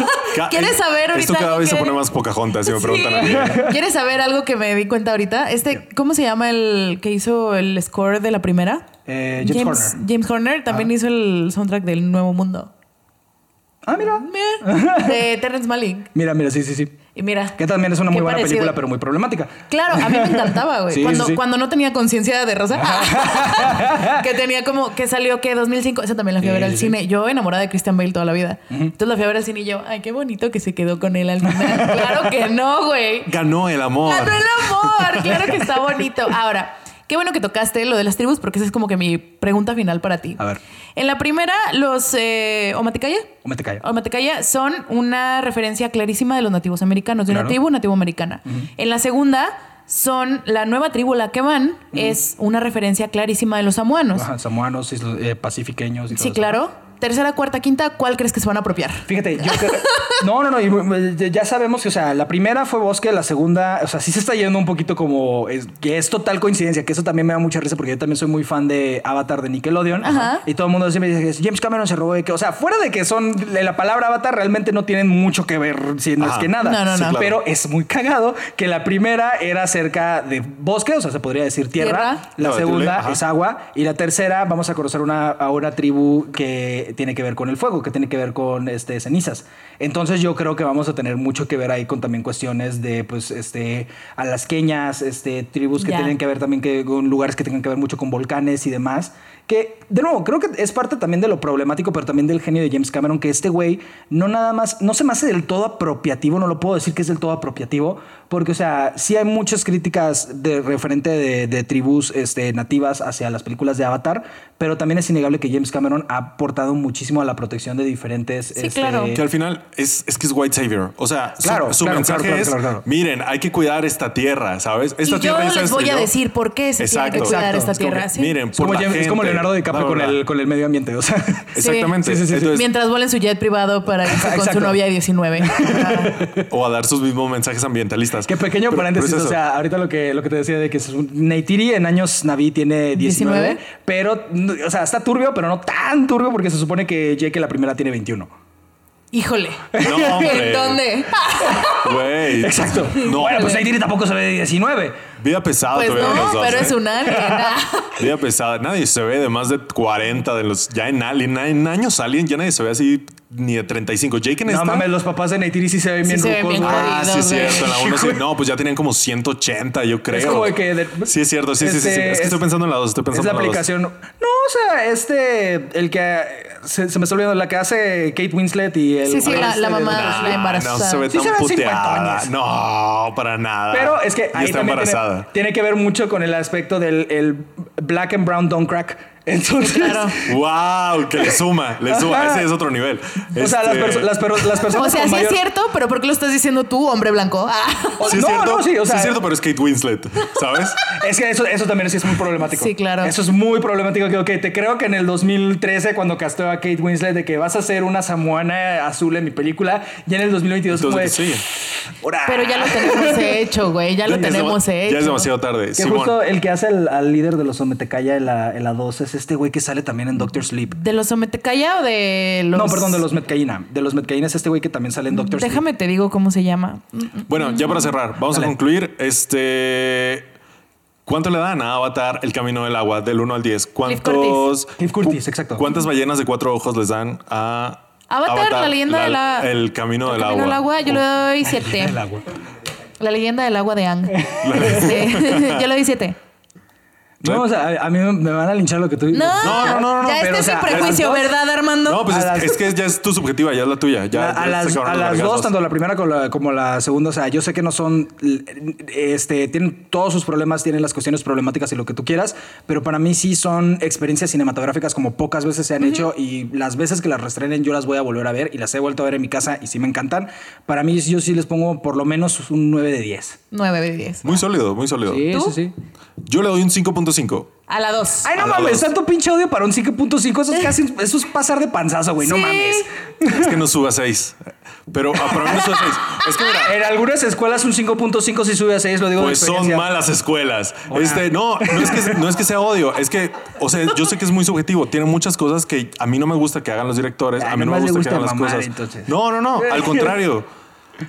¿Quieres saber ahorita? Esto cada vez se pone más Pocahontas, si me Sí. preguntan a mí. ¿Quieres saber algo que me di cuenta ahorita? Este, ¿cómo se llama el que hizo el score de la primera? Eh, James Horner. James Horner también hizo el soundtrack del Nuevo Mundo. Ah, mira. Mira, de Terrence Malick. Mira, mira, sí, sí, sí. Y mira. Que también es una muy buena parecido. película, pero muy problemática. Claro, a mí me encantaba, güey. Sí, cuando, sí, sí. cuando no tenía conciencia de rosa. que tenía como, que salió que 2005, esa también la fui a ver al sí, cine. Yo enamorada de Christian Bale toda la vida. Entonces la fui a ver al cine y yo, ay, qué bonito que se quedó con él al final. claro que no, güey. Ganó el amor. Ganó el amor. Claro que está bonito. Ahora, qué bueno que tocaste lo de las tribus, porque esa es como que mi pregunta final para ti. A ver. En la primera, los eh, Omatecaya. O me te callo. Omatecaya son una referencia clarísima de los nativos americanos, de Claro. una tribu nativo americana. En la segunda, son la nueva tribu la que van, es una referencia clarísima de los samoanos. Ajá, samoanos, islo- eh, pacifiqueños y todo Sí, eso. claro. Tercera, cuarta, quinta, ¿cuál crees que se van a apropiar? Fíjate, yo creo- No, no, no. y, ya sabemos que, o sea, la primera fue bosque, la segunda, o sea, sí se está yendo un poquito como. es- que es total coincidencia, que eso también me da mucha risa porque yo también soy muy fan de Avatar de Nickelodeon. Ajá. Y todo el mundo siempre dice que James Cameron se robó de que. O sea, fuera de que son. de La palabra Avatar realmente no tienen mucho que ver, si no es que nada. No, no, Sí, no. claro. Pero es muy cagado que la primera era cerca de bosque, o sea, se podría decir tierra. Tierra. La No, segunda es agua. Y la tercera, vamos a conocer una, a una tribu que tiene que ver con el fuego, que tiene que ver con este, cenizas. Entonces yo creo que vamos a tener mucho que ver ahí con también cuestiones de, pues, este, alasqueñas, este, tribus que tienen que ver también que, con lugares que tengan que ver mucho con volcanes y demás. Que, de nuevo, creo que es parte también de lo problemático, pero también del genio de James Cameron, que este güey no nada más, no se me hace del todo apropiativo, no lo puedo decir que es del todo apropiativo, porque, o sea, sí hay muchas críticas de referente de, de tribus este, nativas hacia las películas de Avatar, pero también es innegable que James Cameron ha aportado muchísimo a la protección de diferentes. este, Sí, claro. Que al final es, es que es white savior. O sea, su- Claro, su, claro, mensaje claro, claro, es, claro, claro. miren, hay que cuidar esta tierra, ¿sabes? Esta y yo tierra se les voy a decir por qué se tiene que Exacto. cuidar Exacto. esta Es tierra. miren, Es como, por la James- es como gente, Leonardo DiCaprio con el, con el medio ambiente. O sea, Exactamente. Sí, sí, sí, sí. Entonces, Mientras vuela en su jet privado para irse con su Exacto. novia de 19. Ah, o a dar sus mismos mensajes ambientalistas. Qué pequeño Pero- paréntesis. pero es o sea, ahorita lo que, lo que te decía de que es un Neytiri en años Naví tiene 19, 19. pero, o sea, está turbio, pero no tan turbio porque se supone que Jake la primera tiene 21. Híjole. No, hombre. ¿En dónde? Güey. Exacto. No, bueno, pues Neytiri tampoco se ve de 19. vida pesada Pues todavía de los no, dos, pero ¿eh? es un alien. Vida pesada. Nadie se ve de más de 40 de los. Ya en Alien, en años Alien, ya nadie se ve así ni de 35. Jake en No esta. mames, los papás de Neytiri sí se ven Sí bien se rucos. Ah, sí, es cierto. En la 1 sí. No, pues ya tenían como 180, yo creo. como de que de- sí, es cierto. Sí, sí, sí, sí. Este, Es que estoy es- pensando en la 2. Estoy Es pensando la en la dos. aplicación. No, o sea, este, el que se, se me está olvidando, la que hace Kate Winslet y el. Sí, sí, la- este la mamá. Nah, la embarazada. No se ve Sí tan se ve puteada. cincuentones. No, para nada. Pero es que ahí está embarazada. tiene, tiene que ver mucho con el aspecto del el black and brown don't crack. Entonces, Claro. Wow, que le suma, le suma. Ajá. Ese es otro nivel. o sea, las, Este, perso- las, per- las personas O sea, con sí mayor- es cierto, pero ¿por qué lo estás diciendo tú, hombre blanco? Ah. o- Sí es no, cierto, no, sí, o sea, es cierto, pero es Kate Winslet, ¿sabes? Es que eso, eso también sí es muy problemático. Sí, claro. Eso es muy problemático. Que, ok, te creo que en el 2013, cuando casteó a Kate Winslet, de que vas a hacer una samuana azul en mi película, ya en el 2022 como de, Entonces, sí. "Ora". Pero ya lo tenemos hecho, güey. Ya lo Ya tenemos hecho. Ya es demasiado tarde. Que Simón. justo el que hace el- al líder de los Sometecaya en la, en la 2 es este güey que sale también en Doctor Sleep. ¿De los Sometecaya o de los.? No, perdón, de los Metcaína. De los Metcaína es este güey que también sale en Doctor Sleep. Déjame te digo cómo se llama. Bueno, ya para cerrar, vamos Dale. a concluir. Este. ¿Cuánto le dan a Avatar el camino del agua del 1 al 10? ¿Cuántos. Cliff Curtis, exacto. ¿Cuántas ballenas de cuatro ojos les dan a. Avatar, la leyenda de la. El camino el del camino agua. del agua, yo le doy siete. El agua. La leyenda del agua de Ang. Este, yo le doy siete. No, o sea, a, a mí me- van a linchar lo que tú No, No, no, no, no, ya pero, este o es mi prejuicio, dos- ¿verdad, Armando? No, pues es, las- es que ya es tu subjetiva, ya es la tuya. Ya, a, ya las, a las dos, tanto la primera como la, como la segunda, o sea, yo sé que no son, este, tienen todos sus problemas, tienen las cuestiones problemáticas y lo que tú quieras, pero para mí sí son experiencias cinematográficas como pocas veces se han hecho y las veces que las restrenen yo las voy a volver a ver y las he vuelto a ver en mi casa y sí me encantan. Para mí yo sí les pongo por lo menos un 9 de 10. 9 de 10. Muy sólido, muy sólido. Sí, ¿Tú? sí, sí. Yo le doy un 5.5. A la 2. Ay, no A mames, tanto pinche odio para un 5.5, eso es casi, eso es pasar de panzazo, güey, no mames. Es que no suba 6. Pero a para mí no suba 6. Es que mira, En algunas escuelas un 5.5 si sube a 6, lo digo Pues de son malas escuelas. Este, no, no es, que, no es que sea odio, es que, o sea, yo sé que es muy subjetivo. Tiene muchas cosas que a mí no me gusta que hagan los directores, Ay, a mí no me gusta que hagan las mamar, cosas. entonces. No, no, no, al contrario.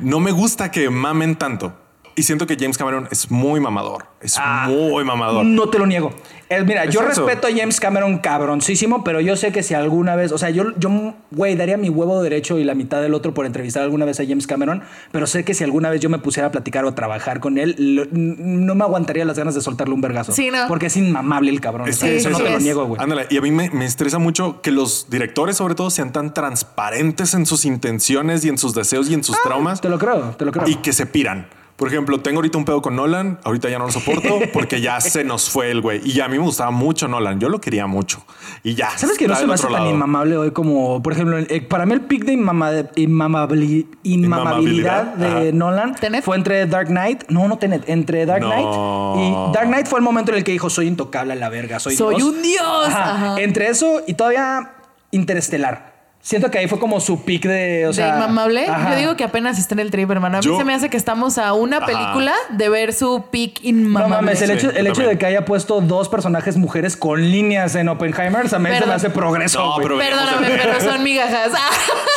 No me gusta que mamen tanto. Y siento que James Cameron es muy mamador. Es Ah, muy mamador. No te lo niego. Eh, mira, Es yo eso. respeto a James Cameron cabroncísimo, pero yo sé que si alguna vez, o sea, yo, yo, güey, daría mi huevo derecho y la mitad del otro por entrevistar alguna vez a James Cameron, pero sé que si alguna vez yo me pusiera a platicar o a trabajar con él, lo- no me aguantaría las ganas de soltarle un vergazo. Sí, ¿no? Porque es inmamable el cabrón. Es que eso sí, no sí te lo niego, güey. Ándale, y a mí me, me estresa mucho que los directores, sobre todo, sean tan transparentes en sus intenciones y en sus deseos y en sus traumas. Te lo creo, te lo creo. y que se piran. Por ejemplo, tengo ahorita un pedo con Nolan, ahorita ya no lo soporto porque ya se nos fue el güey. Y ya a mí me gustaba mucho Nolan, yo lo quería mucho. Y ya. ¿Sabes que no se me hace tan inmamable hoy como, por ejemplo, eh, para mí el pick de inmama- inmamabili- inmamabilidad Inmamabilidad, de ajá. Nolan ¿Tenet? fue entre Dark Knight, no, no Tenet, entre Dark No. Knight y Dark Knight fue el momento en el que dijo soy intocable a la verga, soy, Soy Dios". un dios. Ajá. Ajá. Entre eso y todavía Interestelar. Siento que ahí fue como su pick de, o sea, de inmamable. ajá. Yo digo que apenas está en el trip, hermano. A mí Yo- se me hace que estamos a una Ajá. película de ver su pick No inmamable. mames, el Sí, hecho, el hecho de que haya puesto dos personajes mujeres con líneas en Oppenheimer también se me Perdón. hace progreso. No, güey. pero- Perdóname, pero son migajas.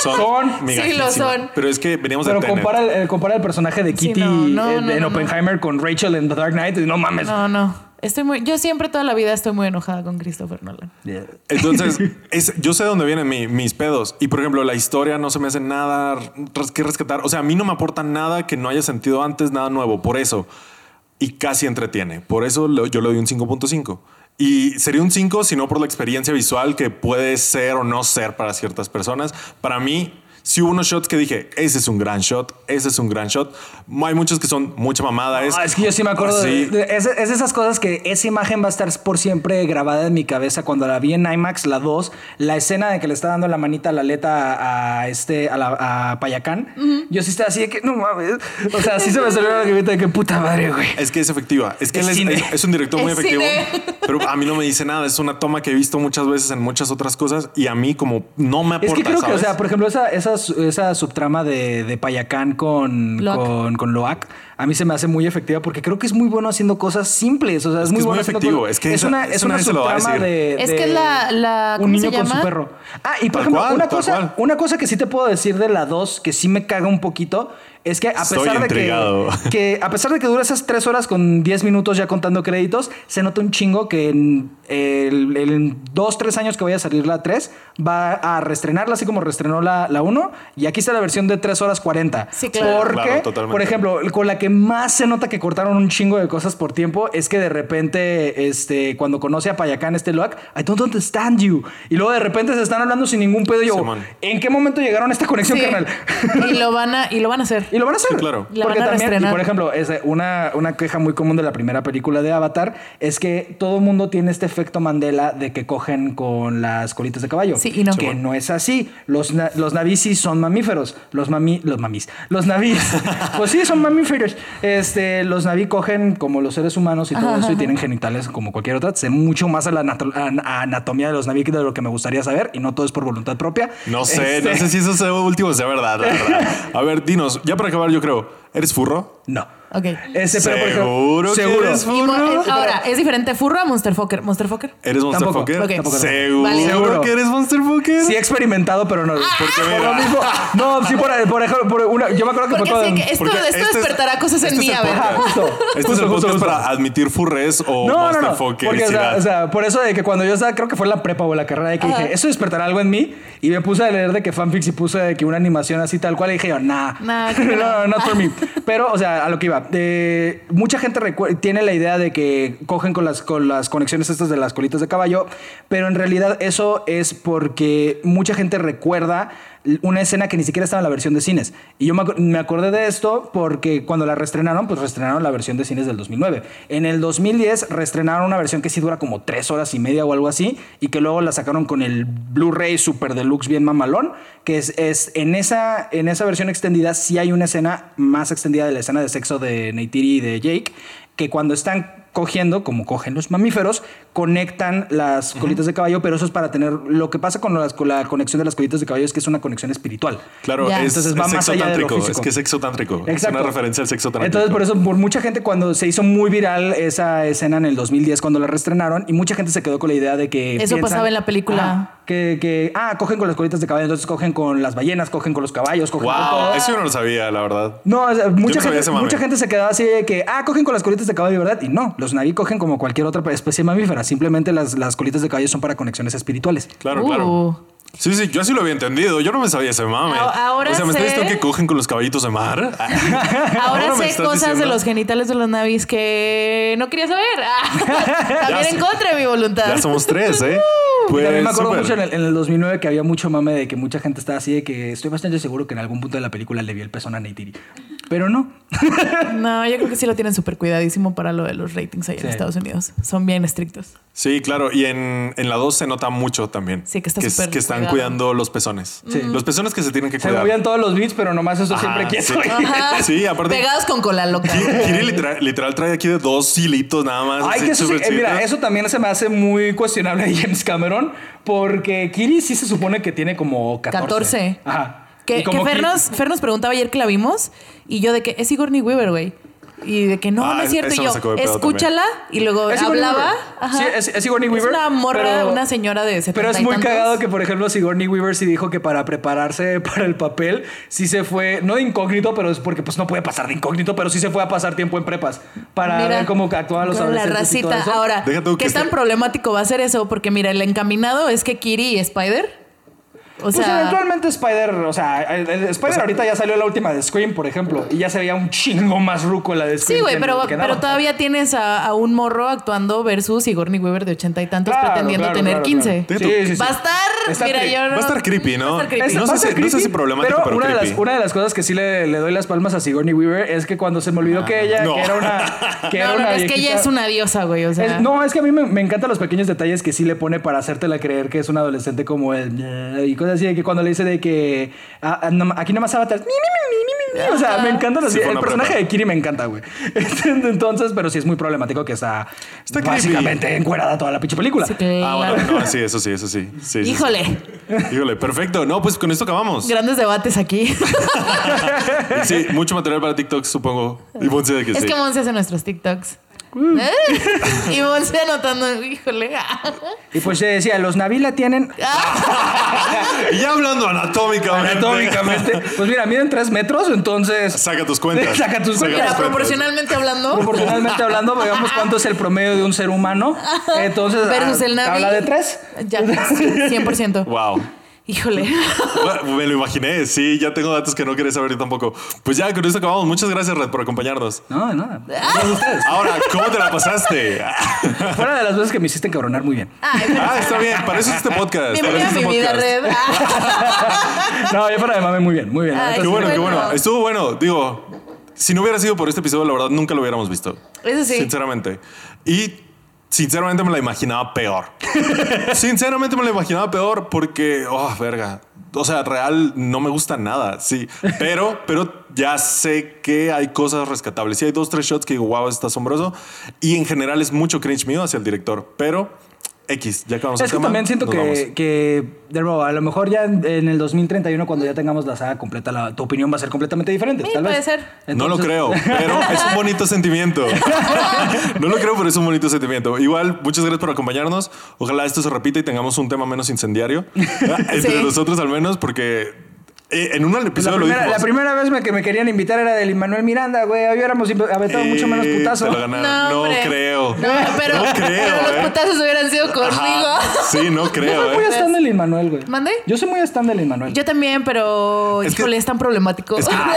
Son, Son. Sí, lo son. Pero es que veníamos Pero de Tenet. compara el, eh, compara el personaje de Sí, Kitty no, no, en, no, en no, Oppenheimer con Rachel en The Dark Knight. y No mames. No, no. Estoy muy, yo siempre toda la vida estoy muy enojada con Christopher Nolan. Entonces, es- yo sé de dónde vienen mi- mis pedos. Y por ejemplo, la historia no se me hace nada res- que rescatar. O sea, a mí no me aporta nada que no haya sentido antes, nada nuevo. Por eso. Y casi entretiene. Por eso lo- yo le doy un 5.5. Y sería un 5 si no por la experiencia visual que puede ser o no ser para ciertas personas. Para mí, si hubo unos shots que dije, ese es un gran shot, ese es un gran shot. Hay muchos que son mucha mamada. Es, Ah, es que yo sí me acuerdo así. de, de- es, es de esas cosas que esa imagen va a estar por siempre grabada en mi cabeza cuando la vi en IMAX, la 2, la escena de que le está dando la manita a la aleta a este, a, la, a Payacán. Yo sí estaba así de que, no mames. O sea, sí se me salió la lagrimita de que puta madre, güey. Es que es efectiva. Es que Es él es, es- es un director muy efectivo. cine. Pero a mí no me dice nada. Es una toma que he visto muchas veces en muchas otras cosas y a mí como no me aporta. Es que creo que, o ¿sabes? sea, por ejemplo, esa, esa, esa subtrama de, de Payacán con, Loac. con, con Loac, a mí se me hace muy efectiva porque creo que es muy bueno haciendo cosas simples. O sea, es, Es que muy es muy bueno haciendo efectivo. cosas- Es que es una, es una subtrama de, Es de que es la- la- un ¿cómo niño se con su perro. Ah, y por Tal ejemplo, cual, una cosa, cual. una cosa que sí te puedo decir de la 2 que sí me caga un poquito es que a pesar de que, que a pesar de que dura esas 3 horas con 10 minutos ya contando créditos, se nota un chingo que en el, el 2, 3 años que vaya a salir la 3 va a reestrenarla así como reestrenó la, la 1 y aquí está la versión de 3 horas 40. Sí, claro. Porque, Claro, por ejemplo, con la que más se nota que cortaron un chingo de cosas por tiempo es que de repente, este, cuando conoce a Payacán, este Loac, I don't understand you. Y luego de repente se están hablando sin ningún pedo. Yo, Simón. ¿en qué momento llegaron a esta conexión, Sí. carnal? y lo van a y lo van a hacer. Y lo van a hacer. Sí, claro. La Porque van a también, y por ejemplo, es una, una queja muy común de la primera película de Avatar es que todo el mundo tiene este efecto Mandela de que cogen con las colitas de caballo. Sí, y no. Que no es así. Los, na- los navis sí son mamíferos. Los mami, los mamis. Los navis. pues sí, son mamíferos. Este, los naví cogen como los seres humanos y todo eso y tienen genitales como cualquier otra. Sé mucho más a la a- anatomía de los naví que de lo que me gustaría saber y no todo es por voluntad propia. No sé, Este, no sé si eso sea último sea verdad, la verdad. A ver, dinos, ya para acabar, yo creo, ¿eres furro? No. Ok. Pero por ejemplo, ¿Seguro que seguro. eres Y mo- furro? eh, ahora, ¿es diferente furro a Monster Fucker? ¿Monster Fucker? ¿Eres Monster Tampoco. Fucker? Ok. Tampoco, ¿Seguro Vale. Seguro. que eres Monster Fucker? Sí he experimentado, pero no. Porque mira. lo mismo. No, sí, por, por ejemplo, por una, yo me acuerdo que Porque fue que esto, porque esto este es- despertará cosas en este mí, es a ver. Ajá, justo. Este es Justo, el justo, podcast justo. para admitir furres o No, no, Monster no. Fucker. Porque, o sea, o sea, por eso de que cuando yo estaba, creo que fue en la prepa o la carrera, de que dije, eso despertará algo en mí. Y me puse a leer de que fanfics y puse de que una animación así tal cual. Y dije yo, nah, Nah, que no, no. not for me. Pero, o sea, a lo que iba. Mucha gente tiene la idea de que cogen con las, con las conexiones estas de las colitas de caballo. Pero en realidad eso es porque mucha gente recuerda una escena que ni siquiera estaba en la versión de cines. Y yo me, acordé de esto porque cuando la reestrenaron, pues reestrenaron la versión de cines del 2009. En el 2010 reestrenaron una versión que sí dura como tres horas y media o algo así, y que luego la sacaron con el Blu-ray Super Deluxe bien mamalón, que es, es en, esa, en esa versión extendida sí hay una escena más extendida de la escena de sexo de Neytiri y de Jake, que cuando están cogiendo, como cogen los mamíferos, conectan las colitas de caballo, pero eso es para tener... Lo que pasa con, las- con la conexión de las colitas de caballo es que es una conexión espiritual. Claro, Ya. es, Entonces va es más sexo allá de lo físico. Es que es sexo tántrico. Es Exacto. una referencia al sexo tántrico. Entonces, por eso, por mucha gente, cuando se hizo muy viral esa escena en el 2010, cuando la reestrenaron, y mucha gente se quedó con la idea de que. Eso pasaba en la película. Que, que, ah, cogen con las colitas de caballo, entonces cogen con las ballenas, cogen con los caballos, cogen con Wow, todo. eso yo no lo sabía, la verdad. No, o sea, mucha, no gente, mucha gente se quedaba así de que, ah, cogen con las colitas de caballo, ¿verdad? Y no, los naví cogen como cualquier otra especie mamífera. Simplemente las, las colitas de caballo son para conexiones espirituales. Claro, Uh. claro. Sí, sí, yo así lo había entendido. Yo no me sabía ese mame. Ahora o sea, ¿me estás sé- diciendo que cogen con los caballitos de mar? Ahora me sé cosas de los genitales de los navis que no quería saber. Ah, También en contra de mi voluntad. Ya somos tres, ¿eh? y también me acuerdo súper. mucho en el, en el 2009 que había mucho mame de que mucha gente estaba así de que estoy bastante seguro que en algún punto de la película le vi el pezón a Neytiri. Pero no. No, yo creo que sí lo tienen súper cuidadísimo para lo de los ratings ahí en Sí. Estados Unidos. Son bien estrictos. Sí, claro. Y en, en la 2 se nota mucho también. Sí, que está es- súper Que están cuidado. cuidando los pezones. Sí. Los pezones que se tienen que Se cuidar. movían todos los beats, pero nomás eso Ajá, siempre quieto. sí. Ajá. Sí, aparte- Pegados con cola loca. Ki- Kiri literal, literal trae aquí de dos hilitos nada más. Ay, que eso eh, mira, eso también se me hace muy cuestionable de James Cameron, porque Kiri sí se supone que tiene como 14. 14. Ajá. Que, que Fer, nos, Fer nos preguntaba ayer que la vimos y yo de que es Sigourney Weaver, güey. Y de que no, Ah, no es cierto. Y yo, escúchala. Y luego Es hablaba. Ajá. Sí, es- es Sigourney Weaver, una morra, pero- una señora de 70 Pero es muy cagado que, por ejemplo, Sigourney Weaver sí dijo que para prepararse para el papel, sí se fue, no de incógnito, pero es porque pues no puede pasar de incógnito, pero sí se fue a pasar tiempo en prepas para Mira, ver cómo actuaban los la adolescentes y todo racita. eso. Ahora, ¿qué que tan problemático va a ser eso? Porque mira, el encaminado es que Kiri y Spider. O Pues sea, eventualmente Spider, o sea, el- el Spider ahorita ya salió la última de Scream, por ejemplo, y ya se veía un chingo más ruco la de Scream. Sí, güey, pero, que pero todavía tienes a, a un morro actuando versus Sigourney Weaver de ochenta y tantos Claro, pretendiendo claro, tener claro, 15. claro. Sí, sí, sí. Va a estar Está mira, yo no- Va a estar creepy, ¿no? Va a estar creepy. Es- No sé si- no sé si creepy, problemático, pero una, de las, creepy. una de las cosas que sí le, le doy las palmas a Sigourney Weaver es que cuando se me olvidó que ella, No. que era una. Que era no, no, una es que ella es una diosa, güey. O sea, Es- no, es que a mí me, me encantan los pequeños detalles que sí le pone para hacértela creer que es un adolescente como él. Y cosas así de que cuando le dice de que ah, ah, no- aquí nomás avatar. mi, mi, mi, mi, mi, mi. O sea, me encanta Sí, el personaje de Kiri me encanta, güey. Entonces, pero sí es muy problemático que está, Está creepy. básicamente encuerada toda la pinche película. sí, claro. Ah, bueno, no, sí, eso sí, eso sí. Sí, Híjole, sí. Híjole, perfecto. No, pues con esto acabamos. grandes debates aquí. Sí, mucho material para TikTok, supongo. Y Monse de que es sí. que Monse hace nuestros TikToks. ¿Eh? Y Monse anotando, híjole. Y pues se decía, los Navila tienen Y ya hablando anatómicamente. anatómicamente. Pues mira, miden tres metros, entonces. Saca tus cuentas. Saca tus Mira, cuentas. proporcionalmente hablando. Proporcionalmente hablando, veamos cuánto es el promedio de un ser humano. Entonces, Versus ah, el Navi. habla de tres. Ya, sí, 100%. Wow. Híjole. Bueno, Me lo imaginé, sí, ya tengo datos que no quería saber yo tampoco. Pues ya, con esto acabamos. Muchas gracias, Red, por acompañarnos. No, no. Gracias a ustedes. Ahora, ¿cómo te la pasaste? Fuera de las veces que me hiciste encabronar muy bien. Ay, pero- Ah, está bien, para eso es este podcast. para Bienvenida a es mi este vida. Red. No, yo fuera de mame muy bien, muy bien. Ay, Qué bueno, qué bueno. bueno. Estuvo bueno. Digo, si no hubiera sido por este episodio, la verdad nunca lo hubiéramos visto. Eso sí. Sinceramente. Y sinceramente me la imaginaba peor. sinceramente me la imaginaba peor porque, oh, verga. O sea, real no me gusta nada, sí. Pero, pero ya sé que hay cosas rescatables. Sí, hay dos, tres shots que digo, wow, está asombroso. Y en general es mucho cringe mío hacia el director. Pero, X, ya acabamos Es el que tema, también siento que, que, de nuevo, a lo mejor ya en, en el 2031, cuando ya tengamos la saga completa, la- tu opinión va a ser completamente diferente. Sí, tal puede vez. ser. no lo creo, pero es un bonito sentimiento. no lo creo, pero es un bonito sentimiento. Igual, muchas gracias por acompañarnos. Ojalá esto se repita y tengamos un tema menos incendiario. Entre Sí. nosotros al menos, porque en un episodio la, lo primera, dijimos. la primera vez me- que me querían invitar era del Manuel Miranda, güey. Hubiéramos aventado mucho menos Eh, putazo. te lo ganaron. No, hombre. creo. No, pero, No creo, pero eh. los putazos hubieran sido conmigo. Ajá. Sí, no Yo creo, soy muy ¿eh? stand del Manuel, güey. ¿Mande? Yo soy muy stand del Manuel. Yo también, pero Es que- híjole, es tan problemático. es que- Ah,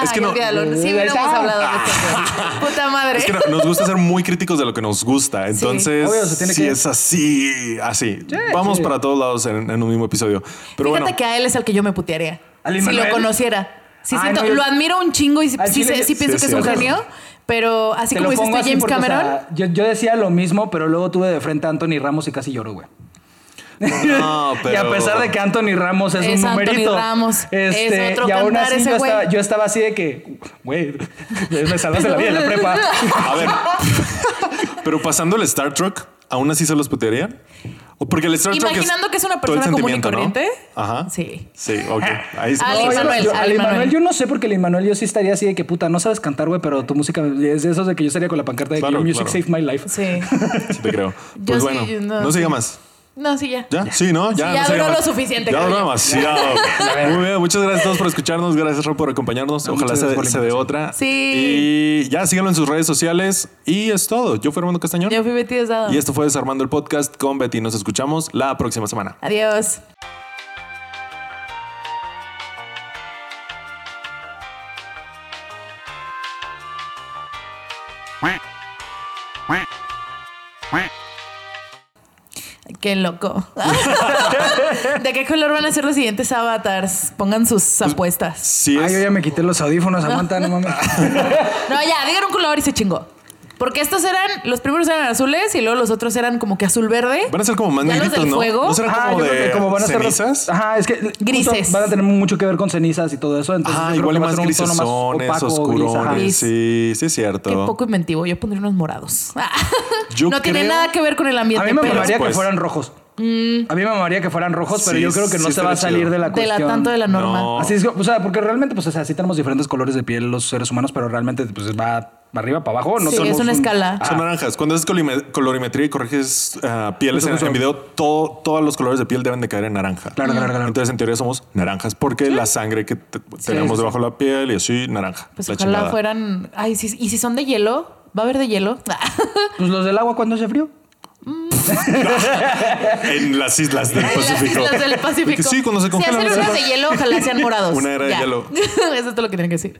Es que no- olvídalo. Sí, hubiéramos hablado de esto. Puta madre. Es que no- nos gusta ser muy críticos de lo que nos gusta. Entonces, Obvio, se tiene si que- es así, así. Vamos sí. para todos lados en, en un mismo episodio. Pero Fíjate bueno, que a él es al que yo me putearía. ¿Al Si lo conociera. Sí, Ay, siento- no, yo- lo admiro un chingo y sí, sí yo- sí pienso Sí, que es sí, un genio. Pero así Te como dices así James porque, o Cameron. sea, yo, yo decía lo mismo, pero luego tuve de frente a Anthony Ramos y casi lloro, güey. No, Y a pero- pesar de que Anthony Ramos es, Es un Anthony numerito. Ramos. Este, Es otro y aún así ese yo güey. estaba, yo estaba así de que, güey, me salvaste la vida en la prepa. A ver. Pero pasando el Star Trek, ¿aún así se los putearían? O porque el Star Trek Imaginando que es una persona común y sentimiento, ¿no? corriente. Ajá. Sí. Sí, ok. Ahí sí. Al No, yo- yo, yo no sé porque el Immanuel yo sí estaría así de que puta, no sabes cantar, güey, pero tu música es de esos de que yo estaría con la pancarta de que Claro, Your Music claro. Saved My Life. Sí. Sí te creo. Yo Pues sí, bueno, yo no, no, siga sí. más. No, sí, ya. ¿Ya? Sí, ¿no? Ya, Sí, ya no duró lo suficiente, Ya duró demasiado. Muy bien, muchas gracias a todos por escucharnos. Gracias, Rob, por acompañarnos. No, Ojalá se, se dé otra. Sí. Y ya síganlo en sus redes sociales. Y es todo. Yo fui Armando Castañón. Yo fui Betty Desdado. Y esto fue Desarmando el Podcast con Betty. Nos escuchamos la próxima semana. Adiós. Qué loco. ¿De qué color van a ser los siguientes avatars? Pongan sus apuestas. Sí, Ay, es- yo ya me quité los audífonos, aguanta, no mames. No, ya, digan un color y se chingó. Porque estos eran, los primeros eran azules y luego los otros eran como que azul verde. Van a ser como más ¿Ya los negritos, del ¿no? fuego? ¿No serán Ajá, como de van a ser los- cenizas? Ajá, es que justo Grises. van a tener mucho que ver con cenizas y todo eso. Entonces Ah, igual a más ser un tono grisesones, opaco, gris, ajá. oscurones. Gris. Sí, sí es cierto. Qué poco inventivo. Yo pondría unos morados. No tiene nada que ver con el A ambiente. mí me mamaría que fueran rojos. A mí me mamaría que fueran rojos, pero Sí, yo creo que no sí se va a salir chido. de la de la cuestión. tanto de la norma. No. Así es, o sea, porque realmente, pues, o sea, sí tenemos diferentes colores de piel los seres humanos, pero realmente, pues, va arriba para abajo. No Sí, es una un- escala. Son naranjas. Cuando haces colorimetría y corriges ah, pieles en, en video, todo, todos los colores de piel deben de caer en naranja. Claro, claro, claro. Entonces, en teoría, somos naranjas porque la sangre que te- tenemos sí, debajo de la piel y así, naranja. Pues la ojalá chingada. fueran. Ay, sí, y si son de hielo, ¿va a haber de hielo? Pues los del agua cuando hace frío. En las islas del En las Pacífico. islas del Pacífico. Porque sí, cuando se Si congelan. hacen las unas de hielo, ojalá sean morados. Una era de Ya. hielo. Eso es todo lo que tienen que decir.